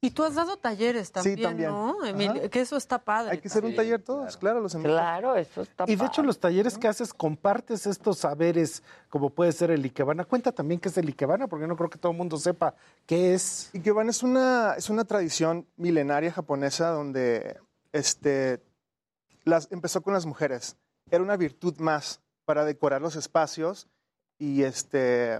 Y tú has dado talleres también, también. ¿no? Ajá. Que eso está padre. Hay que hacer un taller todos, claro, los invito. Claro, eso está Y de hecho los talleres que haces compartes estos saberes como puede ser el Ikebana. Cuenta también qué es el Ikebana porque no creo que todo el mundo sepa qué es. Ikebana es una, es una tradición milenaria japonesa donde este, las, empezó con las mujeres. Era una virtud más para decorar los espacios y este,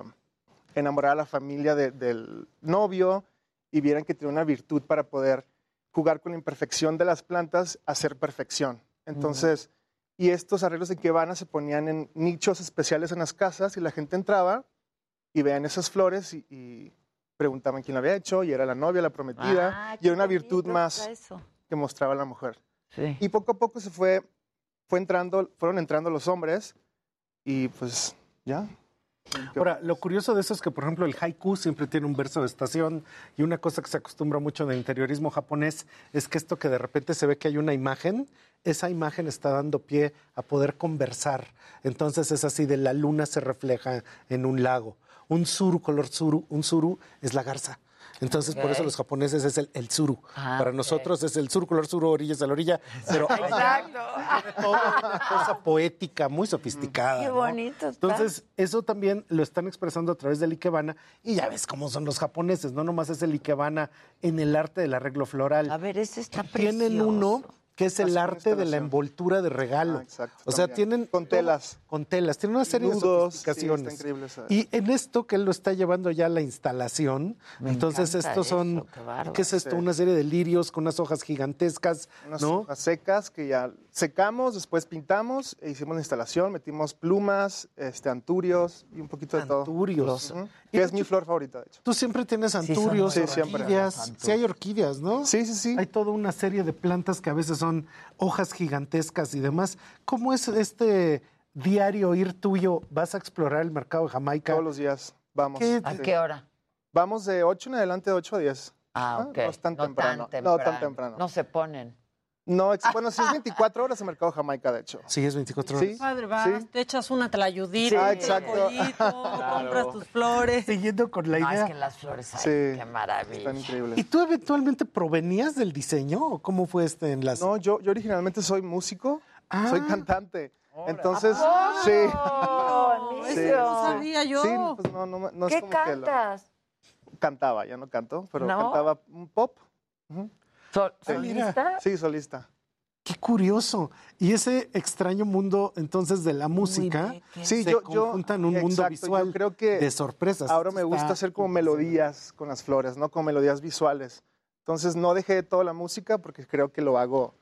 enamorar a la familia de- del novio y vieran que tiene una virtud para poder jugar con la imperfección de las plantas, hacer perfección. Entonces, y estos arreglos de Ikebana se ponían en nichos especiales en las casas y la gente entraba y veían esas flores y, y preguntaban quién la había hecho y era la novia, la prometida Ah, y era una virtud más eso. que mostraba la mujer. Sí. Y poco a poco se fue, fue entrando, fueron entrando los hombres y pues ya. Ahora, lo curioso de eso es que, por ejemplo, el haiku siempre tiene un verso de estación y una cosa que se acostumbra mucho en el interiorismo japonés es que esto que de repente se ve que hay una imagen, esa imagen está dando pie a poder conversar. Entonces es así de la luna se refleja en un lago. Un suru, color suru, un suru es la garza. Entonces, por eso los japoneses es el, el suru. Ah, Para nosotros es el sur, color suru, orillas a la orilla. Pero Exacto. todo una cosa poética, muy sofisticada. Qué ¿no? bonito está. Entonces, eso también lo están expresando a través del Ikebana. Y ya ves cómo son los japoneses, no nomás es el Ikebana en el arte del arreglo floral. A ver, ese está Tienen precioso. uno que es el arte de la envoltura de regalo. Ah, exacto, o sea, también. tienen... Con telas. Con telas. Tienen una serie Nudos, de sí, sofisticaciones. está increíble esa- Y en esto que él lo está llevando ya a la instalación, Me entonces estos son... qué bárbaro. ¿Qué es esto? Sí. Una serie de lirios con unas hojas gigantescas, Unas ¿no? hojas secas que ya secamos, después pintamos e hicimos la instalación, metimos plumas, este, anturios y un poquito de Anturios. todo. Ujú. Que es mi flor favorita, de hecho. Tú siempre tienes anturios, Sí, siempre. orquídeas. Sí, hay orquídeas, ¿no? Sí, sí, sí. Hay toda una serie de plantas que a veces son hojas gigantescas y demás. ¿Cómo es este diario ir tuyo? ¿Vas a explorar el mercado de Jamaica? Todos los días vamos. ¿Qué- ¿A qué hora? Vamos de 8 en adelante, de 8 a 10. Ah, ok. No es tan temprano. No, tan temprano. No se ponen. No, ex- bueno, sí es 24 horas el mercado Jamaica, de hecho. Sí, es 24 horas. Sí. Padre, vas, Sí. te echas una tlayudita, Sí, un exacto. pollito, compras tus flores. Siguiendo con la idea. es que las flores, ay, Sí. qué maravilla. Están increíbles. ¿Y tú eventualmente provenías del diseño o cómo fue este enlace? No, yo, yo originalmente soy músico, Ah. soy cantante. Entonces, ¿A sí. Sí, Eso no sabía yo. Sí, pues no, no, no es ¿Qué como que lo- cantas? cantaba, ya no canto, pero ¿No? cantaba un pop. Ujú. Sol- Sí. ¿Solista? Sí, solista. Qué curioso. Y ese extraño mundo entonces de la música Sí, se yo, yo un mundo exacto, visual Yo creo que de sorpresas. ahora me gusta Está- hacer como melodías con las flores, ¿no? Como melodías visuales. Entonces no dejé toda la música porque creo que lo hago,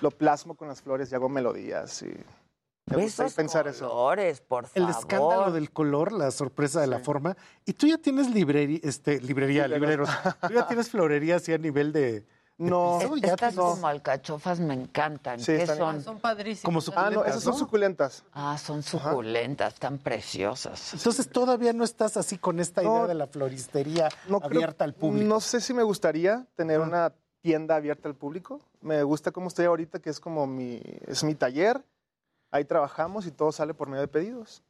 lo plasmo con las flores y hago melodías y me gusta pensar eso. colores, por El escándalo del color, la sorpresa de la forma. Y tú ya tienes librería, este, librería, libreros. Tú ya tienes florería así a nivel de. No, ya Estas como alcachofas me encantan. Sí, ¿Qué están- son? Como Ah, no, suculentas, esas son ¿no? suculentas. Ah, son suculentas, están preciosas. Entonces todavía no estás así con esta No. idea de la floristería No creo- abierta al público. No sé si me gustaría tener una tienda abierta al público. Me gusta cómo estoy ahorita, que es como mi, es mi taller. Ahí trabajamos y todo sale por medio de pedidos.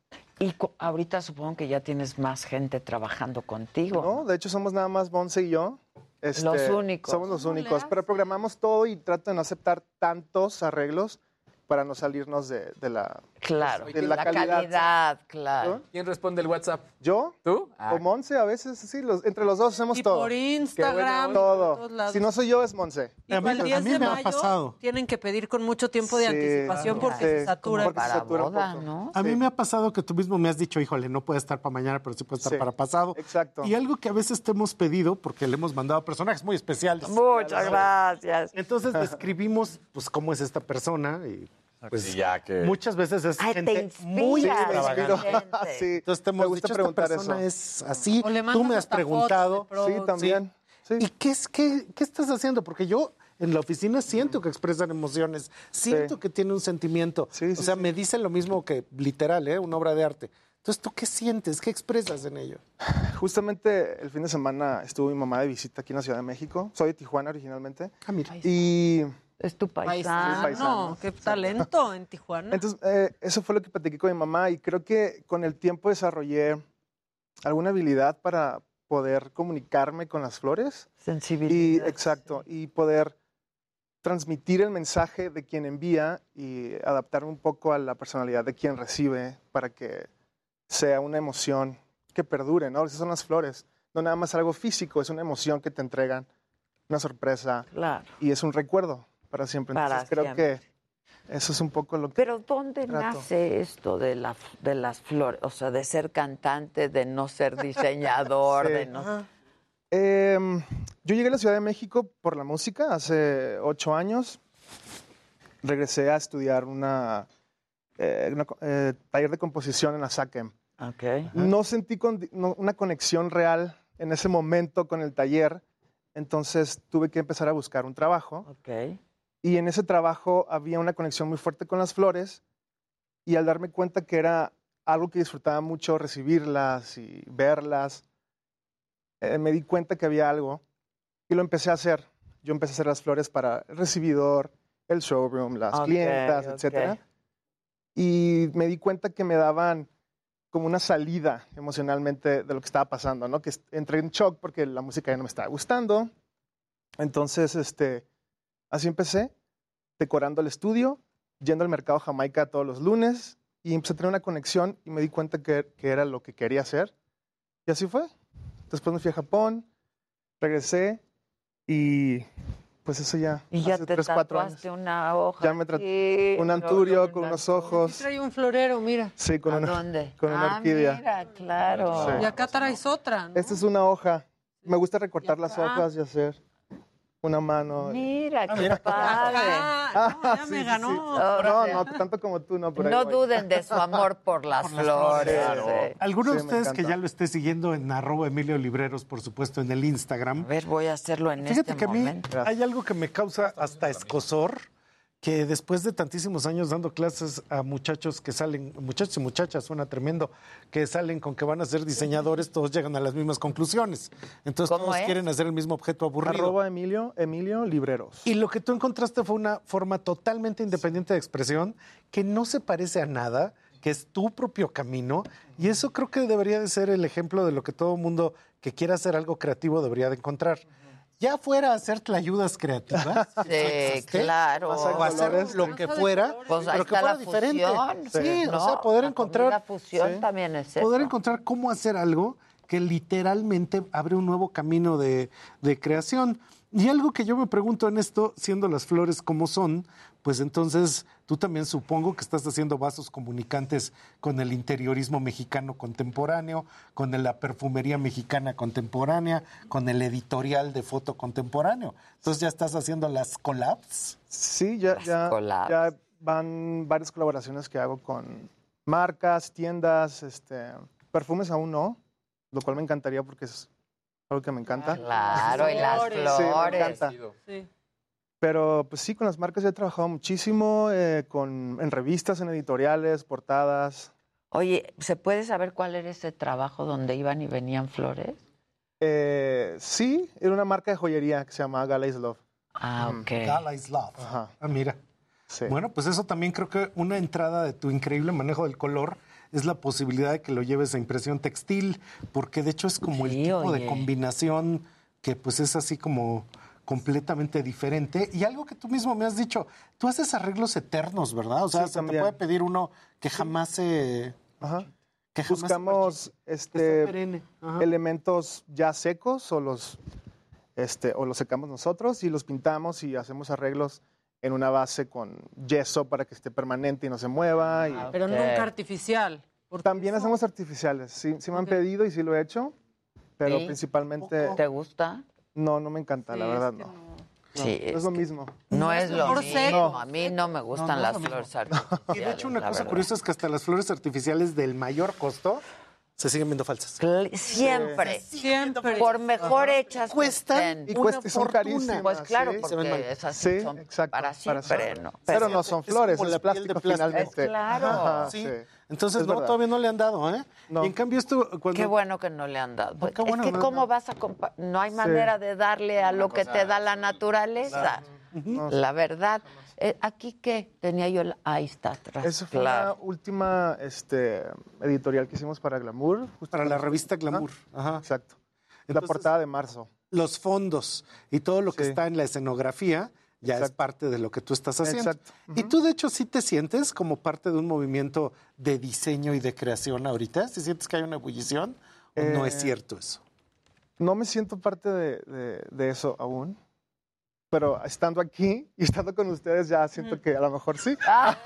Y ahorita supongo que ya tienes más gente trabajando contigo. No, de hecho somos nada más Bonce y yo. Este, Los únicos. Somos los ¿Cómo le únicos, pero programamos todo y trato de no aceptar tantos arreglos para no salirnos de, de la, Claro, de la, la calidad. calidad, claro. ¿Quién responde el WhatsApp? ¿Yo? ¿Tú? Ah, O Monse, a veces, sí, los, entre los dos hacemos Y todo. por Instagram. y por Todo. todos. Si no soy yo, es Monse. Y A mí- para el a 10 mí de me ha pasado. tienen que pedir con mucho tiempo de Sí, anticipación claro. porque se Sí, saturan. porque se para satura un boda. ¿no? A mí Sí. me ha pasado que tú mismo me has dicho, híjole, no puede estar para mañana, pero sí puede estar Sí, para pasado. Exacto. Y algo que a veces te hemos pedido, porque le hemos mandado a personajes muy especiales. Muchas gracias. Entonces describimos, pues, cómo es esta persona y pues Sí, ya que... muchas veces es Ay, te gente inspira, muy extravagante. sí, Entonces te me gusta dicho, esta preguntar persona eso. es así, O le tú me has preguntado. Sí, también. Sí. ¿Y qué, es, qué, qué estás haciendo? Porque yo en la oficina siento que expresan emociones, siento Sí. que tiene un sentimiento. Sí, o sea, sí. me dicen lo mismo que literal, ¿eh? una obra de arte. Entonces, ¿tú qué sientes? ¿Qué expresas en ello? Justamente el fin de semana estuvo mi mamá de visita aquí en la Ciudad de México. Soy de Tijuana originalmente. Ah, mira. Y Es tu paisano. Paisano, paisano. qué talento en Tijuana. entonces eh, eso fue lo que platiqué con mi mamá y creo que con el tiempo desarrollé alguna habilidad para poder comunicarme con las flores. Y, Sensibilidad. exacto, y poder transmitir el mensaje de quien envía y adaptarme un poco a la personalidad de quien recibe para que sea una emoción que perdure, ¿no? Esas son las flores. No nada más algo físico, es una emoción que te entregan, una sorpresa Claro. y es un recuerdo para siempre. Para creo siempre. que eso es un poco lo que... Pero ¿dónde Trato. nace esto de, la, de las flores? O sea, de ser cantante, de no ser diseñador, Sí. de no... Em, yo llegué a la Ciudad de México por la música hace ocho años. Regresé a estudiar una, eh, una eh, taller de composición en la SACEM. Ok. No sentí con- no- una conexión real en ese momento con el taller, entonces tuve que empezar a buscar un trabajo. Ok. Y en ese trabajo había una conexión muy fuerte con las flores y al darme cuenta que era algo que disfrutaba mucho recibirlas y verlas. Eh, me di cuenta que había algo y lo empecé a hacer. Yo empecé a hacer las flores para el recibidor, el showroom, las Ok, clientas, ok. etcétera. Y me di cuenta que me daban como una salida emocionalmente de lo que estaba pasando, ¿no? Que entré en shock porque la música ya no me estaba gustando. Entonces, este, así empecé, decorando el estudio, yendo al mercado Jamaica todos los lunes y empecé a tener una conexión y me di cuenta que, que era lo que quería hacer. Y así fue. Después me fui a Japón, regresé y pues eso ya Y ya hace te tres, cuatro años. una hoja. Ya me tra- aquí, un anturio con unos ojos. Trae un florero, mira. Sí, con ¿A una, dónde? con una Ah, orquídea. mira, claro. Sí. Y acá traes otra, ¿no? Esta es una hoja. Me gusta recortar las hojas y hacer una mano. Mira, qué mira. padre. Ah, no, ya sí, me sí, ganó. sí. No, no, tanto como tú, no. pero ahí No voy. duden de su amor por las flores. eh. ¿Alguno de ustedes que ya lo esté siguiendo en arroba Emilio Libreros, por supuesto, en el Instagram? A ver, voy a hacerlo en Fíjate este que a mí momento. hay algo que me causa hasta escosor, que después de tantísimos años dando clases a muchachos que salen, muchachos y muchachas, suena tremendo, que salen con que van a ser diseñadores, todos llegan a las mismas conclusiones. Entonces ¿Cómo todos es? quieren hacer el mismo objeto aburrido. Arroba Emilio, Emilio Libreros. Y lo que tú encontraste fue una forma totalmente independiente de expresión que no se parece a nada, que es tu propio camino. Y eso creo que debería de ser el ejemplo de lo que todo mundo que quiera hacer algo creativo debería de encontrar. Ya fuera a hacer tlayudas creativas, Sí, existe, claro. o hacer lo que fuera, Pues pero que fuera la diferente. fusión. Sí, ¿no? o sea, poder La encontrar comida fusión Sí. también es poder eso. encontrar cómo hacer algo que literalmente abre un nuevo camino de, de creación. Y algo que yo me pregunto en esto, siendo las flores como son, pues entonces tú también supongo que estás haciendo vasos comunicantes con el interiorismo mexicano contemporáneo, con la perfumería mexicana contemporánea, con el editorial de foto contemporáneo. Entonces ya estás haciendo las collabs. Sí, ya, ya, collabs. ya van varias colaboraciones que hago con marcas, tiendas, este, perfumes aún no, lo cual me encantaría porque es algo que me encanta. Claro, y las Flores. Sí, me encanta. Sí. Pero pues sí, con las marcas ya he trabajado muchísimo, eh, con, en revistas, en editoriales, portadas. Oye, ¿se puede saber cuál era ese trabajo donde iban y venían flores? Eh, sí, era una marca de joyería que se llama Gala's Love. Ah, Mm. ok. Gala is love. Ajá. Ah, mira. Sí. Bueno, pues eso también creo que una entrada de tu increíble manejo del color es la posibilidad de que lo lleves a impresión textil, porque de hecho es como el tipo oye. de combinación que pues es así como completamente diferente. Y algo que tú mismo me has dicho, tú haces arreglos eternos, ¿verdad? O sea, Sí, se te puede pedir uno que jamás se... Ajá. Que jamás se Buscamos que este, elementos ya secos o los, este, o los secamos nosotros y los pintamos y hacemos arreglos en una base con yeso para que esté permanente y no se mueva. y- Pero nunca artificial. También eso- hacemos artificiales. Sí, sí me han pedido y sí lo he hecho, pero ¿Sí? principalmente ¿Te gusta? No, no me encanta, la verdad es que no. no. Sí, No, es es lo mismo. No es lo mismo. seco. A mí no me gustan No, no las flores artificiales. Y de hecho una cosa verdad. curiosa es que hasta las flores artificiales del mayor costo se siguen viendo falsas. Siempre. Siempre. Por mejor hechas Cuestan. Y, Una cuesta, y son carísimas. Pues claro, sí. Mal. porque esas Sí, son exacto, para para siempre. ¿no? Pero no son Es flores, es, de plástico finalmente. Es claro. Ajá, Sí. sí. Entonces, Es no, verdad. todavía no le han dado, ¿eh? No. Y en cambio esto, cuando... Qué bueno que no le han dado. Qué es bueno, que no, cómo no. vas a compa- no hay manera de darle a lo que te da la naturaleza. La verdad. Eh, ¿Aquí qué? Tenía yo el... Ahí está atrás. Esa fue claro. la última este, editorial que hicimos para Glamour. justo Para la revista Glamour. Ajá. Exacto. la portada de marzo. Los fondos y todo lo que Sí. está en la escenografía ya es parte de lo que tú estás haciendo. Exacto. Y tú, de hecho, sí te sientes como parte de un movimiento de diseño y de creación ahorita. ¿Si sientes que hay una ebullición? ¿O no es Eh, cierto eso? No me siento parte de, de- de eso aún, pero estando aquí y estando con ustedes ya siento que a lo mejor sí. ¡Ah,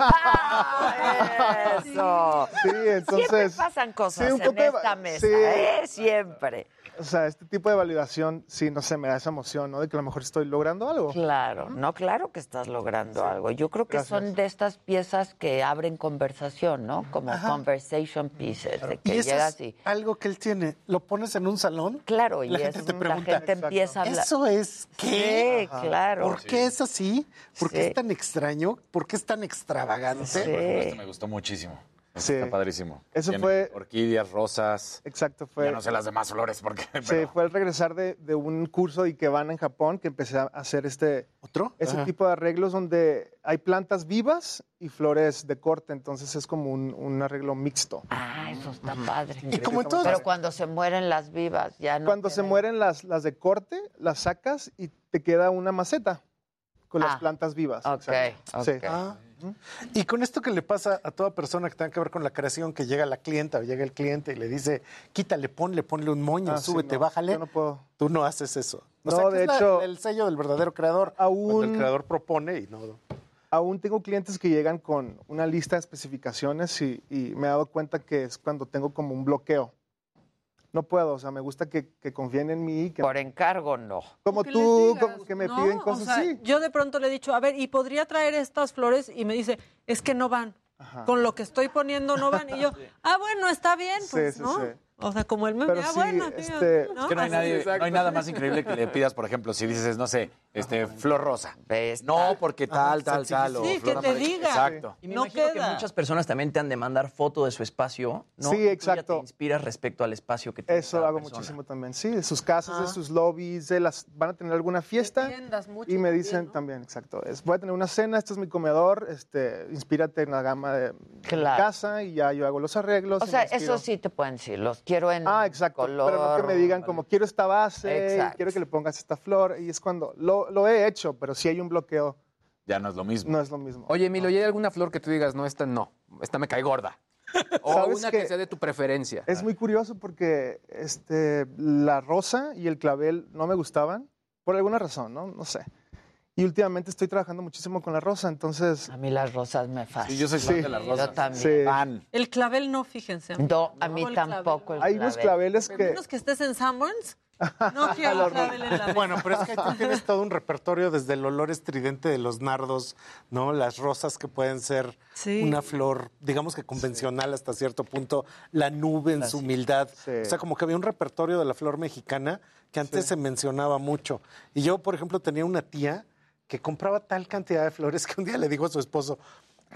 eso! Sí, Siempre entonces, pasan cosas sí, en esta mesa, sí. ¿eh? Siempre. O sea, este tipo de validación, sí, no sé, me da esa emoción, ¿no? De que a lo mejor estoy logrando algo. Claro, no, claro que estás logrando algo. Yo creo que son de estas piezas que abren conversación, ¿no? Como conversation pieces, de que Y eso llegas es y... algo que él tiene. Lo pones en un salón. Claro, y la es- gente te la pregunta. gente empieza a hablar. ¿Eso es qué? Sí, claro. ¿Por qué es así? ¿Por qué es tan extraño? ¿Por qué es tan extravagante? Sí. Este me gustó muchísimo. Está padrísimo. Eso Tiene fue- Orquídeas, rosas. Exacto, fue. Ya no sé las demás flores porque. Sí, pero- fue el regresar de, de un curso de Ikebana en Japón que empecé a hacer este ¿Otro? ese Ajá. tipo de arreglos donde hay plantas vivas y flores de corte, entonces es como un, un arreglo mixto. Ah, eso está padre. Y como Pero cuando se mueren las vivas, ya no. Cuando se mueren las, las de corte, las sacas y te queda una maceta con las Ah, plantas vivas. ok, Exacto. Sí. ok. Ah. Y con esto que le pasa a toda persona que tenga que ver con la creación, que llega la clienta o llega el cliente y le dice, quítale, ponle, ponle un moño, Ah, sí, súbete, no, bájale. yo no puedo. Tú no haces eso. O No, sea, de es la- hecho- el sello del verdadero creador. Cuando Aún- el creador propone y no. Aún tengo clientes que llegan con una lista de especificaciones y, y me he dado cuenta que es cuando tengo como un bloqueo. No puedo, o sea, me gusta que, que confíen en mí. Que, Por encargo, no. como tú, como que me ¿no? piden O cosas sea, así. Yo de pronto le he dicho, a ver, ¿y podría traer estas flores? Y me dice, es que no van. Con lo que estoy poniendo no van. Y yo, ah, bueno, está bien, Sí, pues, sí, ¿no? sí. O sea, como el meme, Pero ah, sí, bueno, este, tío, ¿no? Es que no hay, nadie- no hay nada más increíble que le pidas, por ejemplo, si dices, no sé, este, flor rosa. No, porque tal, tal, tal. o Sí, que flor te diga. Exacto. Y me No imagino que queda. muchas personas también te han de mandar foto de su espacio, ¿no? Sí, Tú ya exacto. te inspiras respecto al espacio que tiene Eso cada hago persona. muchísimo también, sí, de sus casas, de Ah. sus lobbies, de las van a tener alguna fiesta Tiendas mucho y me también, dicen ¿no? también, exacto, es, voy a tener una cena, este es mi comedor, este, inspírate en la gama de mi casa y ya yo hago los arreglos. O sea, eso sí te pueden decir, los quiero en Ah, exacto, color. pero no que me digan como quiero esta base, quiero que le pongas esta flor y es cuando lo, lo he hecho, pero si hay un bloqueo, Ya no es lo mismo. no es lo mismo. Oye, Emilio, ¿y hay alguna flor que tú digas, no, esta no, esta me cae gorda? O ¿Sabes una que qué? sea de tu preferencia. Es muy curioso porque este, la rosa y el clavel no me gustaban por alguna razón, ¿no? No sé. Y últimamente estoy trabajando muchísimo con la rosa, entonces... A mí las rosas me fascinan. Sí, yo soy fan de las Yo rosas. también. Sí. Fan. El clavel no, fíjense. No, a mí el clavel. tampoco el Hay unos clavel. claveles A que... menos que estés en Sanborns, no quiero clavel en la mesa. Bueno, pero es que tú tienes todo un repertorio desde el olor estridente de los nardos, ¿no? Las rosas que pueden ser Sí. una flor, digamos que convencional hasta cierto punto, la nube en su humildad. Sí. O sea, como que había un repertorio de la flor mexicana que antes se mencionaba mucho. Y yo, por ejemplo, tenía una tía que compraba tal cantidad de flores que un día le dijo a su esposo,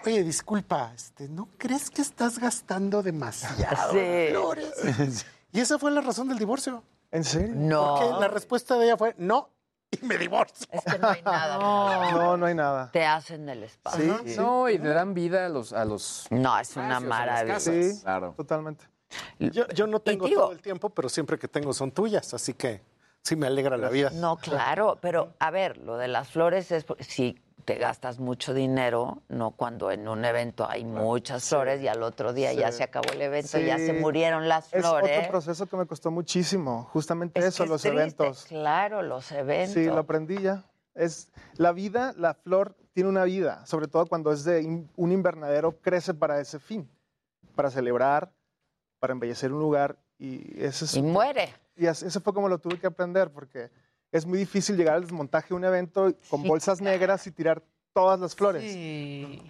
Oye, disculpa, este, ¿no crees que estás gastando demasiado Sí. flores? Y esa fue la razón del divorcio. ¿En serio? No. Porque la respuesta de ella fue no y me divorcio. Es que no hay nada. No, no hay nada. Te hacen el espacio. Sí, sí. No, y le dan vida a los... A los... No, es una maravilla. Sí, Claro. totalmente. Yo, yo no tengo digo- todo el tiempo, pero siempre que tengo son tuyas, así que sí me alegra la vida. No, claro, pero a ver, lo de las flores es si te gastas mucho dinero, no cuando en un evento hay muchas flores y al otro día ya se acabó el evento, Sí. ya se murieron las Es flores. otro proceso que me costó muchísimo, justamente Es eso, es los eventos. Claro, los eventos. Sí, lo aprendí ya. Es la vida, la flor tiene una vida, sobre todo cuando es de in- un invernadero, crece para ese fin, para celebrar, para embellecer un lugar y ese es Y muere. Y eso fue como lo tuve que aprender porque es muy difícil llegar al desmontaje de un evento con bolsas negras y tirar todas las flores. Sí.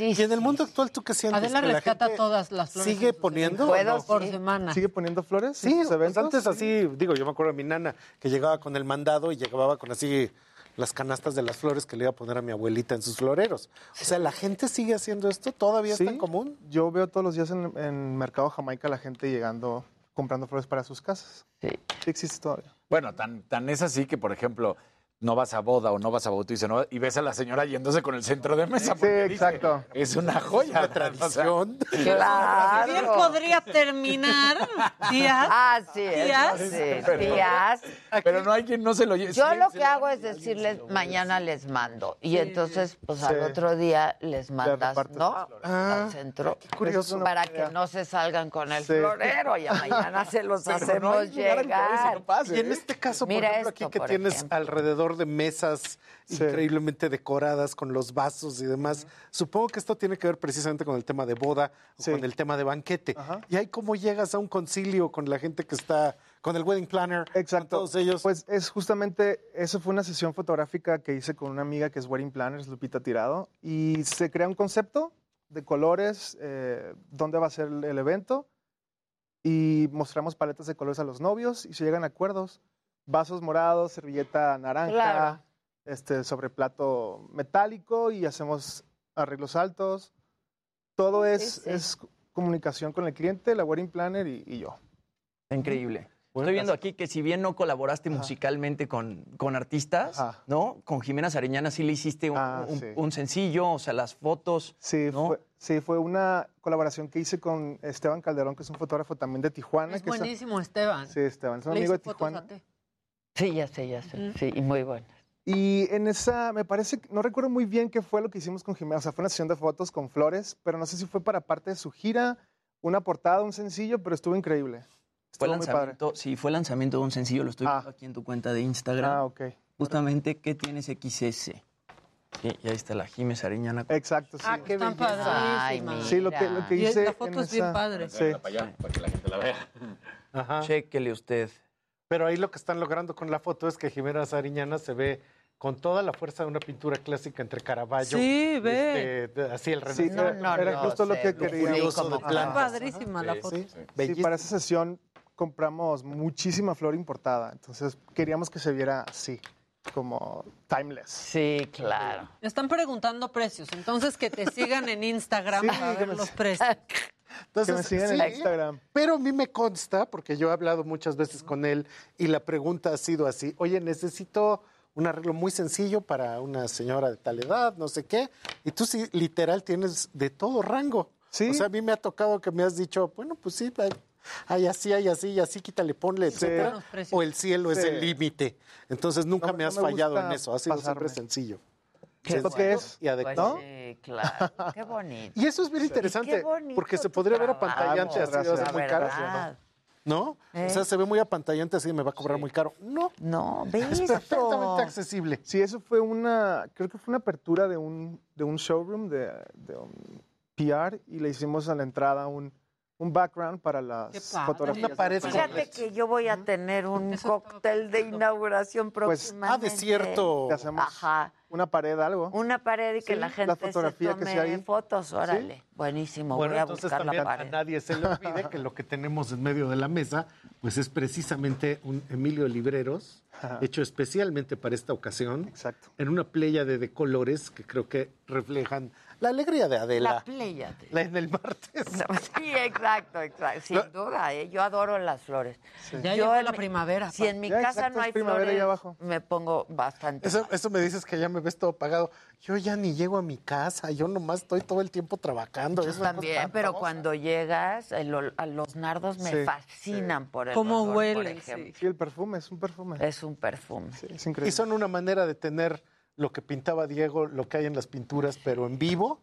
Y en el mundo actual, ¿tú qué sientes? Adela ¿Que la rescata gente todas las flores. ¿Sigue poniendo? eventos. o no? Por Sí. semana. ¿Sigue poniendo flores? en Sí, sus pues eventos? antes así, digo, yo me acuerdo de mi nana que llegaba con el mandado y llegaba con así las canastas de las flores que le iba a poner a mi abuelita en sus floreros. O sea, ¿la gente sigue haciendo esto? ¿Todavía Sí, es tan común? Yo veo todos los días en, en Mercado Jamaica la gente llegando, comprando flores para sus casas. Sí. Sí existe todavía. Bueno, tan, tan es así que, por ejemplo, no vas a boda o no vas a bautizo ¿no? y ves a la señora yéndose con el centro de mesa. Sí, dice, exacto. es una joya. La tradición. Claro. Bien podría terminar, tías. Ah, sí, Tías. eso sí. Tías. Pero no hay quien no se lo lleve. Yo Sí, lo que hago es decirles, mañana les mando. Y entonces, pues al otro día les mandas, ¿no? Al centro. curioso. Para que no se salgan con el Sí. florero. Y a mañana se los Pero no hacemos eso llegar. no pase, Y en este caso, por Mira ejemplo, esto, aquí que por tienes ejemplo. alrededor de mesas Sí. increíblemente decoradas con los vasos y demás, supongo que esto tiene que ver precisamente con el tema de boda o Sí. con el tema de banquete. Ajá. Y ahí cómo llegas a un concilio con la gente que está, con el wedding planner, con Exacto. todos ellos. Pues es justamente, eso fue una sesión fotográfica que hice con una amiga que es Wedding Planners, Lupita Tirado, y se crea un concepto de colores, eh, dónde va a ser el evento, y mostramos paletas de colores a los novios y se llegan a acuerdos. Vasos morados, servilleta naranja, Claro. este, sobre plato metálico y hacemos arreglos altos. Todo es, sí. es comunicación con el cliente, la wedding planner y, y yo. Increíble. Estoy viendo aquí que si bien no colaboraste musicalmente con, con artistas, ¿no? Con Jimena Sariñana sí le hiciste un, Ah, un- sí. un sencillo, o sea, las fotos. Sí, fue, sí, fue una colaboración que hice con Esteban Calderón, que es un fotógrafo también de Tijuana. Es que está- buenísimo, Esteban. Sí, Esteban, es un Le amigo de Tijuana. Sí, ya sé, ya sé. Sí, y muy bueno. Y en esa, me parece, no recuerdo muy bien qué fue lo que hicimos con Jimena. O sea, fue una sesión de fotos con flores, pero no sé si fue para parte de su gira, una portada, un sencillo, pero estuvo increíble. Fue Estuvo muy padre. lanzamiento, sí, fue lanzamiento de un sencillo, lo estoy viendo aquí en tu cuenta de Instagram. Ah, ok. Justamente, ¿qué tienes XS? Sí, y ahí está la Jiménez Sariñana. Exacto, sí. Ah, qué Están belleza. padrísimas. Sí, lo que, lo que Y hice. la foto en es bien esa- padre. Sí. para que la gente la vea. Ajá. Chéquele usted. Pero ahí lo que están logrando con la foto es que Jimena Sariñana se ve con toda la fuerza de una pintura clásica entre Caravaggio. Sí, ve. este, de- así el Sí, Renacimiento. era justo lo que Está plantas. padrísima la Sí, foto. sí. Sí, Bellísimo. para esa sesión compramos muchísima flor importada. Entonces queríamos que se viera así, como timeless. Sí, claro. Están preguntando precios, entonces que te sigan en Instagram Sí, para ver me- los precios. Entonces, Que me sigan en sí, Instagram. Pero a mí me consta, porque yo he hablado muchas veces con él y la pregunta ha sido así, oye, necesito un arreglo muy sencillo para una señora de tal edad, no sé qué, y tú sí, literal, tienes de todo rango. Sí. O sea, a mí me ha tocado que me has dicho, bueno, pues sí, hay- así, hay así, y así, quítale, ponle, etcétera. buenos precios. O el cielo es Sí. el límite. Entonces nunca No- me no has me fallado en eso, ha sido pasarme. siempre sencillo. Qué ¿Esto qué es? Y adecuado. Pues sí, claro. Qué bonito. Y eso es bien interesante, qué bonito porque se podría ver apantallante así, va a ser muy caro. ¿No? ¿Eh? O sea, se ve muy apantallante así, me va a cobrar muy caro. No, No, es visto. perfectamente accesible. Sí, eso fue una, creo que fue una apertura de un, de un showroom de, de un PR y le hicimos a la entrada un, un background para las fotografías. Una pared de Fíjate que yo voy a tener un cóctel de inauguración Pues, próximamente. ah, de cierto. Te hacemos Ajá. una pared, algo. Una pared y que Sí, la la gente fotografía se que tome sea ahí. fotos, órale. Buenísimo, Bueno, voy a entonces buscar también la a pared. nadie se le olvide que lo que tenemos en medio de la mesa, pues es precisamente un Emilio Libreros, hecho especialmente para esta ocasión, Exacto. en una playa de colores que creo que reflejan la alegría de La Adela. playa. La en el martes. Sí, exacto, exacto. Sin duda, ¿eh? yo adoro las flores. Ya Yo llegó en la mi- primavera. Si en mi Ya, casa exacto, no hay primavera flores, abajo. me pongo bastante. Eso, mal. eso me dices que ya me ves todo pagado. Yo ya ni llego a mi casa, yo nomás estoy todo el tiempo trabajando. Yo también, pero cuando llegas, el ol- a los nardos me Sí, fascinan por el Cómo olor, por huelen, ejemplo. Sí, el perfume, es un perfume. Es un perfume. Sí, es Y increíble. son una manera de tener lo que pintaba Diego, lo que hay en las pinturas, pero en vivo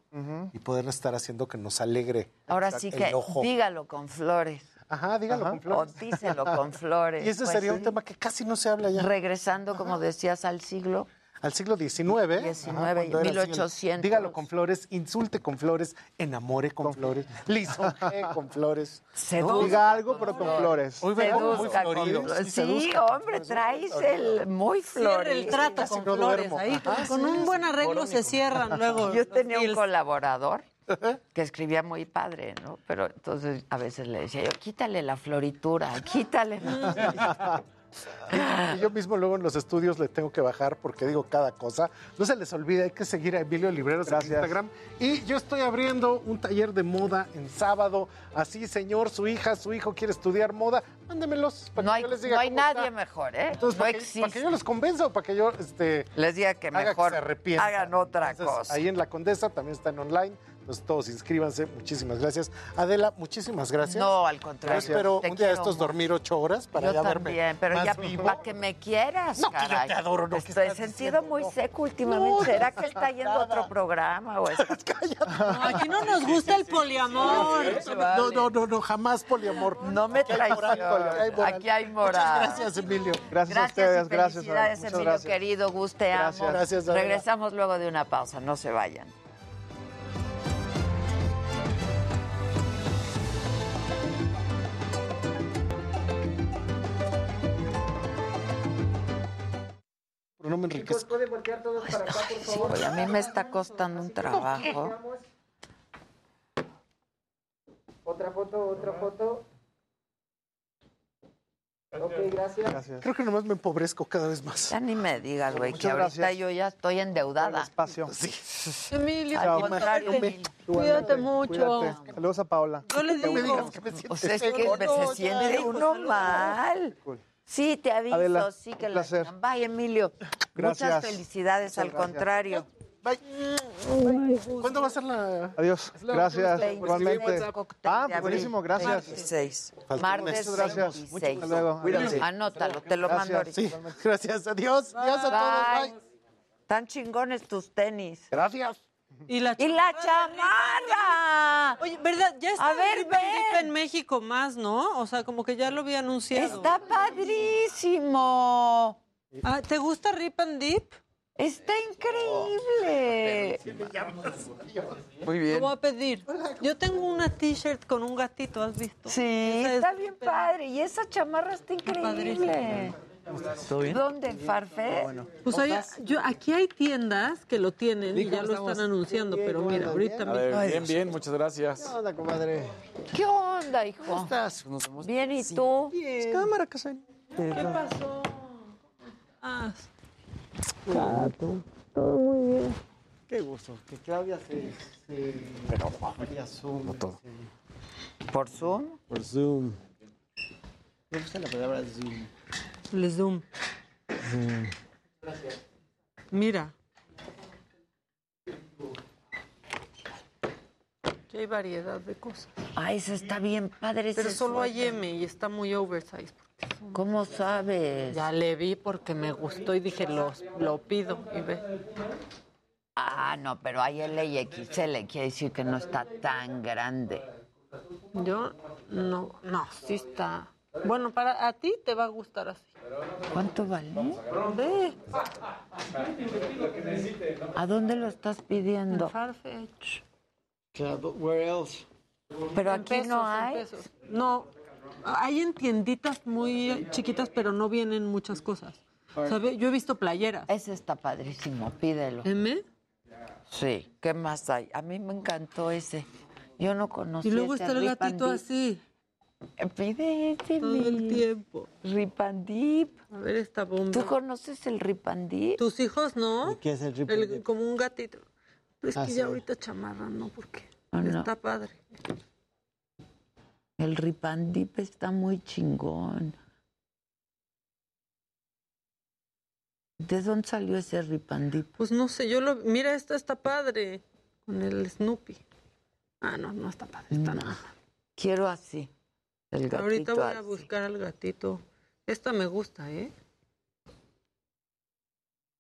y poder estar haciendo que nos alegre. Ahora sí que ojo. dígalo con flores. Ajá, dígalo Ajá. con O flores. díselo con flores. Y ese Pues sería sí. un tema que casi no se habla ya. Regresando, como decías, al siglo. Al siglo XIX. XIX, ajá, cuando era así el 1800. dígalo con flores, insulte con flores, enamore con flores, lisonjee con flores. Seduzca Diga algo, pero con flores. Hoy vengo muy Seduzca con florido. flores. Sí, Sí, hombre, traes florido. el muy Cierra el florido. trato Casi con no flores. Ahí, con, Ajá, con sí, un sí. buen arreglo se cierran luego. Yo tenía un colaborador que escribía muy padre, ¿no? Pero entonces a veces le decía yo, quítale la floritura, quítale. Y yo mismo luego en los estudios le tengo que bajar porque digo cada cosa. No se les olvide, hay que seguir a Emilio Libreros Gracias. en Instagram. Y yo estoy abriendo un taller de moda en sábado. Así, señor, su hija, su hijo quiere estudiar moda, mándemelos. para No que hay, yo les diga no hay cómo nadie está. mejor, ¿eh? Entonces, no para, que, para que yo los convenza o para que yo este, Les diga que haga mejor que se arrepientan. hagan otra Entonces, cosa. Ahí en La Condesa también están online. Entonces todos inscríbanse. Muchísimas gracias. Adela, muchísimas gracias. No, al Yo contrario. espero te un día de estos mucho. dormir ocho horas para yo ya también, verme pero más ya vivo. para que me quieras, No, que yo te adoro, no, ¿qué Estoy sentido diciendo? muy No. seco últimamente. No, ¿Será que está yendo a otro programa o es- No, aquí no nos gusta el poliamor. No, no, no, no, jamás poliamor. No me Aquí hay moral, traiciones. aquí hay moral. Muchas gracias, Emilio. Gracias, a ustedes, gracias. felicidades, Emilio gracias. querido. Guste, amo. Gracias. Regresamos luego de una pausa. No se vayan. No me enriquezco. ¿Puede voltear todos para acá, por Sí, favor? oye, a mí me está costando un trabajo. Otra foto, otra foto. Ok, gracias. Gracias. Creo que nomás me empobrezco cada vez más. Ya ni me digas, güey, que Muchas ahorita gracias. yo ya estoy endeudada. Espacio. Emilio, Al contrario, cuídate mucho. Cuídate. Saludos a Paola. Yo le digo. O sea, es que se siente uno mal. Sí, te aviso, Adela, sí que un la placer. Bye, Emilio. Gracias. Muchas felicidades, Muchas al gracias. contrario. ¿Cuándo va a ser la...? Adiós. Gracias. 26 Igualmente. Ah, buenísimo. Gracias. 26. Falta un Martes. Muchas gracias. 26. Hasta luego. Cuídate. Anótalo, te lo mando Gracias. ahorita. Sí, gracias. Adiós. Adiós a todos. Bye. Tan chingones tus tenis. Gracias. Y la, ¡Y la chamarra! Oye, ¿verdad? Ya está A ver, en México más, ¿no? O sea, como que ya lo había anunciado. Está padrísimo. Ah, ¿Te gusta Rip and Dip? Está increíble. Muy Lo bien. voy a pedir. Yo tengo una t-shirt con un gatito, ¿has visto? Sí, Esa es está bien padre. Y esa chamarra está increíble. ¿Todo bien? ¿Dónde? ¿En Farfé? Pues hay- yo, aquí hay tiendas que lo tienen y ya lo están anunciando, pero mira, ahorita A mismo. ver, bien, bien, muchas gracias. Hola, comadre. ¿Qué onda, hijo? ¿Cómo estás? Bien, ¿y tú? Bien. Cámara, Casarín. ¿Qué pasó? Ah, Qué gusto. Que Claudia se... se... Vía Zoom. se- ¿Por Zoom? Por Zoom. Me gusta la palabra Zoom. El Zoom. Mira. Ya hay variedad de cosas. Ay, esa está bien padre. Pero solo hay. M y está muy oversized. ¿Cómo sabes? Ya le vi porque me gustó y dije, lo, lo pido. Y ve. Ah, no, pero hay L y XL, quiere decir que no está tan grande. Yo no, no, sí está. Bueno, para a ti te va a gustar así. ¿Cuánto vale? Ve, ¿A dónde lo estás pidiendo? Farfetch. Where else? Pero En aquí pesos, no hay. No, hay en tienditas muy chiquitas, pero no vienen muchas cosas. ¿Sabe? Yo he visto playeras. Ese está padrísimo, pídelo. ¿M? Sí, ¿qué más hay? A mí me encantó ese. Yo no conocí Y luego ese está el gatito así, Pide ese, todo el tiempo. Rip and Dip. A ver esta bomba. ¿Tú conoces el Rip and Dip? ¿Tus hijos no? ¿Qué es el Rip El- and Dip? como un gatito. Pero es Ah, que sí. ya ahorita chamarra, no, porque no. está padre. El Rip and Dip está muy chingón. ¿De dónde salió ese Rip and Dip? Pues no sé, yo lo... Mira, esta está padre. Con el Snoopy. Ah, no, no está padre. Está No. nada. Quiero así. El gatito Ahorita voy a buscar al gatito. Esta me gusta, ¿eh?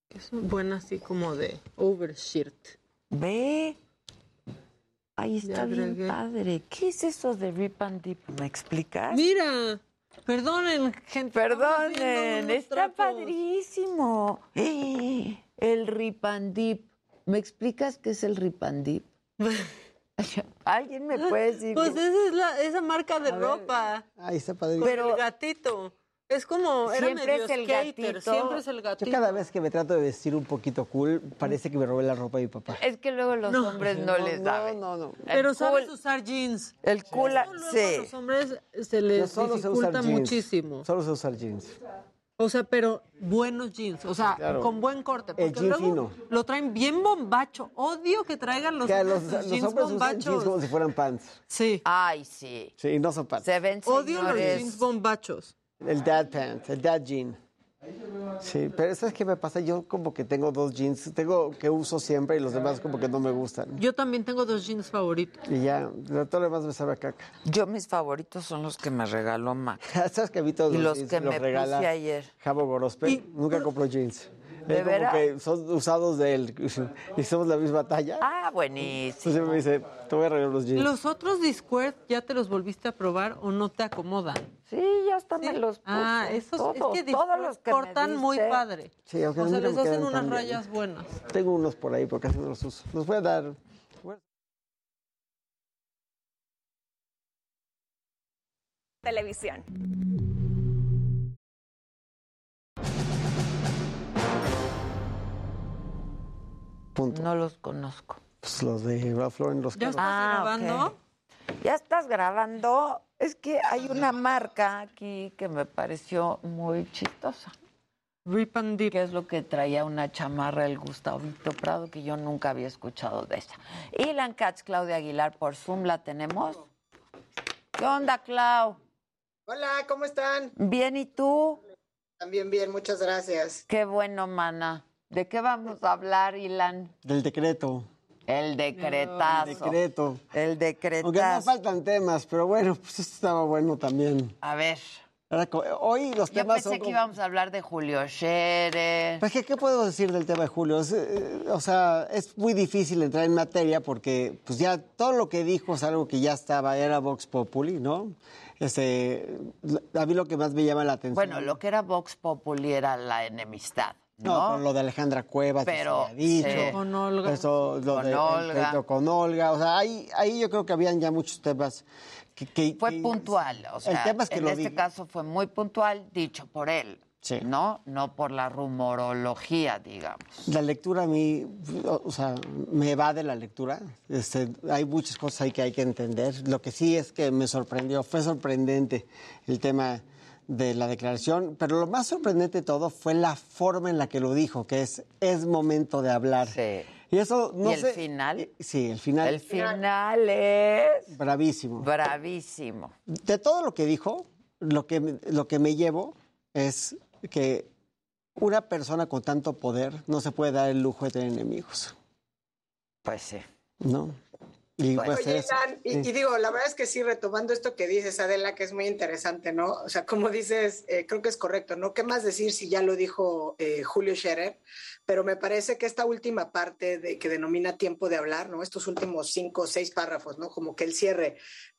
Es buena así como de overshirt. Ve. Ahí está bien padre. ¿Qué es eso de Rip and Dip? ¿Me explicas? Mira, perdonen, gente. Perdonen, está trapos. padrísimo. ¡Eh! El Rip and Dip. ¿Me explicas qué es el Rip and Dip? ¿Alguien me puede decir? Pues esa es la, esa marca de ropa. Ahí está padre. Con Pero- el gatito. Es como, era Siempre medio es el skater, gatito. siempre es el Yo gatito. cada vez que me trato de vestir un poquito cool, parece que me robé la ropa de mi papá. Es que luego los No. hombres no, les saben. No, no, no. Pero El sabes cool- usar jeans. El cool, Eso luego a sí. los hombres se Yo les solo sé usar dificulta jeans. muchísimo. Solo sé usar jeans. O sea, pero buenos jeans, o sea, claro. con buen corte. El Porque jean luego fino. lo traen bien bombacho. Odio que traigan los, Que los, los los jeans hombres usan bombachos. jeans como si fueran pants. Sí, Ay, sí. Sí, no son pants. Se ven odio los jeans bombachos. El dad pants, el dad jean. Sí, pero ¿sabes qué me pasa? Yo como que tengo dos jeans, tengo que uso siempre y los demás como que no me gustan. Yo también tengo dos jeans favoritos. Y ya, todo lo demás me sabe a caca. Yo mis favoritos son los que me regaló Mac. ¿Sabes que a mí todos Y los jeans que los me regala puse ayer. Javo Gorospe? Nunca compro jeans. ¿De Es como veras? que son usados de él y somos la misma talla. Ah, buenísimo. Entonces me dice, te voy a regalar los jeans. ¿Los otros Discord ya te los volviste a probar o no te acomodan? Sí, ya hasta me los puse. Ah, esos Todos, es que todos los que me cortan muy padre. Sí, aunque o sea, les hacen unas rayas buenas. Tengo unos por ahí, pero casi no los uso. Los voy a dar. Televisión. Punto. No los conozco. Pues los de Ralph Lauren, los ¿Ya estás Ah, grabando? ¿Ya estás grabando? Es que hay una marca aquí que me pareció muy chistosa. Rip and. Que es lo que traía una chamarra el Gustavito Prado, que yo nunca había escuchado de esa. Ilan Katz, Claudia Aguilar, por Zoom la tenemos. ¿Qué onda, Clau? Hola, ¿cómo están? Bien, ¿y tú? También bien, muchas gracias. Qué bueno, mana. ¿De qué vamos a hablar, Ilan? Del decreto. El decretazo. El decreto. El decretazo. Aunque no faltan temas, pero bueno, pues esto estaba bueno también. A ver. Hoy los Yo temas pensé son que íbamos a hablar de Julio Scherer. Pues, ¿qué, qué puedo decir del tema de Julio? Es, eh, o sea, es muy difícil entrar en materia porque pues ya todo lo que dijo es algo que ya estaba, era Vox Populi, ¿no? Este, a mí lo que más me llama la atención... Bueno, lo que era Vox Populi era la enemistad, ¿no? No, pero lo de Alejandra Cuevas, que se Pero, había dicho. sí. Con Olga. Eso, lo Con de, el Olga. pleito con Olga. O sea, ahí, ahí yo creo que habían ya muchos temas que... que- Fue que- puntual, o sea, el tema es que en lo este dije. caso fue muy puntual, dicho por él, Sí. ¿no? No por la rumorología, digamos. La lectura a mí, o sea, me evade la lectura. Este, hay muchas cosas ahí que hay que entender. Lo que sí es que me sorprendió, fue sorprendente el tema de la declaración, pero lo más sorprendente de todo fue la forma en la que lo dijo, que es es momento de hablar. Y eso no ¿Y el sé- final? Sí, el final. El final es Bravísimo. bravísimo. De todo lo que dijo, lo que, lo que me llevo es que una persona con tanto poder no se puede dar el lujo de tener enemigos. Pues sí. ¿No? Y pues Oye, eso- Ilan, y, sí. y digo, la verdad es que sí, retomando esto que dices, Adela, que es muy interesante, ¿no? O sea, como dices, eh, creo que es correcto, ¿no? ¿Qué más decir si ya lo dijo eh, Julio Scherer? Pero me parece que esta última parte de, que denomina tiempo de hablar, ¿no? Estos últimos cinco o seis párrafos, ¿no? Como que el cierre.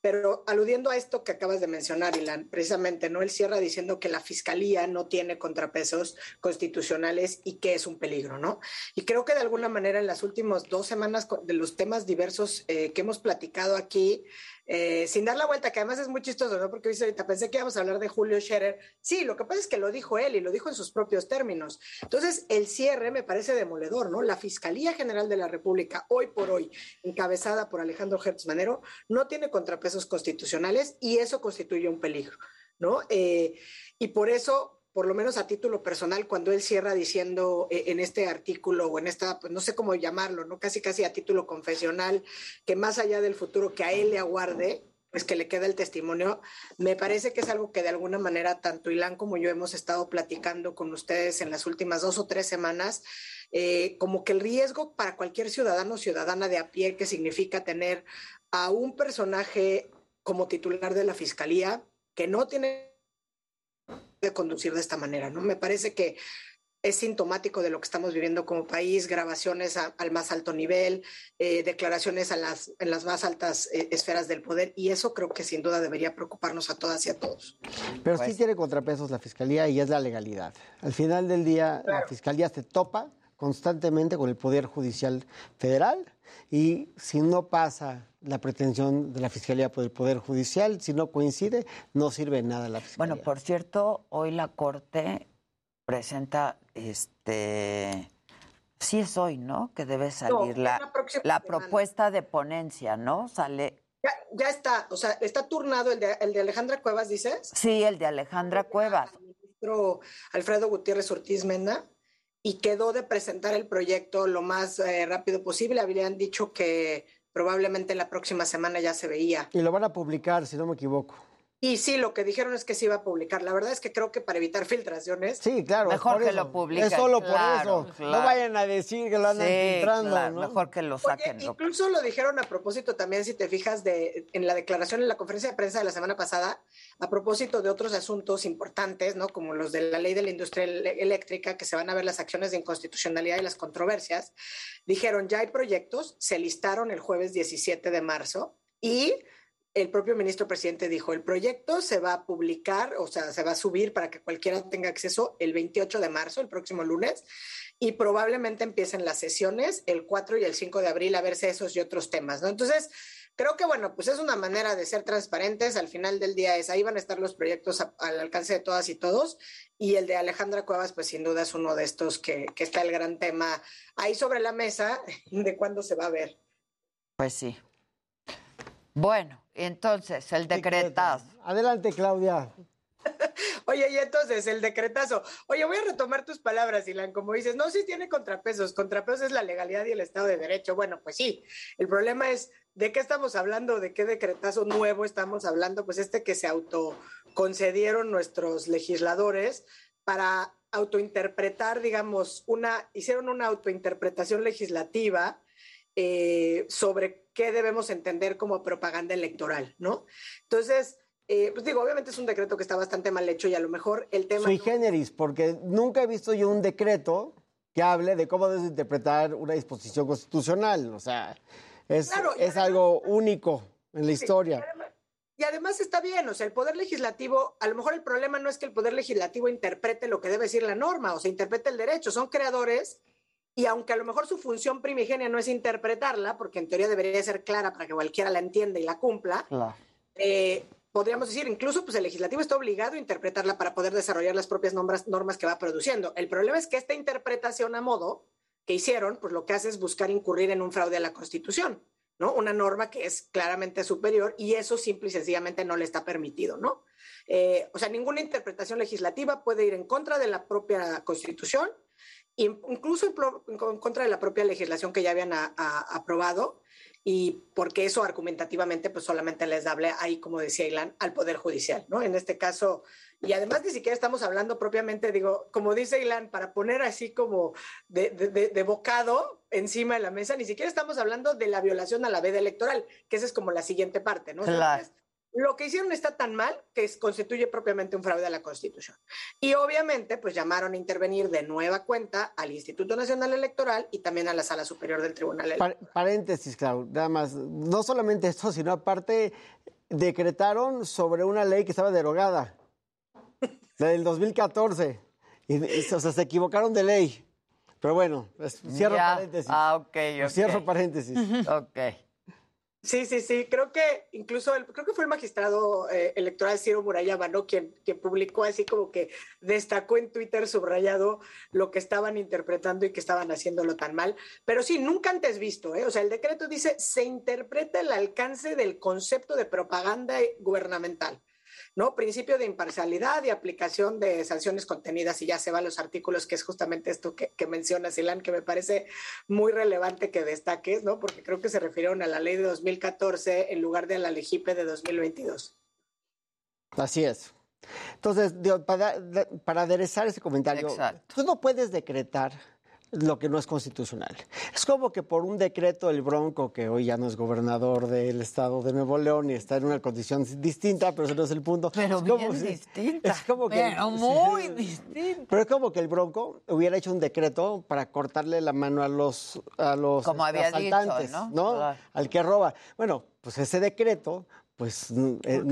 Pero aludiendo a esto que acabas de mencionar, Ilan, precisamente, ¿no? Él cierra diciendo que la fiscalía no tiene contrapesos constitucionales y que es un peligro, ¿no? Y creo que de alguna manera en las últimas dos semanas de los temas diversos eh, que hemos platicado aquí, eh, sin dar la vuelta, que además es muy chistoso, ¿no? Porque ahorita pensé que íbamos a hablar de Julio Scherer. Sí, lo que pasa es que lo dijo él y lo dijo en sus propios términos. Entonces, el cierre me parece demoledor, ¿no? La Fiscalía General de la República, hoy por hoy, encabezada por Alejandro Hertz Manero, no tiene contrapesos constitucionales y eso constituye un peligro, ¿no? Eh, y por eso por lo menos a título personal, cuando él cierra diciendo eh, en este artículo o en esta, pues no sé cómo llamarlo, ¿no? Casi casi a título confesional, que más allá del futuro que a él le aguarde, pues que le queda el testimonio, me parece que es algo que de alguna manera tanto Ilan como yo hemos estado platicando con ustedes en las últimas dos o tres semanas, eh, como que el riesgo para cualquier ciudadano o ciudadana de a pie que significa tener a un personaje como titular de la fiscalía que no tiene de conducir de esta manera, ¿no? Me parece que es sintomático de lo que estamos viviendo como país, grabaciones a- al más alto nivel, eh, declaraciones a las, en las más altas eh, esferas del poder, y eso creo que sin duda debería preocuparnos a todas y a todos. Pero Pues sí tiene contrapesos la fiscalía y es la legalidad. Al final del día, la fiscalía se topa constantemente con el Poder Judicial Federal y si no pasa la pretensión de la fiscalía por el Poder Judicial, si no coincide, no sirve nada la fiscalía. Bueno, por cierto, hoy la Corte presenta, este, sí es hoy, ¿no? Que debe salir es la, la próxima la semana. propuesta de ponencia, ¿no? Sale, Ya, ya está, o sea, está turnado el de, el de Alejandra Cuevas, dices, sí, el de Alejandra Cuevas. ministro Alfredo Gutiérrez Ortiz Menda, y quedó de presentar el proyecto lo más eh, rápido posible. Habían dicho que probablemente la próxima semana ya se veía. Y lo van a publicar, si no me equivoco. Y sí, lo que dijeron es que se iba a publicar. La verdad es que creo que para evitar filtraciones. Sí, claro. Mejor por que eso. lo publiquen, Es solo claro, por eso. claro. No vayan a decir que lo andan Sí, filtrando, claro, ¿no? mejor que lo saquen. lo- Incluso lo dijeron a propósito también, si te fijas, de, en la declaración en la conferencia de prensa de la semana pasada, a propósito de otros asuntos importantes, ¿no? Como los de la ley de la industria eléctrica, que se van a ver las acciones de inconstitucionalidad y las controversias, dijeron, ya hay proyectos, se listaron el jueves 17 de marzo y el propio ministro presidente dijo, el proyecto se va a publicar, o sea, se va a subir para que cualquiera tenga acceso el 28 de marzo, el próximo lunes, y probablemente empiecen las sesiones el 4 y el 5 de abril a verse esos y otros temas, ¿no? Entonces, creo que, bueno, pues es una manera de ser transparentes, al final del día es, ahí van a estar los proyectos al alcance de todas y todos, y el de Alejandra Cuevas, pues sin duda es uno de estos que, que está el gran tema ahí sobre la mesa de cuándo se va a ver. Pues sí. Bueno, entonces, el decretazo. Adelante, Claudia. Oye, y entonces el decretazo. Oye, voy a retomar tus palabras, Ilan. Como dices, no, sí tiene contrapesos. Contrapesos es la legalidad y el Estado de Derecho. Bueno, pues sí. El problema es, ¿de qué estamos hablando? ¿De qué decretazo nuevo estamos hablando? Pues este que se autoconcedieron nuestros legisladores para autointerpretar, digamos, una, hicieron una autointerpretación legislativa eh, sobre qué debemos entender como propaganda electoral, ¿no? Entonces, eh, pues digo, obviamente es un decreto que está bastante mal hecho y a lo mejor el tema... Soy generis, porque nunca he visto yo un decreto que hable de cómo debes interpretar una disposición constitucional. O sea, es, Claro, es algo único en la Sí, historia. y además- Y además está bien, o sea, el Poder Legislativo, a lo mejor el problema no es que el Poder Legislativo interprete lo que debe decir la norma, o sea, interprete el derecho, son creadores y aunque a lo mejor su función primigenia no es interpretarla, porque en teoría debería ser clara para que cualquiera la entienda y la cumpla, eh, podríamos decir, incluso pues el legislativo está obligado a interpretarla para poder desarrollar las propias normas, normas que va produciendo. El problema es que esta interpretación a modo que hicieron, pues lo que hace es buscar incurrir en un fraude a la Constitución, ¿no? Una norma que es claramente superior y eso simple y sencillamente no le está permitido, ¿no? Eh, o sea, ninguna interpretación legislativa puede ir en contra de la propia Constitución, incluso en, contra de la propia legislación que ya habían a- a- aprobado y porque eso argumentativamente pues solamente les hable ahí, como decía Ilan, al Poder Judicial, ¿no? En este caso, y además ni siquiera estamos hablando propiamente, digo, como dice Ilan, para poner así como de, de- de- de bocado encima de la mesa, ni siquiera estamos hablando de la violación a la veda electoral, que esa es como la siguiente parte, ¿no? Claro. Lo que hicieron está tan mal que es- constituye propiamente un fraude a la Constitución. Y obviamente, pues llamaron a intervenir de nueva cuenta al Instituto Nacional Electoral y también a la Sala Superior del Tribunal Electoral. Pa- paréntesis, Clau, nada más. No solamente esto, sino aparte decretaron sobre una ley que estaba derogada, la del 2014. Y, y, o sea, se equivocaron de ley. Pero bueno, cierro Ya. paréntesis. Ah, ok, ok. Cierro paréntesis. Ok. Sí, sí, sí. Creo que incluso el, creo que fue el magistrado eh, electoral Ciro Murayama, ¿no? Quien, quien publicó así como que destacó en Twitter subrayado lo que estaban interpretando y que estaban haciéndolo tan mal. Pero sí, nunca antes visto, ¿eh? O sea, el decreto dice se interpreta el alcance del concepto de propaganda gubernamental. ¿No? Principio de imparcialidad y aplicación de sanciones contenidas, y ya se van los artículos, que es justamente esto que, que mencionas, Ilan, que me parece muy relevante que destaques, ¿no? Porque creo que se refirieron a la ley de 2014 en lugar de la LEGIPE de 2022. Así es. Entonces, para aderezar ese comentario, tú no puedes decretar lo que no es constitucional. Es como que por un decreto el Bronco, que hoy ya no es gobernador del estado de Nuevo León y está en una condición distinta, pero ese no es el punto. Pero es como bien si- distinta. Es como que, Pero muy sí. distinta. Pero es como que el Bronco hubiera hecho un decreto para cortarle la mano a los, a los Como había dicho, asaltantes, ¿no? Claro. Al que roba. Bueno, pues ese decreto, pues eh,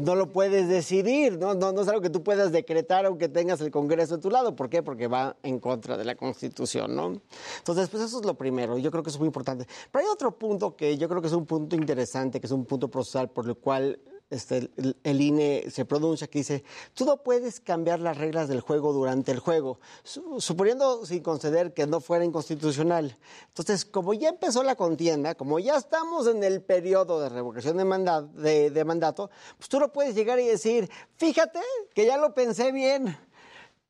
no, lo puedes decidir, ¿no? ¿no? No es algo que tú puedas decretar aunque tengas el Congreso a tu lado. ¿Por qué? Porque va en contra de la Constitución, ¿no? Entonces, pues eso es lo primero. Yo creo que es muy importante. Pero hay otro punto que yo creo que es un punto interesante, que es un punto procesal por el cual este, el, el INE se pronuncia, que dice, tú no puedes cambiar las reglas del juego durante el juego, su- suponiendo sin conceder que no fuera inconstitucional. Entonces, como ya empezó la contienda, como ya estamos en el periodo de revocación de, manda- de mandato, pues tú no puedes llegar y decir, fíjate que ya lo pensé bien.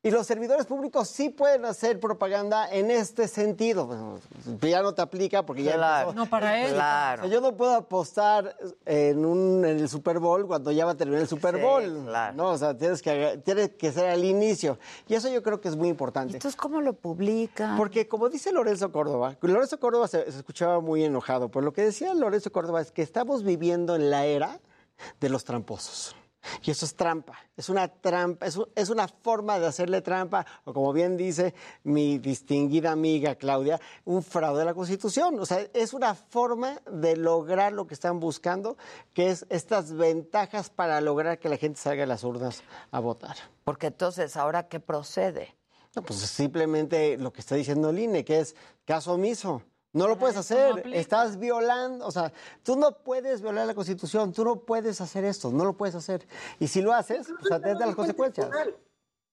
Y los servidores públicos sí pueden hacer propaganda en este sentido. Bueno, ya no te aplica porque ya Claro. empezó. No, para él. Claro. O sea, yo no puedo apostar en, un, en el Super Bowl cuando ya va a terminar el Super Sí, Bowl. claro. No, o sea, tienes que, tienes que ser al inicio. Y eso yo creo que es muy importante. Entonces, ¿cómo lo publican? Porque como dice Lorenzo Córdoba, Lorenzo Córdoba se, se escuchaba muy enojado, pero lo que decía Lorenzo Córdoba es que estamos viviendo en la era de los tramposos. Y eso es trampa, es una trampa, es, es una forma de hacerle trampa, o como bien dice mi distinguida amiga Claudia, un fraude a la Constitución. O sea, es una forma de lograr lo que están buscando, que es estas ventajas para lograr que la gente salga a las urnas a votar. Porque entonces, ¿ahora qué procede? No, pues simplemente lo que está diciendo el INE, que es caso omiso. No lo puedes hacer, estás violando, o sea, tú no puedes violar la Constitución, tú no puedes hacer esto, no lo puedes hacer. Y si lo haces, pues atenta a las consecuencias.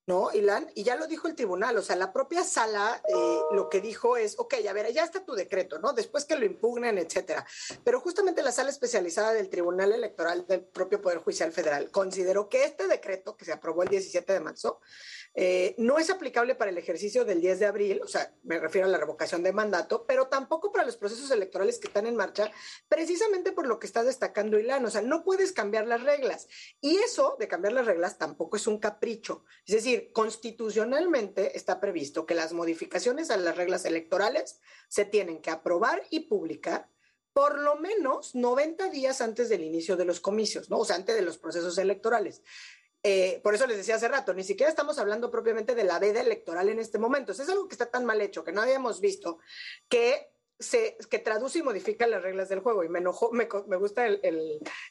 ¿No, Ilan? Y ya lo dijo el tribunal, o sea, la propia sala eh, lo que dijo es, ok, a ver, ya está tu decreto, ¿no? Después que lo impugnen, etcétera. Pero justamente la sala especializada del Tribunal Electoral del propio Poder Judicial Federal consideró que este decreto, que se aprobó el 17 de marzo, eh, no es aplicable para el ejercicio del 10 de abril, o sea, me refiero a la revocación de mandato, pero tampoco para los procesos electorales que están en marcha, precisamente por lo que está destacando Ilan, o sea, no puedes cambiar las reglas. Y eso de cambiar las reglas tampoco es un capricho. Es decir, constitucionalmente está previsto que las modificaciones a las reglas electorales se tienen que aprobar y publicar por lo menos 90 días antes del inicio de los comicios, ¿no? O sea, antes de los procesos electorales. Eh, por eso les decía hace rato, ni siquiera estamos hablando propiamente de la veda electoral en este momento. Es algo que está tan mal hecho, que no habíamos visto, que se, que traduce y modifica las reglas del juego. Y me enojó, me, me gusta el,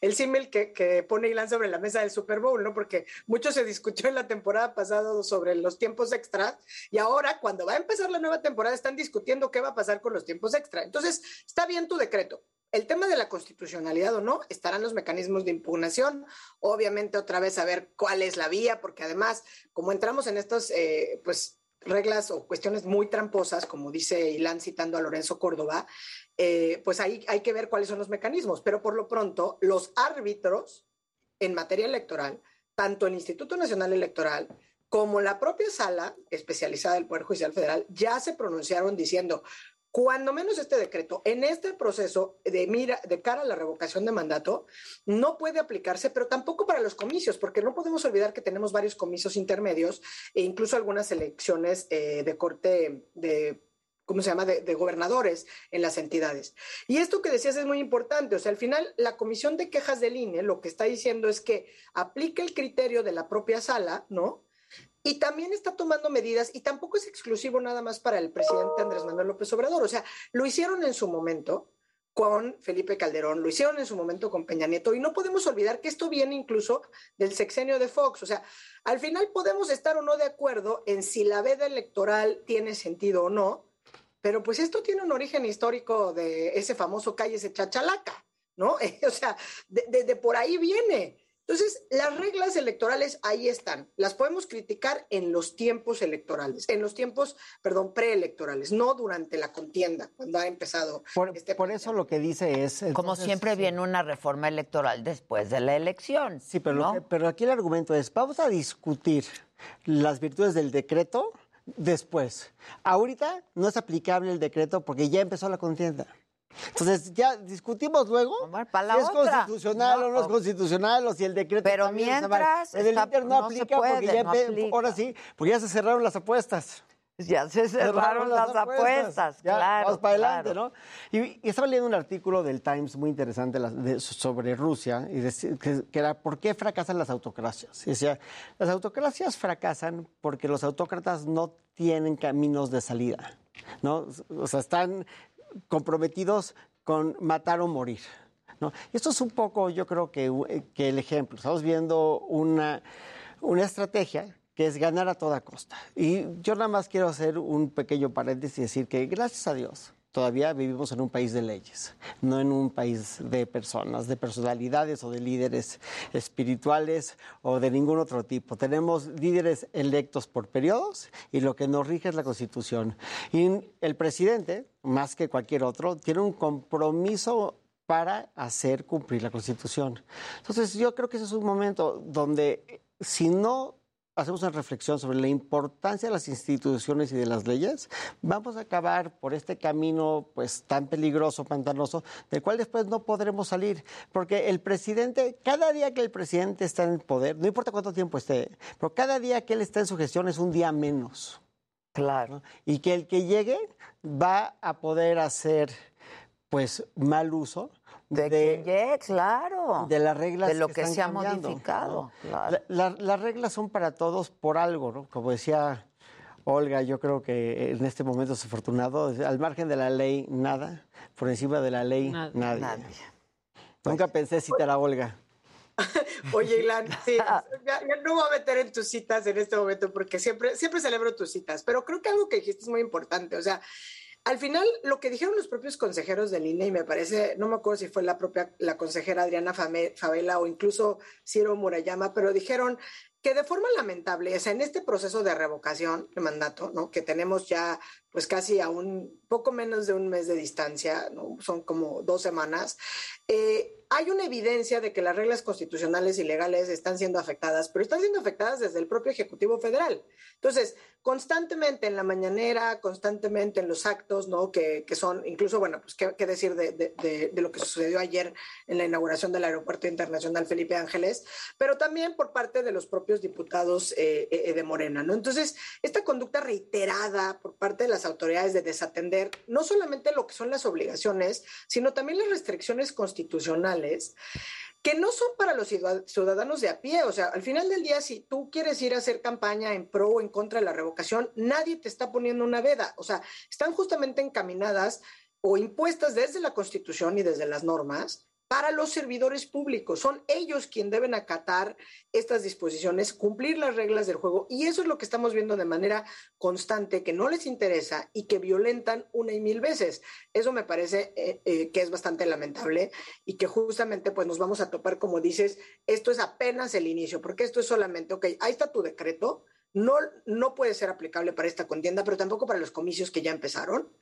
el, símil que, que, pone Ilan sobre la mesa del Super Bowl, ¿no? Porque mucho se discutió en la temporada pasada sobre los tiempos extra y ahora, cuando va a empezar la nueva temporada, están discutiendo qué va a pasar con los tiempos extra. Entonces, está bien tu decreto, el tema de la constitucionalidad o no, estarán los mecanismos de impugnación, obviamente otra vez a ver cuál es la vía, porque además, como entramos en estas, eh, pues, reglas o cuestiones muy tramposas, como dice Ilan citando a Lorenzo Córdoba, eh, pues ahí hay que ver cuáles son los mecanismos, pero por lo pronto, los árbitros en materia electoral, tanto el Instituto Nacional Electoral, como la propia sala especializada del Poder Judicial Federal ya se pronunciaron diciendo, cuando menos este decreto, en este proceso de mira, de cara a la revocación de mandato, no puede aplicarse, pero tampoco para los comicios, porque no podemos olvidar que tenemos varios comicios intermedios e incluso algunas elecciones eh, de corte de ¿cómo se llama?, de, de, gobernadores en las entidades. Y esto que decías es muy importante, o sea, al final la comisión de quejas del INE lo que está diciendo es que aplique el criterio de la propia sala, ¿no? Y también está tomando medidas, y tampoco es exclusivo nada más para el presidente Andrés Manuel López Obrador, o sea, lo hicieron en su momento con Felipe Calderón, lo hicieron en su momento con Peña Nieto, y no podemos olvidar que esto viene incluso del sexenio de Fox, o sea, al final podemos estar o no de acuerdo en si la veda electoral tiene sentido o no, pero pues esto tiene un origen histórico de ese famoso calle, ese chachalaca, ¿no? o sea, de, de por ahí viene. Entonces, las reglas electorales ahí están. Las podemos criticar en los tiempos electorales, en los tiempos, perdón, preelectorales, no durante la contienda, cuando ha empezado. Por, este por eso lo que dice es... Entonces, Como siempre viene una reforma electoral después de la elección. Sí, pero, ¿no? que, pero aquí el argumento es, vamos a discutir las virtudes del decreto después. Ahorita no es aplicable el decreto porque ya empezó la contienda. Entonces, ya discutimos luego para si es otra. constitucional no, o no es constitucional o si el decreto Pero mientras el está, Inter no, no aplica puede, porque ya no aplica. ahora sí, porque ya se cerraron las apuestas. Ya se cerraron, las, apuestas, apuestas ya, claro. Vamos para adelante, claro. ¿no? Y, y, estaba leyendo un artículo del Times muy interesante de, sobre Rusia, y que, que, era ¿por qué fracasan las autocracias? Y decía, las autocracias fracasan porque los autócratas no tienen caminos de salida, ¿no? O sea, están comprometidos con matar o morir. Esto es un poco, yo creo que, que el ejemplo. Estamos viendo una, una estrategia que es ganar a toda costa. Y yo nada más quiero hacer un pequeño paréntesis y decir que gracias a Dios todavía vivimos en un país de leyes, no en un país de personas, de personalidades o de líderes espirituales o de ningún otro tipo. Tenemos líderes electos por periodos y lo que nos rige es la Constitución. Y el presidente, más que cualquier otro, tiene un compromiso para hacer cumplir la Constitución. Entonces yo creo que ese es un momento donde si no hacemos una reflexión sobre la importancia de las instituciones y de las leyes, vamos a acabar por este camino pues tan peligroso, pantanoso, del cual después no podremos salir, porque el presidente, cada día que el presidente está en el poder, no importa cuánto tiempo esté, pero cada día que él está en su gestión es un día menos. Claro. Y que el que llegue va a poder hacer pues mal uso de, de yeah, claro. de las reglas de lo que, que se ha cambiando, modificado. ¿no? Claro. La, la, las reglas son para todos por algo, ¿no? Como decía Olga, yo creo que en este momento es afortunado. Al margen de la ley, nada. Por encima de la ley, nadie. nadie. nadie. Nunca pensé citar a Olga. Oye, Ilan, sí, ya, ya, no voy a meter en tus citas en este momento porque siempre, siempre celebro tus citas, pero creo que algo que dijiste es muy importante. O sea, al final, lo que dijeron los propios consejeros del INE, y me parece, no me acuerdo si fue la propia la consejera Adriana Favela o incluso Ciro Murayama, pero dijeron que de forma lamentable, o sea, en este proceso de revocación de mandato, ¿no? Que tenemos ya pues casi a un poco menos de un mes de distancia. Son como dos semanas. Eh, hay una evidencia de que las reglas constitucionales y legales están siendo afectadas, pero están siendo afectadas desde el propio Ejecutivo Federal. Entonces, constantemente en la mañanera, constantemente en los actos, ¿no? Que, que son, incluso, bueno, pues qué, decir de, de, de, de, lo que sucedió ayer en la inauguración del Aeropuerto Internacional Felipe Ángeles, pero también por parte de los propios diputados eh, eh, de Morena, ¿no? Entonces, esta conducta reiterada por parte de las autoridades de desatender no solamente lo que son las obligaciones, sino también las restricciones constitucionales que no son para los ciudadanos de a pie. O sea, al final del día, si tú quieres ir a hacer campaña en pro o en contra de la revocación, nadie te está poniendo una veda. O sea, están justamente encaminadas o impuestas desde la Constitución y desde las normas para los servidores públicos. Son ellos quienes deben acatar estas disposiciones, cumplir las reglas del juego. Y eso es lo que estamos viendo de manera constante, que no les interesa y que violentan una y mil veces. Eso me parece eh, eh, que es bastante lamentable y que justamente pues nos vamos a topar, como dices, esto es apenas el inicio, porque esto es solamente, ok, ahí está tu decreto. No, no puede ser aplicable para esta contienda, pero tampoco para los comicios que ya empezaron.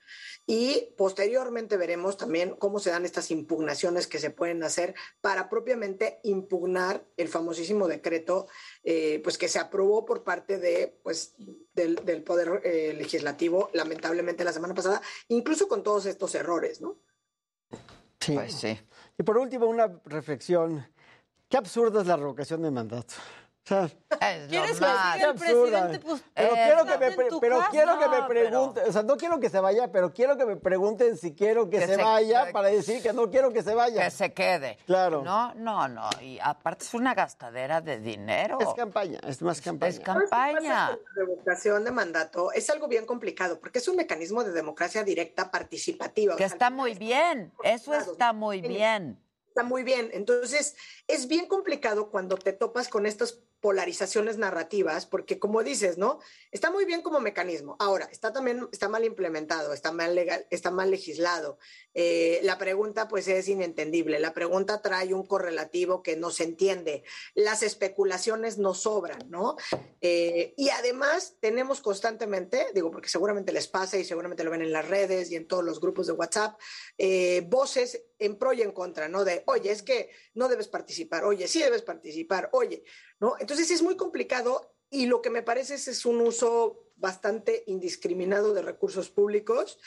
Y posteriormente veremos también cómo se dan estas impugnaciones que se pueden hacer para propiamente impugnar el famosísimo decreto eh, pues que se aprobó por parte de, pues, del, del Poder eh, Legislativo, lamentablemente la semana pasada, incluso con todos estos errores, ¿no? Sí. Pues sí. Y por último, una reflexión. Qué absurda es la revocación de mandato. Sea, es ¿Quieres que el presidente, pues, pero Eh, quiero que me, pre- pero casa? quiero que me pregunten, o sea, no quiero que se vaya, pero quiero que me pregunten si quiero que, Que se, se- vaya que- para decir que no quiero que se vaya. Que se quede. Claro. No, no, no. Y aparte es una gastadera de dinero. Es campaña, es más campaña. Es campaña. La revocación de mandato es algo bien complicado porque es un mecanismo de democracia directa participativa. Que O sea, está muy bien. Eso está muy bien. Está muy bien. Entonces, es bien complicado cuando te topas con estas polarizaciones narrativas, porque como dices, ¿no? Está muy bien como mecanismo. Ahora, está también, está mal implementado, está mal legal, está mal legislado. Eh, la pregunta, pues, es inentendible. La pregunta trae un correlativo que no se entiende. Las especulaciones no sobran, ¿no? Eh, y además tenemos constantemente, digo, porque seguramente les pasa y seguramente lo ven en las redes y en todos los grupos de WhatsApp, eh, voces en pro y en contra, ¿no? De, oye, es que no debes participar, oye, sí debes participar, oye, ¿no? Entonces es muy complicado y lo que me parece es, es un uso bastante indiscriminado de recursos públicos,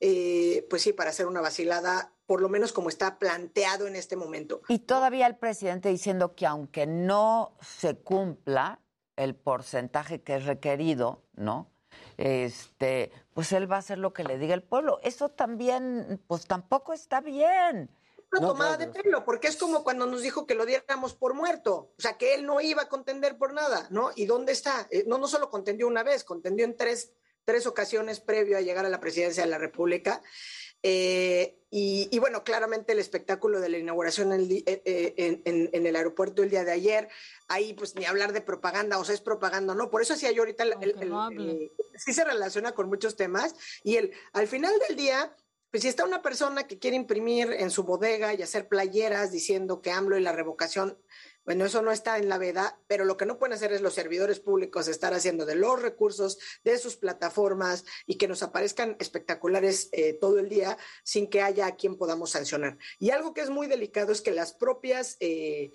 eh, pues sí, para hacer una vacilada, por lo menos como está planteado en este momento. Y todavía el presidente diciendo que aunque no se cumpla el porcentaje que es requerido, ¿no? Este, pues él va a hacer lo que le diga el pueblo. Eso también, pues tampoco está bien. Una No, tomada de pelo, porque es como cuando nos dijo que lo diéramos por muerto, o sea, que él no iba a contender por nada, ¿no? ¿Y dónde está? Eh, no, no solo contendió una vez, contendió en tres, tres ocasiones previo a llegar a la presidencia de la República. Eh, y, y bueno, claramente el espectáculo de la inauguración en, el di- eh, eh, en- en- en el aeropuerto el día de ayer, ahí pues ni hablar de propaganda, o sea, es propaganda, ¿no? Por eso hacía yo ahorita, el- el- el- el- sí se relaciona con muchos temas y el, al final del día, pues si está una persona que quiere imprimir en su bodega y hacer playeras diciendo que AMLO y la revocación, bueno, eso no está en la veda, pero lo que no pueden hacer es los servidores públicos estar haciendo de los recursos, de sus plataformas y que nos aparezcan espectaculares eh, todo el día sin que haya a quien podamos sancionar. Y algo que es muy delicado es que las propias... eh,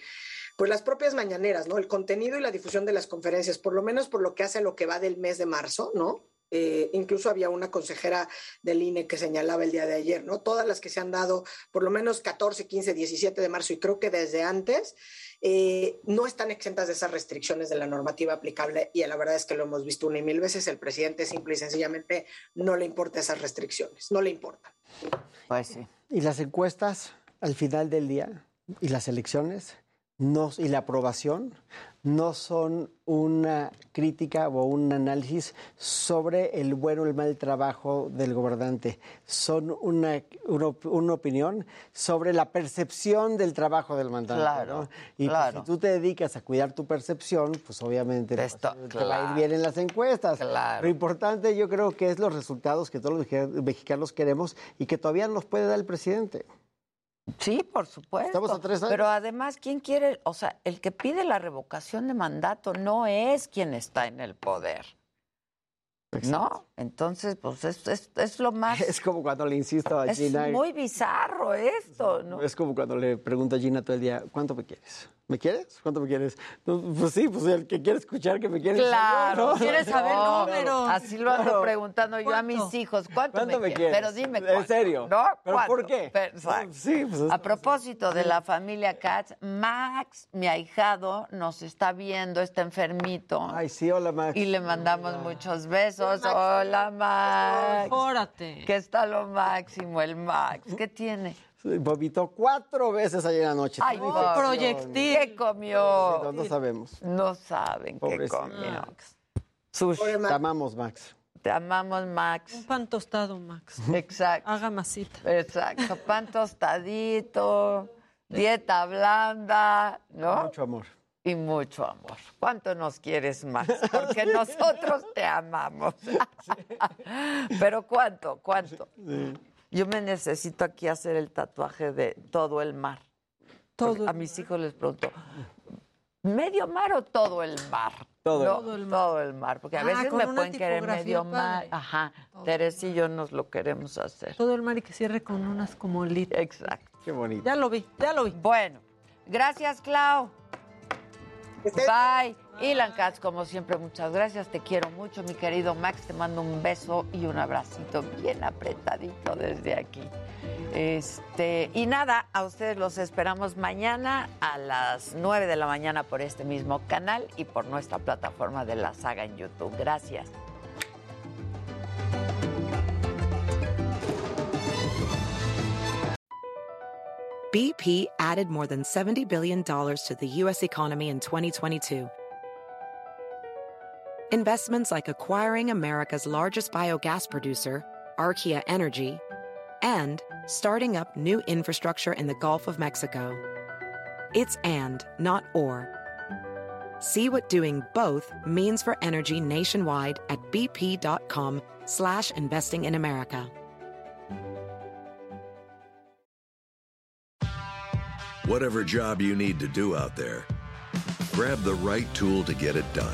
pues las propias mañaneras, ¿no? El contenido y la difusión de las conferencias, por lo menos por lo que hace lo que va del mes de marzo, ¿no? Eh, incluso había una consejera del INE que señalaba el día de ayer, ¿no? Todas las que se han dado, por lo menos 14, 15, 17 de marzo y creo que desde antes, eh, no están exentas de esas restricciones de la normativa aplicable y la verdad es que lo hemos visto una y mil veces, el presidente simple y sencillamente no le importa esas restricciones, no le importa. Pues sí. Y las encuestas al final del día y las elecciones no, y la aprobación no son una crítica o un análisis sobre el bueno o el mal trabajo del gobernante. Son una, una, op- una opinión sobre la percepción del trabajo del mandante. Claro, ¿no? Y pues, claro. si tú te dedicas a cuidar tu percepción, pues obviamente pues, te va a ir claro. bien en las encuestas. Claro. Lo importante yo creo que es los resultados que todos los mexicanos queremos y que todavía nos puede dar el presidente. Sí, por supuesto. Estamos a tres años. Pero además, ¿quién quiere? O sea, el que pide la revocación de mandato no es quien está en el poder. ¿No? Entonces, pues es, es, es lo más. Es como cuando le insisto a Es Gina. muy bizarro esto, ¿no? Es como cuando le pregunto a Gina todo el día, ¿cuánto me quieres? ¿Me quieres? ¿Cuánto me quieres? No, pues sí, pues el que quiere escuchar que me quiere. Claro, ¿no? quieres saber No, números. Así lo ando claro. preguntando yo a mis hijos. ¿Cuánto, ¿Cuánto me quieres? Pero dime ¿En cuánto. serio? ¿No? ¿Pero ¿Cuánto? por qué? Pero, exacto. Sí, pues es- A propósito de la familia Katz, Max, mi ahijado, nos está viendo, está enfermito. Ay, sí, hola, Max. Y le mandamos muchos besos. Hola, Max. Órate. Que está lo máximo el Max. ¿Qué tiene? Sí, Vomitó cuatro veces ayer anoche. Ay, pobre. infección. proyectil. ¿Qué comió? No, no sabemos. No saben qué comió. Sushi. Te amamos, Max. Te amamos, Max. Un pan tostado, Max. Exacto. Haga masita. Exacto. Pan tostadito, dieta blanda, ¿no? Mucho amor. Y mucho amor. ¿Cuánto nos quieres más? Porque nosotros te amamos. Pero ¿cuánto? ¿Cuánto? Yo me necesito aquí hacer el tatuaje de todo el mar. Porque a mis hijos les pregunto, ¿medio mar o todo el mar? Todo el No, mar. todo el mar. Todo el mar. Porque a Ah, veces me pueden querer medio mar. padre. Ajá. Teres y yo nos lo queremos hacer. Todo el mar y que cierre con unas como litas. Exacto. Qué bonito. Ya lo vi, ya lo vi. Bueno, gracias, Clau. Bye. Ilan Katz, como siempre, muchas gracias. Te quiero mucho, mi querido Max. Te mando un beso y un abracito bien apretadito desde aquí. Este, y nada, a ustedes los esperamos mañana a las 9 de la mañana por este mismo canal y por nuestra plataforma de la saga en YouTube. Gracias. BP added more than $70 billion to the U.S. economy in 2022. Investments like acquiring America's largest biogas producer, Archaea Energy, and starting up new infrastructure in the Gulf of Mexico. It's and, not or. See what doing both means for energy nationwide at bp.com slash investing in America. Whatever job you need to do out there, grab the right tool to get it done.